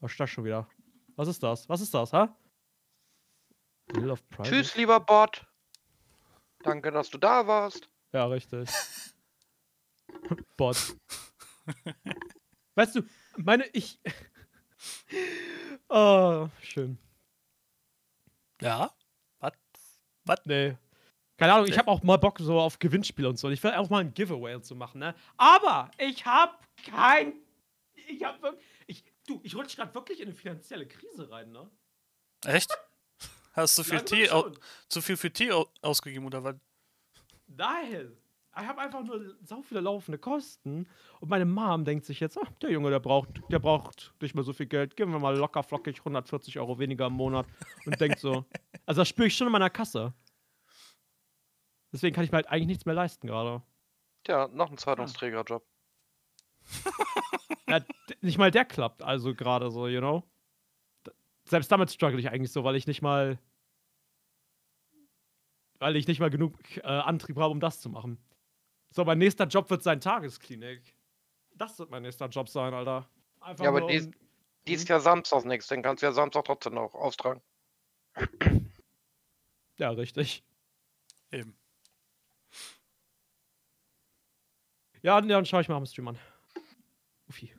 Was ist das schon wieder? Was ist das? Was ist das, ha? Wheel of Prizes? Tschüss, lieber Bot. Danke, dass du da warst. Ja, richtig. Bot. weißt du, meine, ich. oh, schön. ja? Was? Nee. Keine Ahnung, ich habe auch mal Bock so auf Gewinnspiele und so. Ich will auch mal ein Giveaway und so machen, ne? Aber ich habe kein. Ich habe wirklich. Ich, du, ich rutsche gerade wirklich in eine finanzielle Krise rein, ne? Echt? Hast du viel Tee, zu viel für Tee au ausgegeben oder was? Nein. Ich habe einfach nur so viele laufende Kosten. Und meine Mom denkt sich jetzt, ach, der Junge, der braucht, der braucht nicht mehr so viel Geld. Geben wir mal locker flockig 140 Euro weniger im Monat. Und denkt so. Also das spüre ich schon in meiner Kasse. Deswegen kann ich mir halt eigentlich nichts mehr leisten gerade. Tja, noch ein Zeitungsträgerjob. Ja, nicht mal der klappt, also gerade so, you know? Selbst damit struggle ich eigentlich so, weil ich nicht mal. Weil ich nicht mal genug äh, Antrieb habe, um das zu machen. So, mein nächster Job wird sein Tagesklinik. Das wird mein nächster Job sein, Alter. Einfach Ja, aber um- Die ist ja samstags nichts, den kannst du ja Samstag trotzdem noch austragen. Ja, richtig. Eben. Ja, dann schaue ich mal am Stream an. Uffi.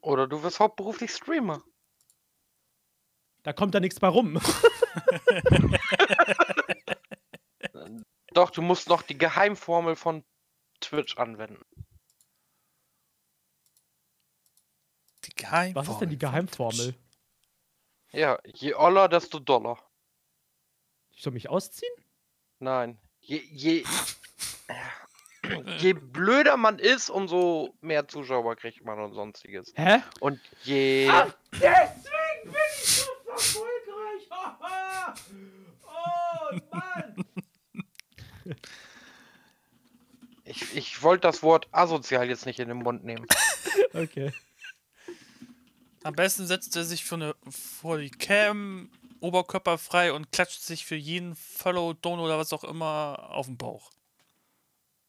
Oder du wirst hauptberuflich Streamer. Da kommt da nichts bei rum. Doch, du musst noch die Geheimformel von Twitch anwenden. Die Geheimformel. Was ist denn die Geheimformel? Ja, je oller, desto doller. Ich soll mich ausziehen? Nein. Je, je, je blöder man ist, umso mehr Zuschauer kriegt man und sonstiges. Hä? Und je. deswegen bin ich so erfolgreich. oh, Mann. Ich, ich wollte das Wort asozial jetzt nicht in den Mund nehmen. Okay. Am besten setzt er sich für eine, vor die Cam, oberkörperfrei und klatscht sich für jeden Follow, Don oder was auch immer auf den Bauch.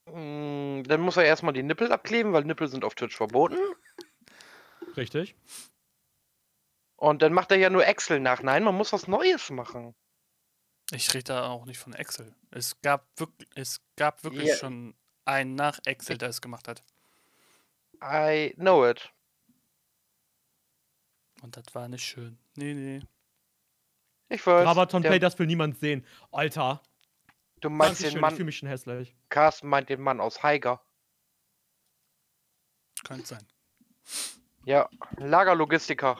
Mm, Dann muss er erstmal die Nippel abkleben, weil Nippel sind auf Twitch verboten. Richtig. Und dann macht er ja nur Excel nach. Nein, man muss was Neues machen. Ich rede da auch nicht von Excel. Es gab wirklich, es gab wirklich Ja. schon einen nach Excel, der es gemacht hat. I know it. Und das war nicht schön. Nee, nee. Ich weiß. Rabaton der- Play, das will niemand sehen. Alter. du meinst den ich Mann. fühle mich schon hässlich. Carsten meint den Mann aus Haiger. Könnte sein. Ja, Lagerlogistiker.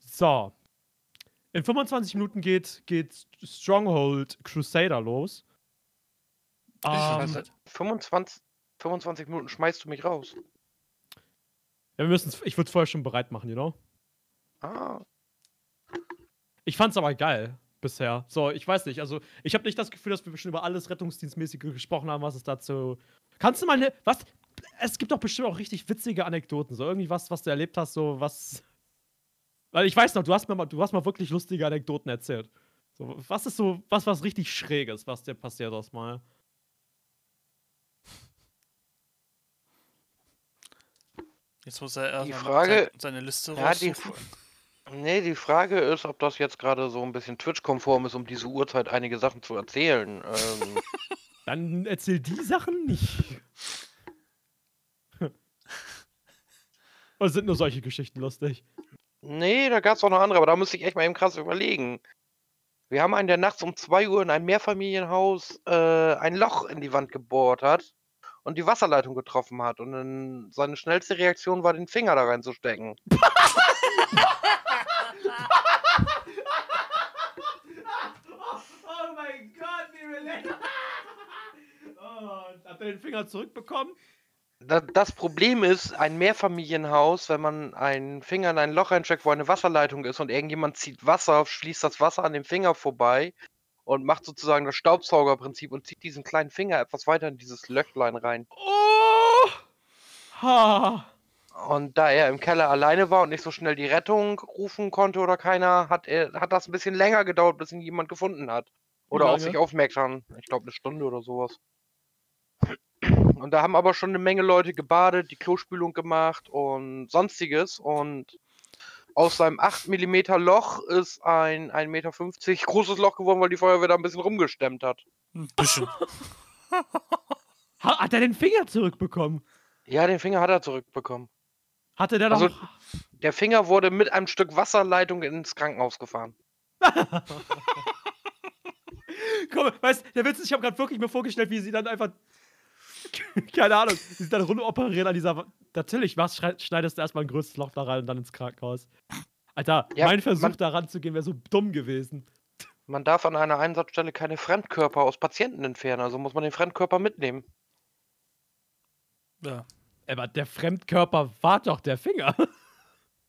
So. In 25 Minuten geht, geht Stronghold Crusader los. Ich weiß Ähm, nicht. 25, 25 Minuten schmeißt du mich raus. ja, wir müssen's, ich würde es vorher schon bereit machen, you know? Ah, Ich fand's aber geil bisher. So, ich weiß nicht, also ich habe nicht das Gefühl, dass wir schon über alles Rettungsdienstmäßige gesprochen haben, was es dazu. Kannst du mal eine. Was? Es gibt doch bestimmt auch richtig witzige Anekdoten. So irgendwie was, was du erlebt hast, so was. Weil ich weiß noch, du hast mir mal, du hast mal wirklich lustige Anekdoten erzählt. So, was ist so, was was richtig Schräges, was dir passiert ist mal? Jetzt muss er erst Die mal Frage- sein- seine Liste Ja, die raussuchen. Nee, die Frage ist, ob das jetzt gerade so ein bisschen Twitch-konform ist, um diese Uhrzeit einige Sachen zu erzählen. Ähm, Dann erzähl die Sachen nicht. Oder sind nur solche Geschichten lustig? nee, da gab es auch noch andere, aber da müsste ich echt mal eben krass überlegen. Wir haben einen, der nachts um 2 Uhr in einem Mehrfamilienhaus äh, ein Loch in die Wand gebohrt hat und die Wasserleitung getroffen hat. Und dann seine schnellste Reaktion war, den Finger da reinzustecken. Oh mein Gott, wie wir Oh, hat er den Finger zurückbekommen? Da, das Problem ist, ein Mehrfamilienhaus, wenn man einen Finger in ein Loch reinsteckt, wo eine Wasserleitung ist und irgendjemand zieht Wasser, schließt das Wasser an dem Finger vorbei und macht sozusagen das Staubsaugerprinzip und zieht diesen kleinen Finger etwas weiter in dieses Löchlein rein. Oh! Ha! Und da er im Keller alleine war und nicht so schnell die Rettung rufen konnte oder keiner, hat, er, hat das ein bisschen länger gedauert, bis ihn jemand gefunden hat. Oder auf sich aufmerksam. Ich glaube, eine Stunde oder sowas. Und da haben aber schon eine Menge Leute gebadet, die Klospülung gemacht und sonstiges. Und aus seinem 8 mm Loch ist ein 1,50 Meter großes Loch geworden, weil die Feuerwehr da ein bisschen rumgestemmt hat. Ein bisschen. Ha, hat er den Finger zurückbekommen? Ja, den Finger hat er zurückbekommen. Hatte der Also- noch. Der Finger wurde mit einem Stück Wasserleitung ins Krankenhaus gefahren. Komm, weißt der Witz ist, ich habe gerade wirklich mir vorgestellt, wie sie dann einfach. Keine Ahnung, wie sie dann rumoperieren an dieser. Natürlich, was schneidest du erstmal ein größtes Loch da rein und dann ins Krankenhaus? Alter, Ja, mein Versuch da ranzugehen wäre so dumm gewesen. Man darf an einer Einsatzstelle keine Fremdkörper aus Patienten entfernen, also muss man den Fremdkörper mitnehmen. Ja. Aber der Fremdkörper war doch der Finger.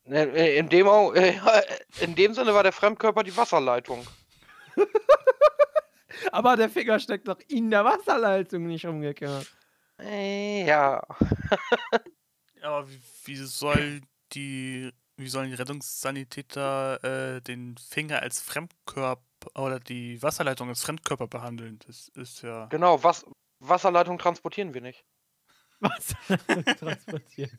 Äh, äh, In dem, äh, in dem Sinne war der Fremdkörper die Wasserleitung. Aber der Finger steckt doch in der Wasserleitung nicht umgekehrt. Äh, ja. Aber wie, wie soll die, wie sollen die Rettungssanitäter äh, den Finger als Fremdkörper oder die Wasserleitung als Fremdkörper behandeln? Das ist ja. Genau, was, Wasserleitung transportieren wir nicht. Was? Transportiert.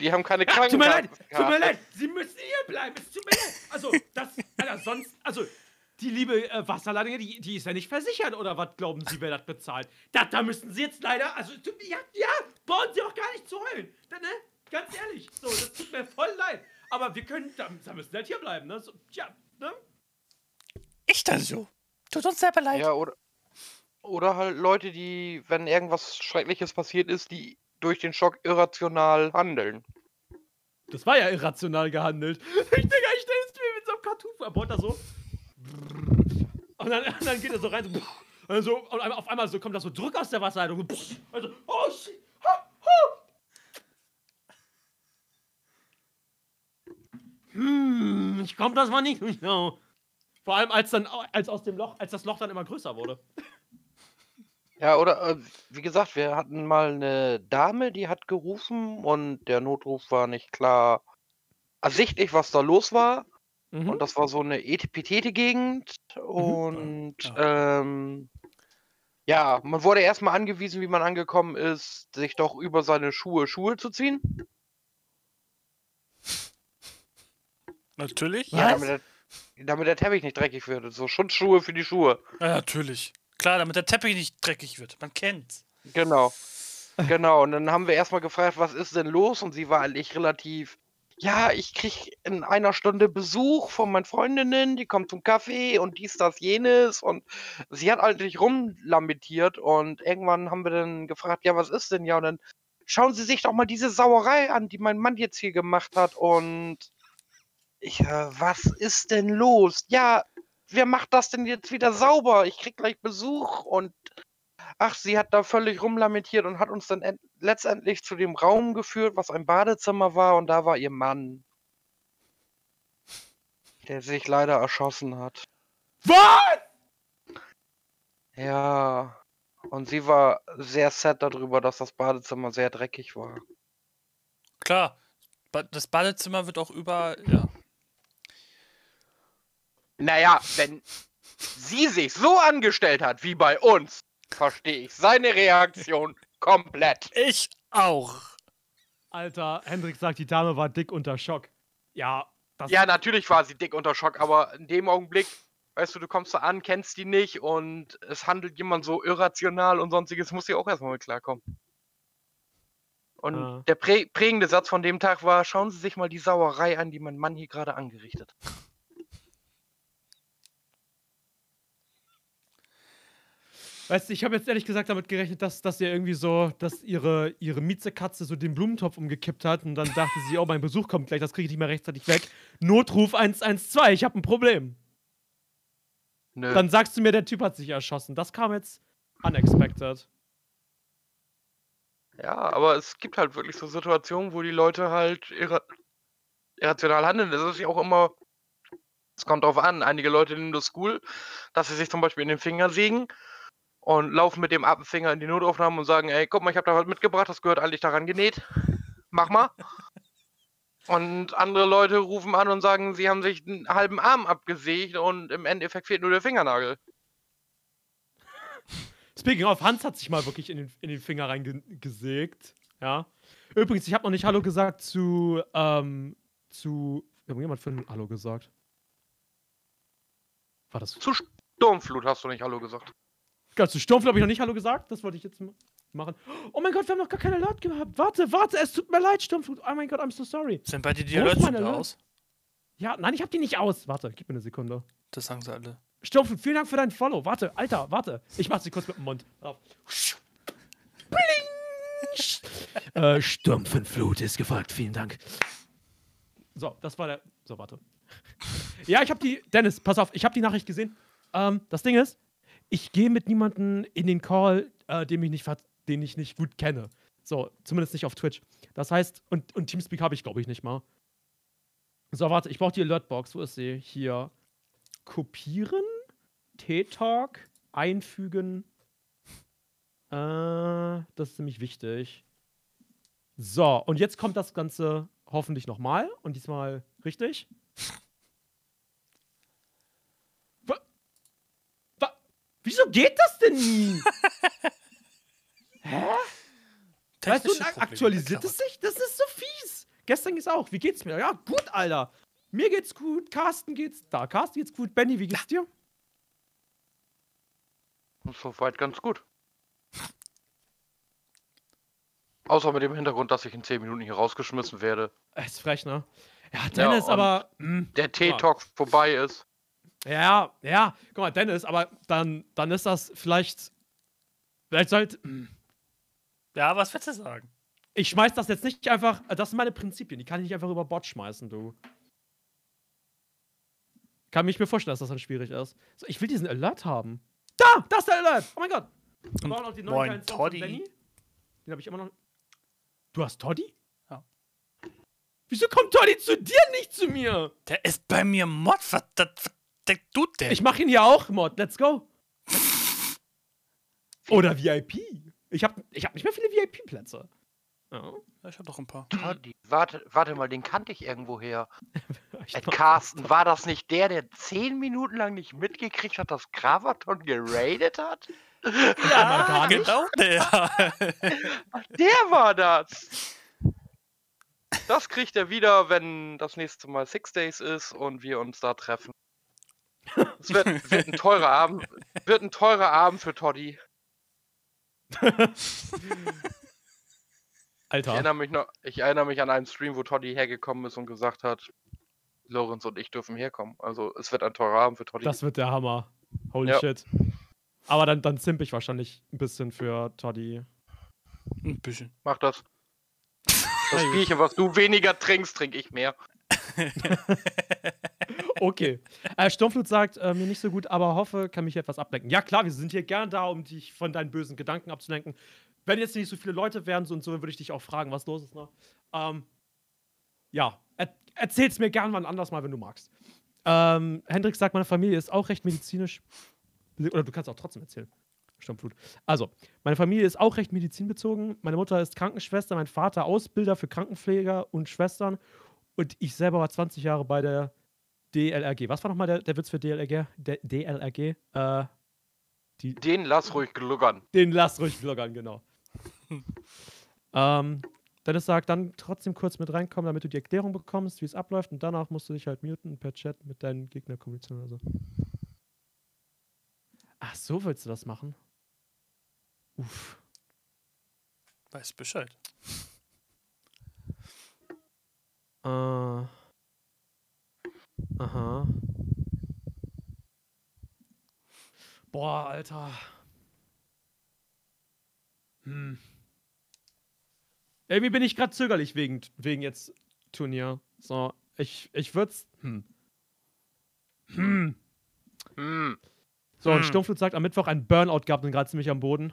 Die haben keine Ja, tut mir leid, tut mir leid, Sie müssen hier bleiben, es tut mir leid. Also, das, Alter, sonst, also, die liebe äh, Wasserleitung, die, die ist ja nicht versichert, oder was glauben Sie, wer das bezahlt? Da, da müssen Sie jetzt leider, also, ja, ja, brauchen Sie auch gar nicht zu heulen, da, ne? Ganz ehrlich, so, das tut mir voll leid. Aber wir können, da, da müssen wir halt hier bleiben, ne? So, tja, ne? Ich dann so. Tut uns selber leid. Ja, oder, oder halt Leute, die, wenn irgendwas Schreckliches passiert ist, die durch den Schock irrational handeln. Das war ja irrational gehandelt. Ich denke, ich stelle es mir mit so einem Cartoon vor. Er so. Und dann, und dann geht er so rein. So, und, so, und auf einmal so kommt da so Druck aus der Wasserleitung. Also, oh shit. Ha, ha. Hm, ich komm das mal nicht genau. Vor allem als dann als aus dem Loch, als das Loch dann immer größer wurde. Ja, oder äh, wie gesagt, wir hatten mal eine Dame, die hat gerufen und der Notruf war nicht klar ersichtlich, was da los war. Mhm. Und das war so eine Etepetete-Gegend. Und Ja. ähm, ja, man wurde erstmal angewiesen, wie man angekommen ist, sich doch über seine Schuhe Schuhe zu ziehen. Natürlich. Was? Damit der, damit der Teppich nicht dreckig wird. So Schutzschuhe für die Schuhe. Ja, natürlich. Klar, damit der Teppich nicht dreckig wird. Man kennt's. Genau. Genau. Und dann haben wir erstmal gefragt, was ist denn los? Und sie war eigentlich relativ. Ja, ich krieg in einer Stunde Besuch von meinen Freundinnen, die kommen zum Kaffee und dies, das, jenes. Und sie hat eigentlich rumlamentiert und irgendwann haben wir dann gefragt, ja, was ist denn? Ja, und dann schauen Sie sich doch mal diese Sauerei an, die mein Mann jetzt hier gemacht hat. Und ich, äh, was ist denn los? Ja, wer macht das denn jetzt wieder sauber? Ich krieg gleich Besuch und ach, sie hat da völlig rumlamentiert und hat uns dann end- letztendlich zu dem Raum geführt, was ein Badezimmer war und da war ihr Mann, der sich leider erschossen hat. Was? Ja, und sie war sehr sad darüber, dass das Badezimmer sehr dreckig war. Klar. Das Badezimmer wird auch über. Ja. Naja, wenn sie sich so angestellt hat wie bei uns, verstehe ich seine Reaktion komplett. Ich auch. Alter, Hendrik sagt, die Dame war dick unter Schock. Ja, das Ja, natürlich war sie dick unter Schock, aber in dem Augenblick, weißt du, du kommst da an, kennst die nicht und es handelt jemand so irrational und sonstiges, muss sie auch erstmal mit klarkommen. Und Ah. der prä prägende Satz von dem Tag war, schauen Sie sich mal die Sauerei an, die mein Mann hier gerade angerichtet hat. Weißt du, ich habe jetzt ehrlich gesagt damit gerechnet, dass, dass ihr irgendwie so, dass ihre, ihre Mietzekatze so den Blumentopf umgekippt hat und dann dachte sie, oh, mein Besuch kommt gleich, das kriege ich nicht mehr rechtzeitig weg. Notruf 112, ich habe ein Problem. Nö. Dann sagst du mir, der Typ hat sich erschossen. Das kam jetzt unexpected. Ja, aber es gibt halt wirklich so Situationen, wo die Leute halt irra irrational handeln. Das ist ja auch immer, es kommt drauf an. Einige Leute nehmen das cool, dass sie sich zum Beispiel in den Finger sägen und laufen mit dem Appenfinger in die Notaufnahme und sagen, ey, guck mal, ich habe da was mitgebracht, das gehört eigentlich daran genäht. Mach mal. Und andere Leute rufen an und sagen, sie haben sich einen halben Arm abgesägt und im Endeffekt fehlt nur der Fingernagel. Speaking of, Hans hat sich mal wirklich in den, in den Finger reingesägt. Ja. Übrigens, ich habe noch nicht Hallo gesagt zu, ähm, zu. Irgendjemand für ein Hallo gesagt. War das? Zu Sturmflut hast du nicht Hallo gesagt. Ja, zu Sturmflut habe ich noch nicht Hallo gesagt. Das wollte ich jetzt ma- machen. Oh mein Gott, wir haben noch gar keine Alert gehabt. Warte, warte, es tut mir leid, Sturmflut. Oh mein Gott, I'm so sorry. Sind bei dir die Alerts Alert? aus? Ja, nein, ich habe die nicht aus. Warte, gib mir eine Sekunde. Das sagen sie alle. Sturmflut, vielen Dank für dein Follow. Warte, Alter, warte. Ich mach sie kurz mit dem Mund. Auf. Äh, Sturmflut ist gefragt, vielen Dank. So, das war der. So, warte. ja, ich habe die. Dennis, pass auf, ich habe die Nachricht gesehen. Ähm, das Ding ist, ich gehe mit niemandem in den Call, äh, den, ich nicht, den ich nicht gut kenne. So, zumindest nicht auf Twitch. Das heißt, und, und Teamspeak habe ich, glaube ich, nicht mal. So, warte, ich brauche die Alertbox. Wo ist sie? Hier. Kopieren. T-Talk. Einfügen. Äh, das ist nämlich wichtig. So, und jetzt kommt das Ganze hoffentlich nochmal. Und diesmal richtig. Wa Wa Wieso geht das denn nie? Hä? Weißt du, aktualisiert es sich? Das ist so fies. Gestern ging's auch. Wie geht's mir? Ja, gut, Alter. Mir geht's gut. Carsten geht's. Da, Carsten geht's gut. Benny, wie geht's dir? Soweit ganz gut. Außer mit dem Hintergrund, dass ich in 10 Minuten hier rausgeschmissen werde. Äh, Ist frech, ne? Ja, Dennis, und aber. mh, Der T-Talk vorbei ist. Ja, ja. Guck mal, Dennis, aber dann, dann ist das vielleicht. Vielleicht sollte. Ja, was willst du sagen? Ich schmeiß das jetzt nicht einfach. äh, Das sind meine Prinzipien. Die kann ich nicht einfach über Bord schmeißen, du. Kann mich mir vorstellen, dass das dann schwierig ist. So, ich will diesen Alert haben. Da! Da ist der Alert! Oh mein Gott! Wir brauchen noch die neuen moin, Toddy. Den habe ich immer noch. Du hast Toddy? Ja. Wieso kommt Toddy zu dir, nicht zu mir? Der ist bei mir Mod. Was, das, was denkt du denn? Ich mache ihn ja auch, Mod. Let's go. Oder VIP. Ich habe ich hab nicht mehr viele VIP-Plätze. Ja. Ja, ich hab doch ein paar. Toddy, warte, warte mal, den kannte ich irgendwo her. Ed Carsten, war das nicht der, der 10 Minuten lang nicht mitgekriegt hat, dass Gravaton geradet hat? Ja, genau der. Der war das! Das kriegt er wieder, wenn das nächste Mal Six Days ist und wir uns da treffen. Es wird, wird ein teurer Abend. Wird ein teurer Abend für Toddy. Ich Alter. erinnere mich noch, ich erinnere mich an einen Stream, wo Toddy hergekommen ist und gesagt hat, Lorenz und ich dürfen herkommen. Also es wird ein teurer Abend für Toddy. Das wird der Hammer. Holy Ja. shit. Aber dann, dann zimp ich wahrscheinlich ein bisschen für Toddy. Ein bisschen. Mach das. Das. Bierchen, was du weniger trinkst, trinke ich mehr. Okay. äh, Sturmflut sagt, äh, mir nicht so gut, aber hoffe, kann mich etwas ablenken. Ja, klar, wir sind hier gern da, um dich von deinen bösen Gedanken abzulenken. Wenn jetzt nicht so viele Leute wären so und so, würde ich dich auch fragen, was los ist, ne? Ähm, ja, er erzähl's mir gern wann anders mal, wenn du magst. Ähm, Hendrik sagt, meine Familie ist auch recht medizinisch. Oder du kannst auch trotzdem erzählen. Sturmflut. Also, meine Familie ist auch recht medizinbezogen. Meine Mutter ist Krankenschwester, mein Vater Ausbilder für Krankenpfleger und Schwestern. Und ich selber war 20 Jahre bei der DLRG. Was war nochmal der, der Witz für DLRG? Der DLRG? Äh, Den lass ruhig gluggern. den lass ruhig vloggern, genau. ähm, Dennis sagt, dann trotzdem kurz mit reinkommen, damit du die Erklärung bekommst, wie es abläuft. Und danach musst du dich halt muten per Chat mit deinen Gegner kommunizieren oder so. Ach, so willst du das machen? Uff. Weiß Bescheid. Äh. Aha. Boah, Alter. Hm. Irgendwie bin ich gerade zögerlich wegen, wegen jetzt Turnier. So, ich, ich würde Hm. Hm. Hm. So, und Hm. Stumpflut sagt am Mittwoch ein Burnout gehabt und gerade ziemlich am Boden.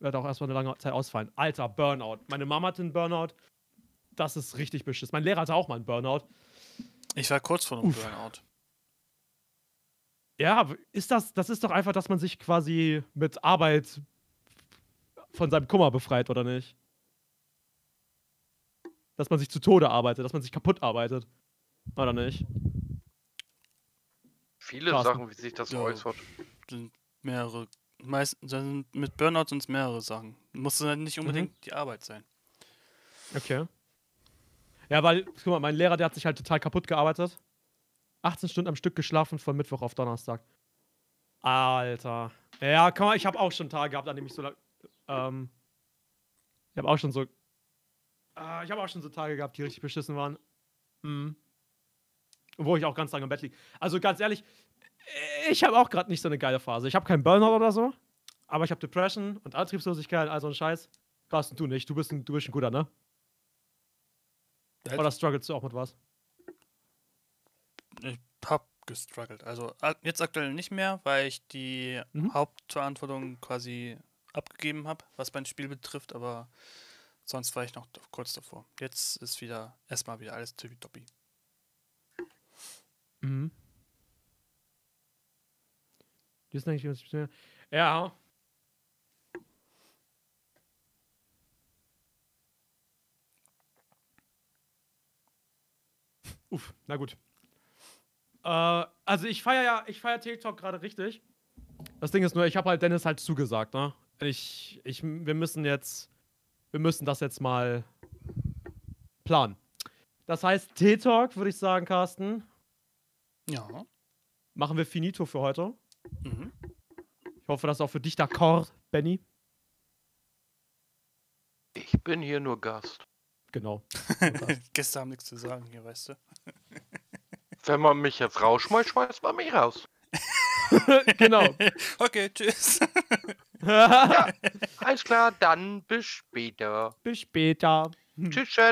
Wird auch erstmal eine lange Zeit ausfallen. Alter, Burnout. Meine Mama hatte einen Burnout. Das ist richtig beschissen. Mein Lehrer hatte auch mal einen Burnout. Ich war kurz vor einem Uff. Burnout. Ja, ist das, das ist doch einfach, dass man sich quasi mit Arbeit von seinem Kummer befreit, oder nicht? Dass man sich zu Tode arbeitet, dass man sich kaputt arbeitet. Oder nicht? Viele Carsten. Sachen, wie sich das Ja. äußert. Sind mehrere. Meist, sind mit Burnout sind es mehrere Sachen. Muss dann nicht unbedingt Mhm. die Arbeit sein. Okay. Ja, weil, guck mal, mein Lehrer, der hat sich halt total kaputt gearbeitet. 18 Stunden am Stück geschlafen von Mittwoch auf Donnerstag. Alter. Ja, komm mal, ich habe auch schon Tage gehabt, an denen ich so lang. Ähm, ich habe auch schon so. Äh, ich habe auch schon so Tage gehabt, die richtig beschissen waren. Mhm. Wo ich auch ganz lange im Bett liege. Also ganz ehrlich, ich habe auch gerade nicht so eine geile Phase. Ich habe keinen Burnout oder so, aber ich habe Depression und Antriebslosigkeit, also ein Scheiß. Carsten, du nicht. Du bist ein, du bist ein guter, ne? Oder strugglest du auch mit was? Ich hab gestruggelt. Also jetzt aktuell nicht mehr, weil ich die Mhm. Hauptverantwortung quasi abgegeben habe, was mein Spiel betrifft, aber sonst war ich noch kurz davor. Jetzt ist wieder erstmal wieder alles tippitoppi. Mhm. Ja. Uff, na gut. Äh, also ich feiere ja, ich feiere TikTok gerade richtig. Das Ding ist nur, ich habe halt Dennis halt zugesagt, ne? Ich, ich, wir müssen jetzt, wir müssen das jetzt mal planen. Das heißt, T-Talk, würde ich sagen, Carsten, Ja. machen wir finito für heute. Mhm. Ich hoffe, das ist auch für dich d'accord, Benny. Ich bin hier nur Gast. Genau. Gäste haben nichts zu sagen hier, weißt du. Wenn man mich jetzt rausschmeißt, schmeißt man mich raus. genau. Okay, tschüss. Alles klar, dann bis später. Bis später. Tschüss, Chat.